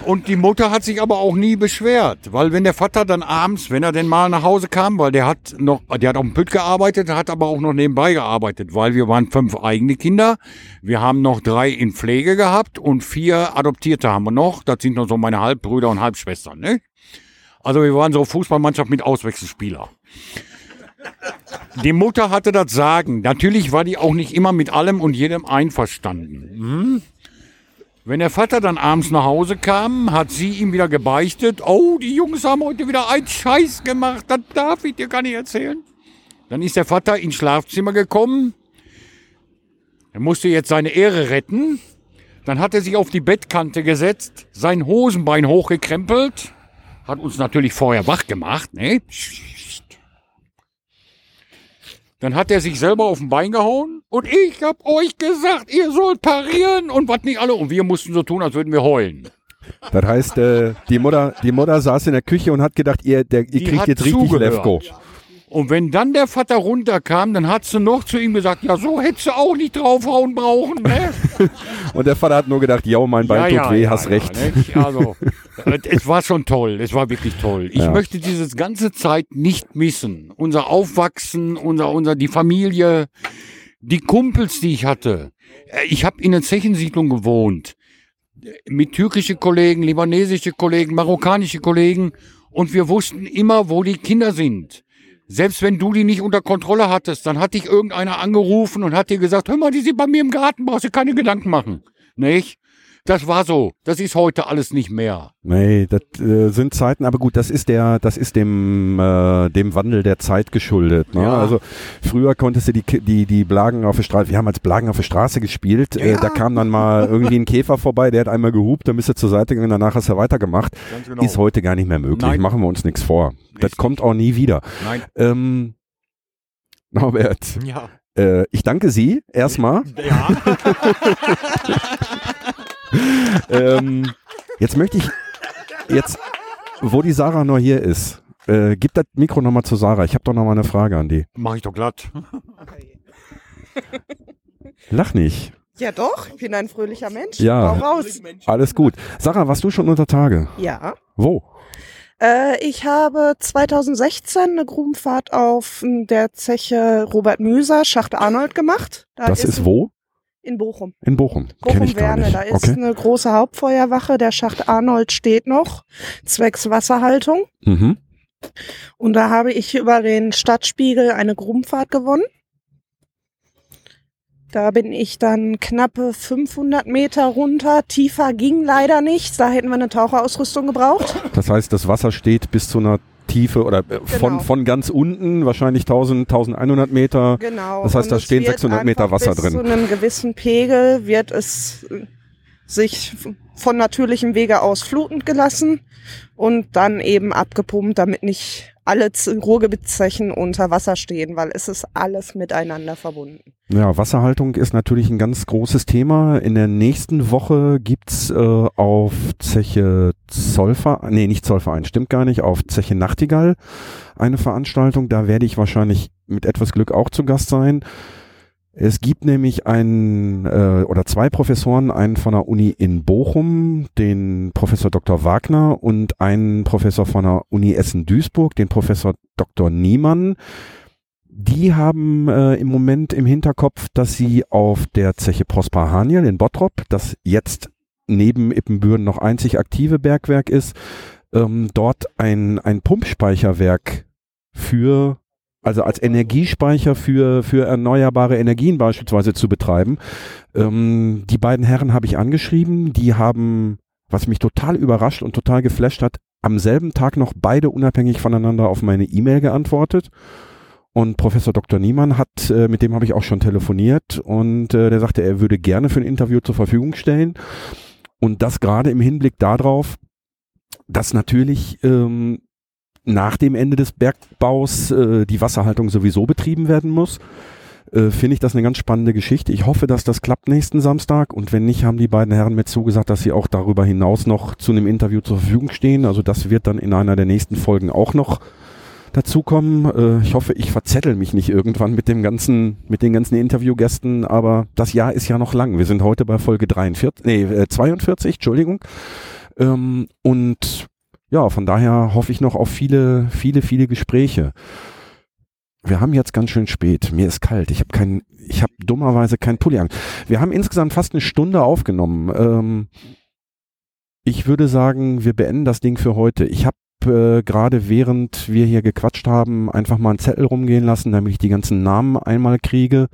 Und die Mutter hat sich aber auch nie beschwert, weil wenn der Vater dann abends, wenn er denn mal nach Hause kam, weil der hat noch, der hat auf dem Pütt gearbeitet, hat aber auch noch nebenbei gearbeitet, weil wir waren fünf eigene Kinder, wir haben noch drei in Pflege gehabt und vier Adoptierte haben wir noch. Das sind noch so meine Halbbrüder und Halbschwestern, ne? Also wir waren so Fußballmannschaft mit Auswechselspieler. Die Mutter hatte das Sagen. Natürlich war die auch nicht immer mit allem und jedem einverstanden. Hm? Wenn der Vater dann abends nach Hause kam, hat sie ihm wieder gebeichtet, oh, die Jungs haben heute wieder einen Scheiß gemacht, das darf ich dir gar nicht erzählen. Dann ist der Vater ins Schlafzimmer gekommen, er musste jetzt seine Ehre retten, dann hat er sich auf die Bettkante gesetzt, sein Hosenbein hochgekrempelt, hat uns natürlich vorher wach gemacht, ne? Dann hat er sich selber auf den Bein gehauen und ich hab euch gesagt, ihr sollt parieren und was nicht alle. Und wir mussten so tun, als würden wir heulen. Das heißt, äh, die, Mutter, die Mutter saß in der Küche und hat gedacht, ihr, der, ihr Die kriegt jetzt richtig zugehört. Lefko. Und wenn dann der Vater runterkam, dann hat sie noch zu ihm gesagt, ja, so hättest du auch nicht draufhauen brauchen, ne? Und der Vater hat nur gedacht, ja, mein Bein tut weh, hast recht. nicht? Also, äh, es war schon toll, es war wirklich toll. Ich Ja. möchte diese ganze Zeit nicht missen. Unser Aufwachsen, unser, unser, die Familie, die Kumpels, die ich hatte. Äh, Ich habe in einer Zechensiedlung gewohnt. Mit türkische Kollegen, libanesische Kollegen, marokkanische Kollegen. Und wir wussten immer, wo die Kinder sind. Selbst wenn du die nicht unter Kontrolle hattest, dann hat dich irgendeiner angerufen und hat dir gesagt, hör mal, die sind bei mir im Garten, brauchst du keine Gedanken machen. Nicht? Das war so. Das ist heute alles nicht mehr. Nee, das äh, sind Zeiten, aber gut, das ist der, das ist dem, äh, dem Wandel der Zeit geschuldet. Ne? Ja. Also früher konntest du die, die, die Blagen auf der Straße, wir haben als Blagen auf der Straße gespielt, äh, da kam dann mal irgendwie ein Käfer vorbei, der hat einmal gehupt, dann bist du zur Seite gegangen, danach hast du weitergemacht. Genau. Ist heute gar nicht mehr möglich, Nein. machen wir uns nichts vor. Das Richtig. kommt auch nie wieder. Nein. Ähm, Norbert, Ja. äh, ich danke Sie erstmal. Ja. ähm, jetzt möchte ich, jetzt, wo die Sarah noch hier ist, äh, gib das Mikro nochmal zu Sarah. Ich habe doch nochmal eine Frage an die. Mach ich doch glatt. Lach nicht. Ja doch, ich bin ein fröhlicher Mensch. Ja. Hau raus. Alles gut. Sarah, warst du schon unter Tage? Ja. Wo? Äh, ich habe 2016 eine Grubenfahrt auf m, der Zeche Robert Müser, Schacht Arnold gemacht. Da das ist wo? In Bochum. In Bochum. Bochum-Werne, da ist Okay. eine große Hauptfeuerwache. Der Schacht Arnold steht noch, zwecks Wasserhaltung. Mhm. Und da habe ich über den Stadtspiegel eine Grubenfahrt gewonnen. Da bin ich dann knappe 500 Meter runter. Tiefer ging leider nicht. Da hätten wir eine Taucherausrüstung gebraucht. Das heißt, das Wasser steht bis zu einer Tiefe oder äh, von, Genau. von ganz unten, wahrscheinlich 1000, 1100 Meter. Genau. Das heißt, Und da stehen wird 600 Meter Wasser bis drin. Zu einem gewissen Pegel wird es sich von natürlichem Wege aus flutend gelassen und dann eben abgepumpt, damit nicht alle Ruhrgebietszechen unter Wasser stehen, weil es ist alles miteinander verbunden. Ja, Wasserhaltung ist natürlich ein ganz großes Thema. In der nächsten Woche gibt's äh, auf Zeche Zollverein, nee, nicht Zollverein, stimmt gar nicht, auf Zeche Nachtigall eine Veranstaltung. Da werde ich wahrscheinlich mit etwas Glück auch zu Gast sein. Es gibt nämlich einen äh, oder zwei Professoren, einen von der Uni in Bochum, den Professor Dr. Wagner und einen Professor von der Uni Essen-Duisburg, den Professor Dr. Niemann. Die haben äh, im Moment im Hinterkopf, dass sie auf der Zeche Prosper Haniel in Bottrop, das jetzt neben Ippenbüren noch einzig aktive Bergwerk ist, ähm, dort ein, ein Pumpspeicherwerk für, also als Energiespeicher für, für erneuerbare Energien beispielsweise zu betreiben. Ähm, die beiden Herren habe ich angeschrieben, die haben, was mich total überrascht und total geflasht hat, am selben Tag noch beide unabhängig voneinander auf meine E-Mail geantwortet. Und Professor Dr. Niemann hat, äh, mit dem habe ich auch schon telefoniert und äh, der sagte, er würde gerne für ein Interview zur Verfügung stellen. Und das gerade im Hinblick darauf, dass natürlich ähm, nach dem Ende des Bergbaus äh, die Wasserhaltung sowieso betrieben werden muss, äh, finde ich das eine ganz spannende Geschichte. Ich hoffe, dass das klappt nächsten Samstag und wenn nicht, haben die beiden Herren mir zugesagt, dass sie auch darüber hinaus noch zu einem Interview zur Verfügung stehen. Also das wird dann in einer der nächsten Folgen auch noch dazukommen. Äh, ich hoffe, ich verzettel mich nicht irgendwann mit dem ganzen, mit den ganzen Interviewgästen, aber das Jahr ist ja noch lang. Wir sind heute bei Folge 43, nee, äh, 42, Entschuldigung. Ähm, und ja, von daher hoffe ich noch auf viele, viele, viele Gespräche. Wir haben jetzt ganz schön spät. Mir ist kalt. Ich habe kein, ich habe dummerweise kein Pulli an. Wir haben insgesamt fast eine Stunde aufgenommen. Ähm, ich würde sagen, wir beenden das Ding für heute. Ich habe äh, gerade während wir hier gequatscht haben, einfach mal einen Zettel rumgehen lassen, damit ich die ganzen Namen einmal kriege.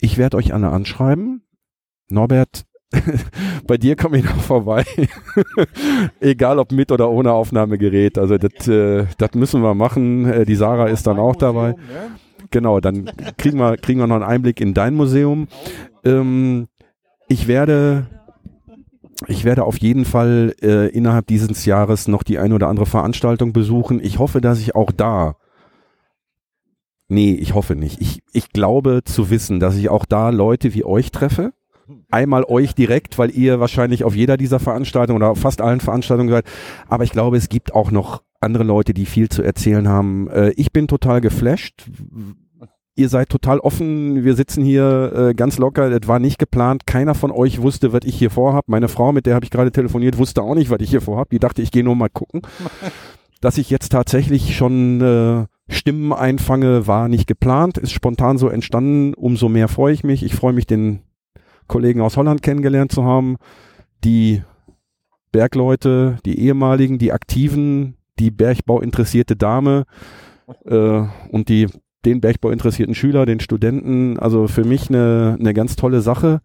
Ich werde euch alle anschreiben. Norbert, bei dir komme ich noch vorbei. Egal ob mit oder ohne Aufnahmegerät. Also das äh, das müssen wir machen. Äh, die Sarah ist dann auch dabei. Genau, dann kriegen wir, kriegen wir noch einen Einblick in dein Museum. Ähm, ich werde ich werde auf jeden Fall äh, innerhalb dieses Jahres noch die ein oder andere Veranstaltung besuchen. Ich hoffe, dass ich auch da. Nee, ich hoffe nicht. Ich, ich glaube zu wissen, dass ich auch da Leute wie euch treffe. Einmal euch direkt, weil ihr wahrscheinlich auf jeder dieser Veranstaltungen oder auf fast allen Veranstaltungen seid. Aber ich glaube, es gibt auch noch andere Leute, die viel zu erzählen haben. Äh, ich bin total geflasht, ihr seid total offen, wir sitzen hier äh, ganz locker, das war nicht geplant, keiner von euch wusste, was ich hier vorhab. Meine Frau, mit der habe ich gerade telefoniert, wusste auch nicht, was ich hier vorhab. Die dachte, ich gehe nur mal gucken. Dass ich jetzt tatsächlich schon äh, Stimmen einfange, war nicht geplant, ist spontan so entstanden. Umso mehr freue ich mich. Ich freue mich, den Kollegen aus Holland kennengelernt zu haben, die Bergleute, die ehemaligen, die aktiven, die Bergbau interessierte Dame äh, und die den Bergbau interessierten Schüler, den Studenten. Also für mich eine, eine ganz tolle Sache.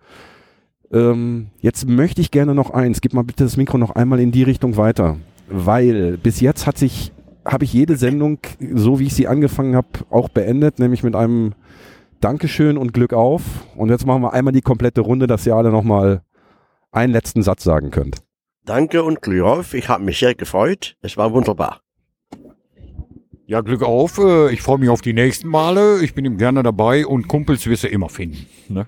Ähm, jetzt möchte ich gerne noch eins. Gib mal bitte das Mikro noch einmal in die Richtung weiter. Weil bis jetzt hat sich, habe ich jede Sendung, so wie ich sie angefangen habe, auch beendet, nämlich mit einem Dankeschön und Glück auf. Und jetzt machen wir einmal die komplette Runde, dass ihr alle nochmal einen letzten Satz sagen könnt. Danke und Glück auf. Ich habe mich sehr gefreut. Es war wunderbar. Ja, Glück auf. äh, Ich freue mich auf die nächsten Male. Ich bin ihm gerne dabei und Kumpels wirst du immer finden. Ne?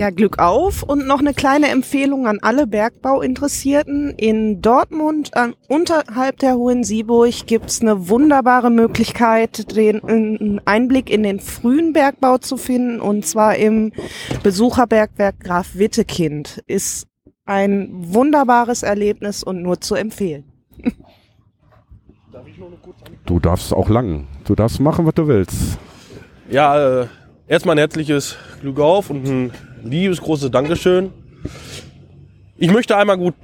Ja, Glück auf und noch eine kleine Empfehlung an alle Bergbauinteressierten. In Dortmund äh, unterhalb der Hohen Sieburg gibt's eine wunderbare Möglichkeit, den einen Einblick in den frühen Bergbau zu finden und zwar im Besucherbergwerk Graf Wittekind. Ist ein wunderbares Erlebnis und nur zu empfehlen. Du darfst auch lang. Du darfst machen, was du willst. Ja, äh, erstmal ein herzliches Glück auf und ein liebes großes Dankeschön. Ich möchte einmal gut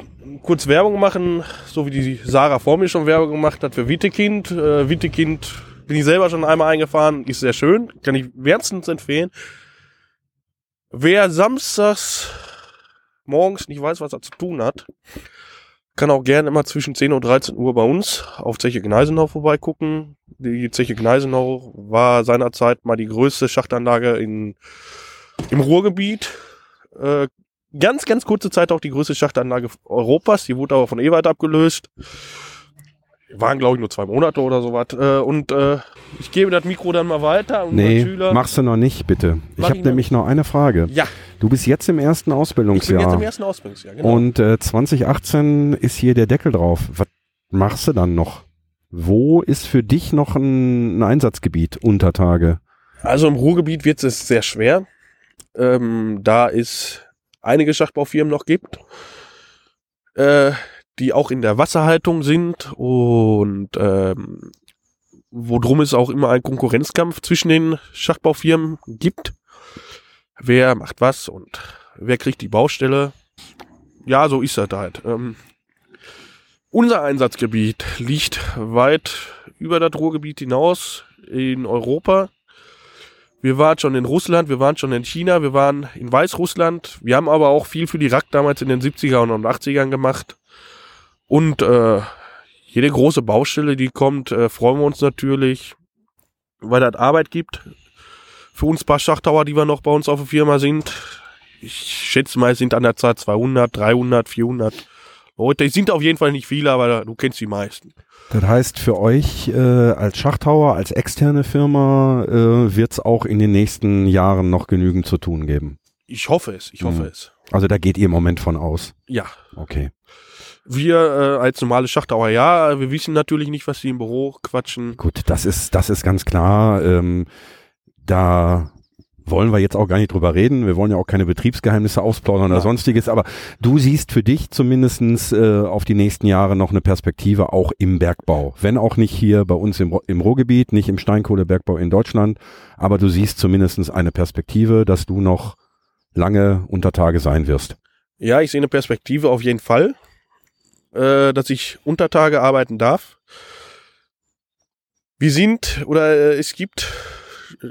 kurz Werbung machen, so wie die Sarah vor mir schon Werbung gemacht hat für Wittekind. Äh, Wittekind bin ich selber schon einmal eingefahren, ist sehr schön, kann ich wärmstens empfehlen. Wer samstags morgens nicht weiß, was er zu tun hat, kann auch gerne immer zwischen 10 und 13 Uhr bei uns auf Zeche Gneisenau vorbeigucken. Die Zeche Gneisenau war seinerzeit mal die größte Schachtanlage in, im Ruhrgebiet. Äh, ganz, ganz kurze Zeit auch die größte Schachtanlage Europas. Die wurde aber von Ewald abgelöst. Waren, glaube ich, nur zwei Monate oder sowas. Äh, und äh, ich gebe das Mikro dann mal weiter. Und Nee, Schüler. machst du noch nicht, bitte. Ich habe nämlich noch eine Frage. Ja, Du bist jetzt im ersten ich bin Ausbildungsjahr. jetzt im ersten Ausbildungsjahr. Genau. Und äh, 2018 ist hier der Deckel drauf. Was machst du dann noch? Wo ist für dich noch ein, ein Einsatzgebiet unter Tage? Also im Ruhrgebiet wird es sehr schwer, ähm, da es einige Schachtbaufirmen noch gibt, äh, die auch in der Wasserhaltung sind und ähm, wodrum es auch immer einen Konkurrenzkampf zwischen den Schachtbaufirmen gibt. Wer macht was und wer kriegt die Baustelle? Ja, so ist das halt. Ähm, unser Einsatzgebiet liegt weit über das Ruhrgebiet hinaus in Europa. Wir waren schon in Russland, wir waren schon in China, wir waren in Weißrussland. Wir haben aber auch viel für die RAK damals in den 70er und 80ern gemacht. Und äh, jede große Baustelle, die kommt, äh, freuen wir uns natürlich, weil das Arbeit gibt. Für uns paar Schachtauer, die wir noch bei uns auf der Firma sind. Ich schätze mal, es sind an der Zahl 200, 300, 400 Leute. Es sind auf jeden Fall nicht viele, aber du kennst die meisten. Das heißt, für euch äh, als Schachtauer, als externe Firma äh, wird es auch in den nächsten Jahren noch genügend zu tun geben. Ich hoffe es, ich hoffe Mhm. es. Also da geht ihr im Moment von aus. Ja. Okay. Wir äh, als normale Schachtauer, ja, wir wissen natürlich nicht, was die im Büro quatschen. Gut, das ist, das ist ganz klar. Ähm, da wollen wir jetzt auch gar nicht drüber reden. Wir wollen ja auch keine Betriebsgeheimnisse ausplaudern oder Ja. sonstiges, aber du siehst für dich zumindestens äh, auf die nächsten Jahre noch eine Perspektive auch im Bergbau. Wenn auch nicht hier bei uns im, im Ruhrgebiet, nicht im Steinkohlebergbau in Deutschland, aber du siehst zumindestens eine Perspektive, dass du noch lange unter Tage sein wirst. Ja, ich sehe eine Perspektive auf jeden Fall. äh, dass ich Untertage arbeiten darf. Wir sind, oder äh, es gibt,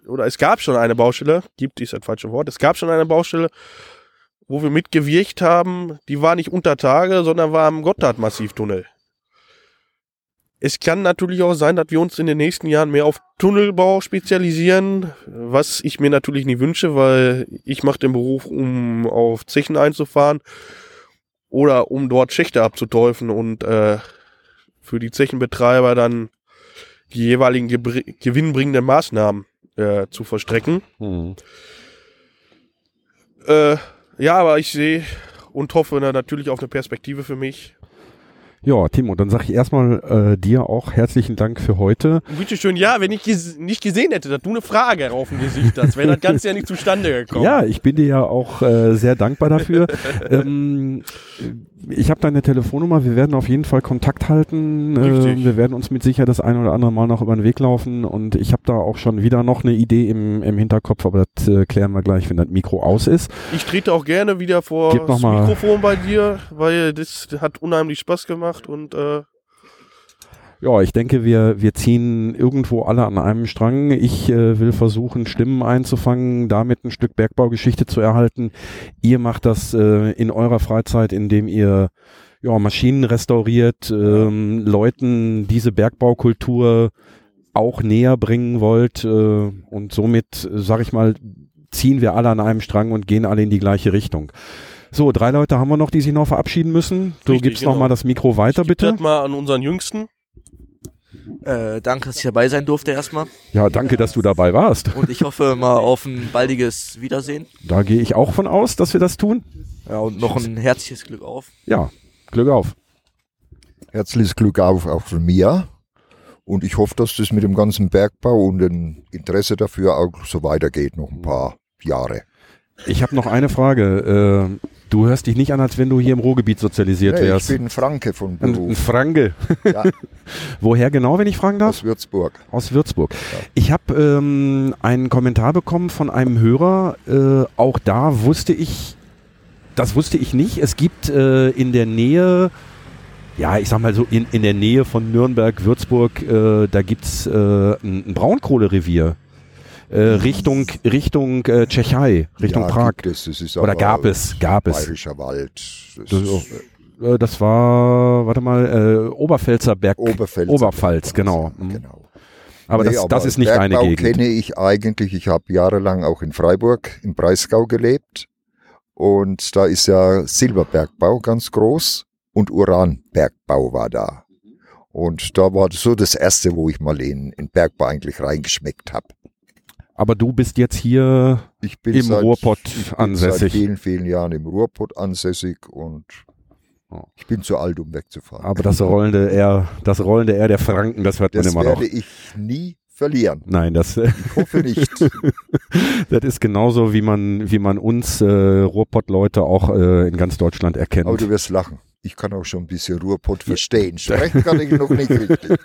oder es gab schon eine Baustelle, gibt ist ein falsches Wort, es gab schon eine Baustelle, wo wir mitgewirkt haben, die war nicht unter Tage, sondern war am Gotthard-Massivtunnel. Es kann natürlich auch sein, dass wir uns in den nächsten Jahren mehr auf Tunnelbau spezialisieren, was ich mir natürlich nicht wünsche, weil ich mache den Beruf, um auf Zechen einzufahren oder um dort Schächte abzuteufen und äh, für die Zechenbetreiber dann die jeweiligen gewinnbringenden Maßnahmen äh, zu verstrecken. Mhm. Äh, ja, aber ich sehe und hoffe na, natürlich auf eine Perspektive für mich. Ja, Timo, dann sage ich erstmal äh, dir auch herzlichen Dank für heute. Bitte schön, ja, wenn ich ges nicht gesehen hätte, dass du eine Frage auf dem Gesicht hast, wäre das Ganze ja nicht zustande gekommen. Ja, ich bin dir ja auch äh, sehr dankbar dafür. ähm, ich habe deine Telefonnummer, wir werden auf jeden Fall Kontakt halten. Äh, Richtig. wir werden uns mit Sicherheit das ein oder andere Mal noch über den Weg laufen und ich habe da auch schon wieder noch eine Idee im, im Hinterkopf, aber das äh, klären wir gleich, wenn das Mikro aus ist. Ich trete auch gerne wieder vor das Mikrofon bei dir, weil das hat unheimlich Spaß gemacht und äh, Ja, ich denke, wir, wir ziehen irgendwo alle an einem Strang. Ich äh, will versuchen, Stimmen einzufangen, damit ein Stück Bergbaugeschichte zu erhalten. Ihr macht das äh, in eurer Freizeit, indem ihr ja, Maschinen restauriert, ähm, Leuten diese Bergbaukultur auch näher bringen wollt. Äh, und somit, sag ich mal, ziehen wir alle an einem Strang und gehen alle in die gleiche Richtung. So, drei Leute haben wir noch, die sich noch verabschieden müssen. Du Richtig, gibst noch genau. mal das Mikro weiter, ich bitte. das mal an unseren Jüngsten. Äh, danke, dass ich dabei sein durfte erstmal. Ja, danke, dass du dabei warst. Und ich hoffe mal auf ein baldiges Wiedersehen. Da gehe ich auch von aus, dass wir das tun. Ja, und noch ein herzliches Glück auf. Ja, Glück auf. Herzliches Glück auf, auch von mir. Und ich hoffe, dass das mit dem ganzen Bergbau und dem Interesse dafür auch so weitergeht, noch ein paar Jahre. Ich habe noch eine Frage. Äh, du hörst dich nicht an, als wenn du hier im Ruhrgebiet sozialisiert ich wärst. bin Franke von Ein, ein Beruf, Franke. Ja. Woher genau, wenn ich fragen darf? aus Würzburg. Aus Würzburg. Ich habe ähm, einen Kommentar bekommen von einem Hörer. Äh, auch da wusste ich, das wusste ich nicht. Es gibt äh, in der Nähe, ja, ich sag mal so, in, in der Nähe von Nürnberg, Würzburg, äh, da gibt's äh, ein, ein Braunkohlerevier. Äh, Richtung Richtung äh, Tschechei, Richtung ja, Prag. Es, ist Oder aber gab es, gab es. Bayerischer Wald. Das Das, ist äh, das war, warte mal, äh, Oberpfälzer Berg. Oberpfälz. Oberpfalz, genau. Mhm. genau. Aber Nee, das, das ist nicht Bergbau deine Gegend. kenne ich eigentlich. Ich habe jahrelang auch in Freiburg im Breisgau gelebt. Und da ist ja Silberbergbau ganz groß und Uranbergbau war da. Und da war das so das erste, wo ich mal in, in Bergbau eigentlich reingeschmeckt habe. Aber du bist jetzt hier Ich bin Im seit, Ruhrpott ich bin ansässig. Seit vielen, vielen Jahren im Ruhrpott ansässig und ich bin zu alt, um wegzufahren. Aber das rollende R, das rollende R der Franken, das hört man das immer noch. werde ich nie verlieren. Nein, das, Ich hoffe nicht. das ist genauso, wie man, wie man uns äh, Ruhrpott-Leute auch äh, in ganz Deutschland erkennt. Aber du wirst lachen. Ich kann auch schon ein bisschen Ruhrpott verstehen. Sprechen kann ich noch nicht richtig.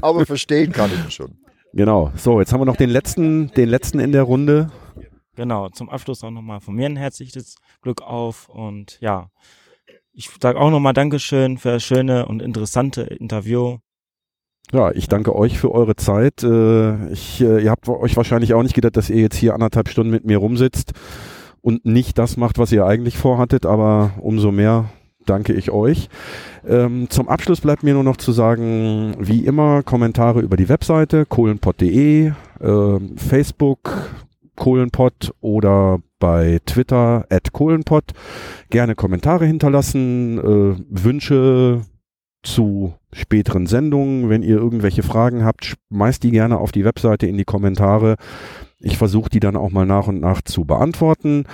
Aber verstehen kann ich schon. Genau. So, jetzt haben wir noch den letzten, den letzten in der Runde. Genau, zum Abschluss auch nochmal von mir ein herzliches Glück auf und ja, ich sage auch nochmal Dankeschön für das schöne und interessante Interview. Ja, ich danke euch für eure Zeit. Äh, ich, äh, ihr habt euch wahrscheinlich auch nicht gedacht, dass ihr jetzt hier anderthalb Stunden mit mir rumsitzt und nicht das macht, was ihr eigentlich vorhattet, aber umso mehr danke ich euch. Ähm, zum Abschluss bleibt mir nur noch zu sagen, wie immer, Kommentare über die Webseite kohlenpott.de, äh, Facebook Kohlenpott oder bei Twitter at Kohlenpott. Gerne Kommentare hinterlassen, äh, Wünsche zu späteren Sendungen. Wenn ihr irgendwelche Fragen habt, schmeißt die gerne auf die Webseite in die Kommentare. Ich versuche die dann auch mal nach und nach zu beantworten.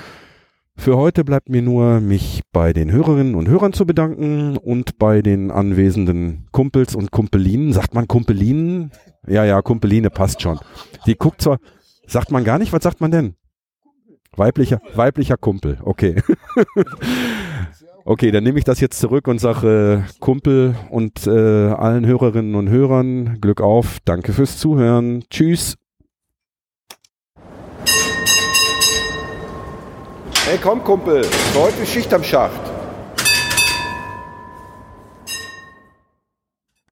Für heute bleibt mir nur, mich bei den Hörerinnen und Hörern zu bedanken und bei den anwesenden Kumpels und Kumpelinen. Sagt man Kumpelinen? Ja, ja, Kumpeline passt schon. Die guckt zwar, sagt man gar nicht, was sagt man denn? Weiblicher, weiblicher Kumpel, okay. Okay, dann nehme ich das jetzt zurück und sage äh, Kumpel und äh, allen Hörerinnen und Hörern Glück auf. Danke fürs Zuhören. Tschüss. Hey komm Kumpel, heute Schicht am Schacht.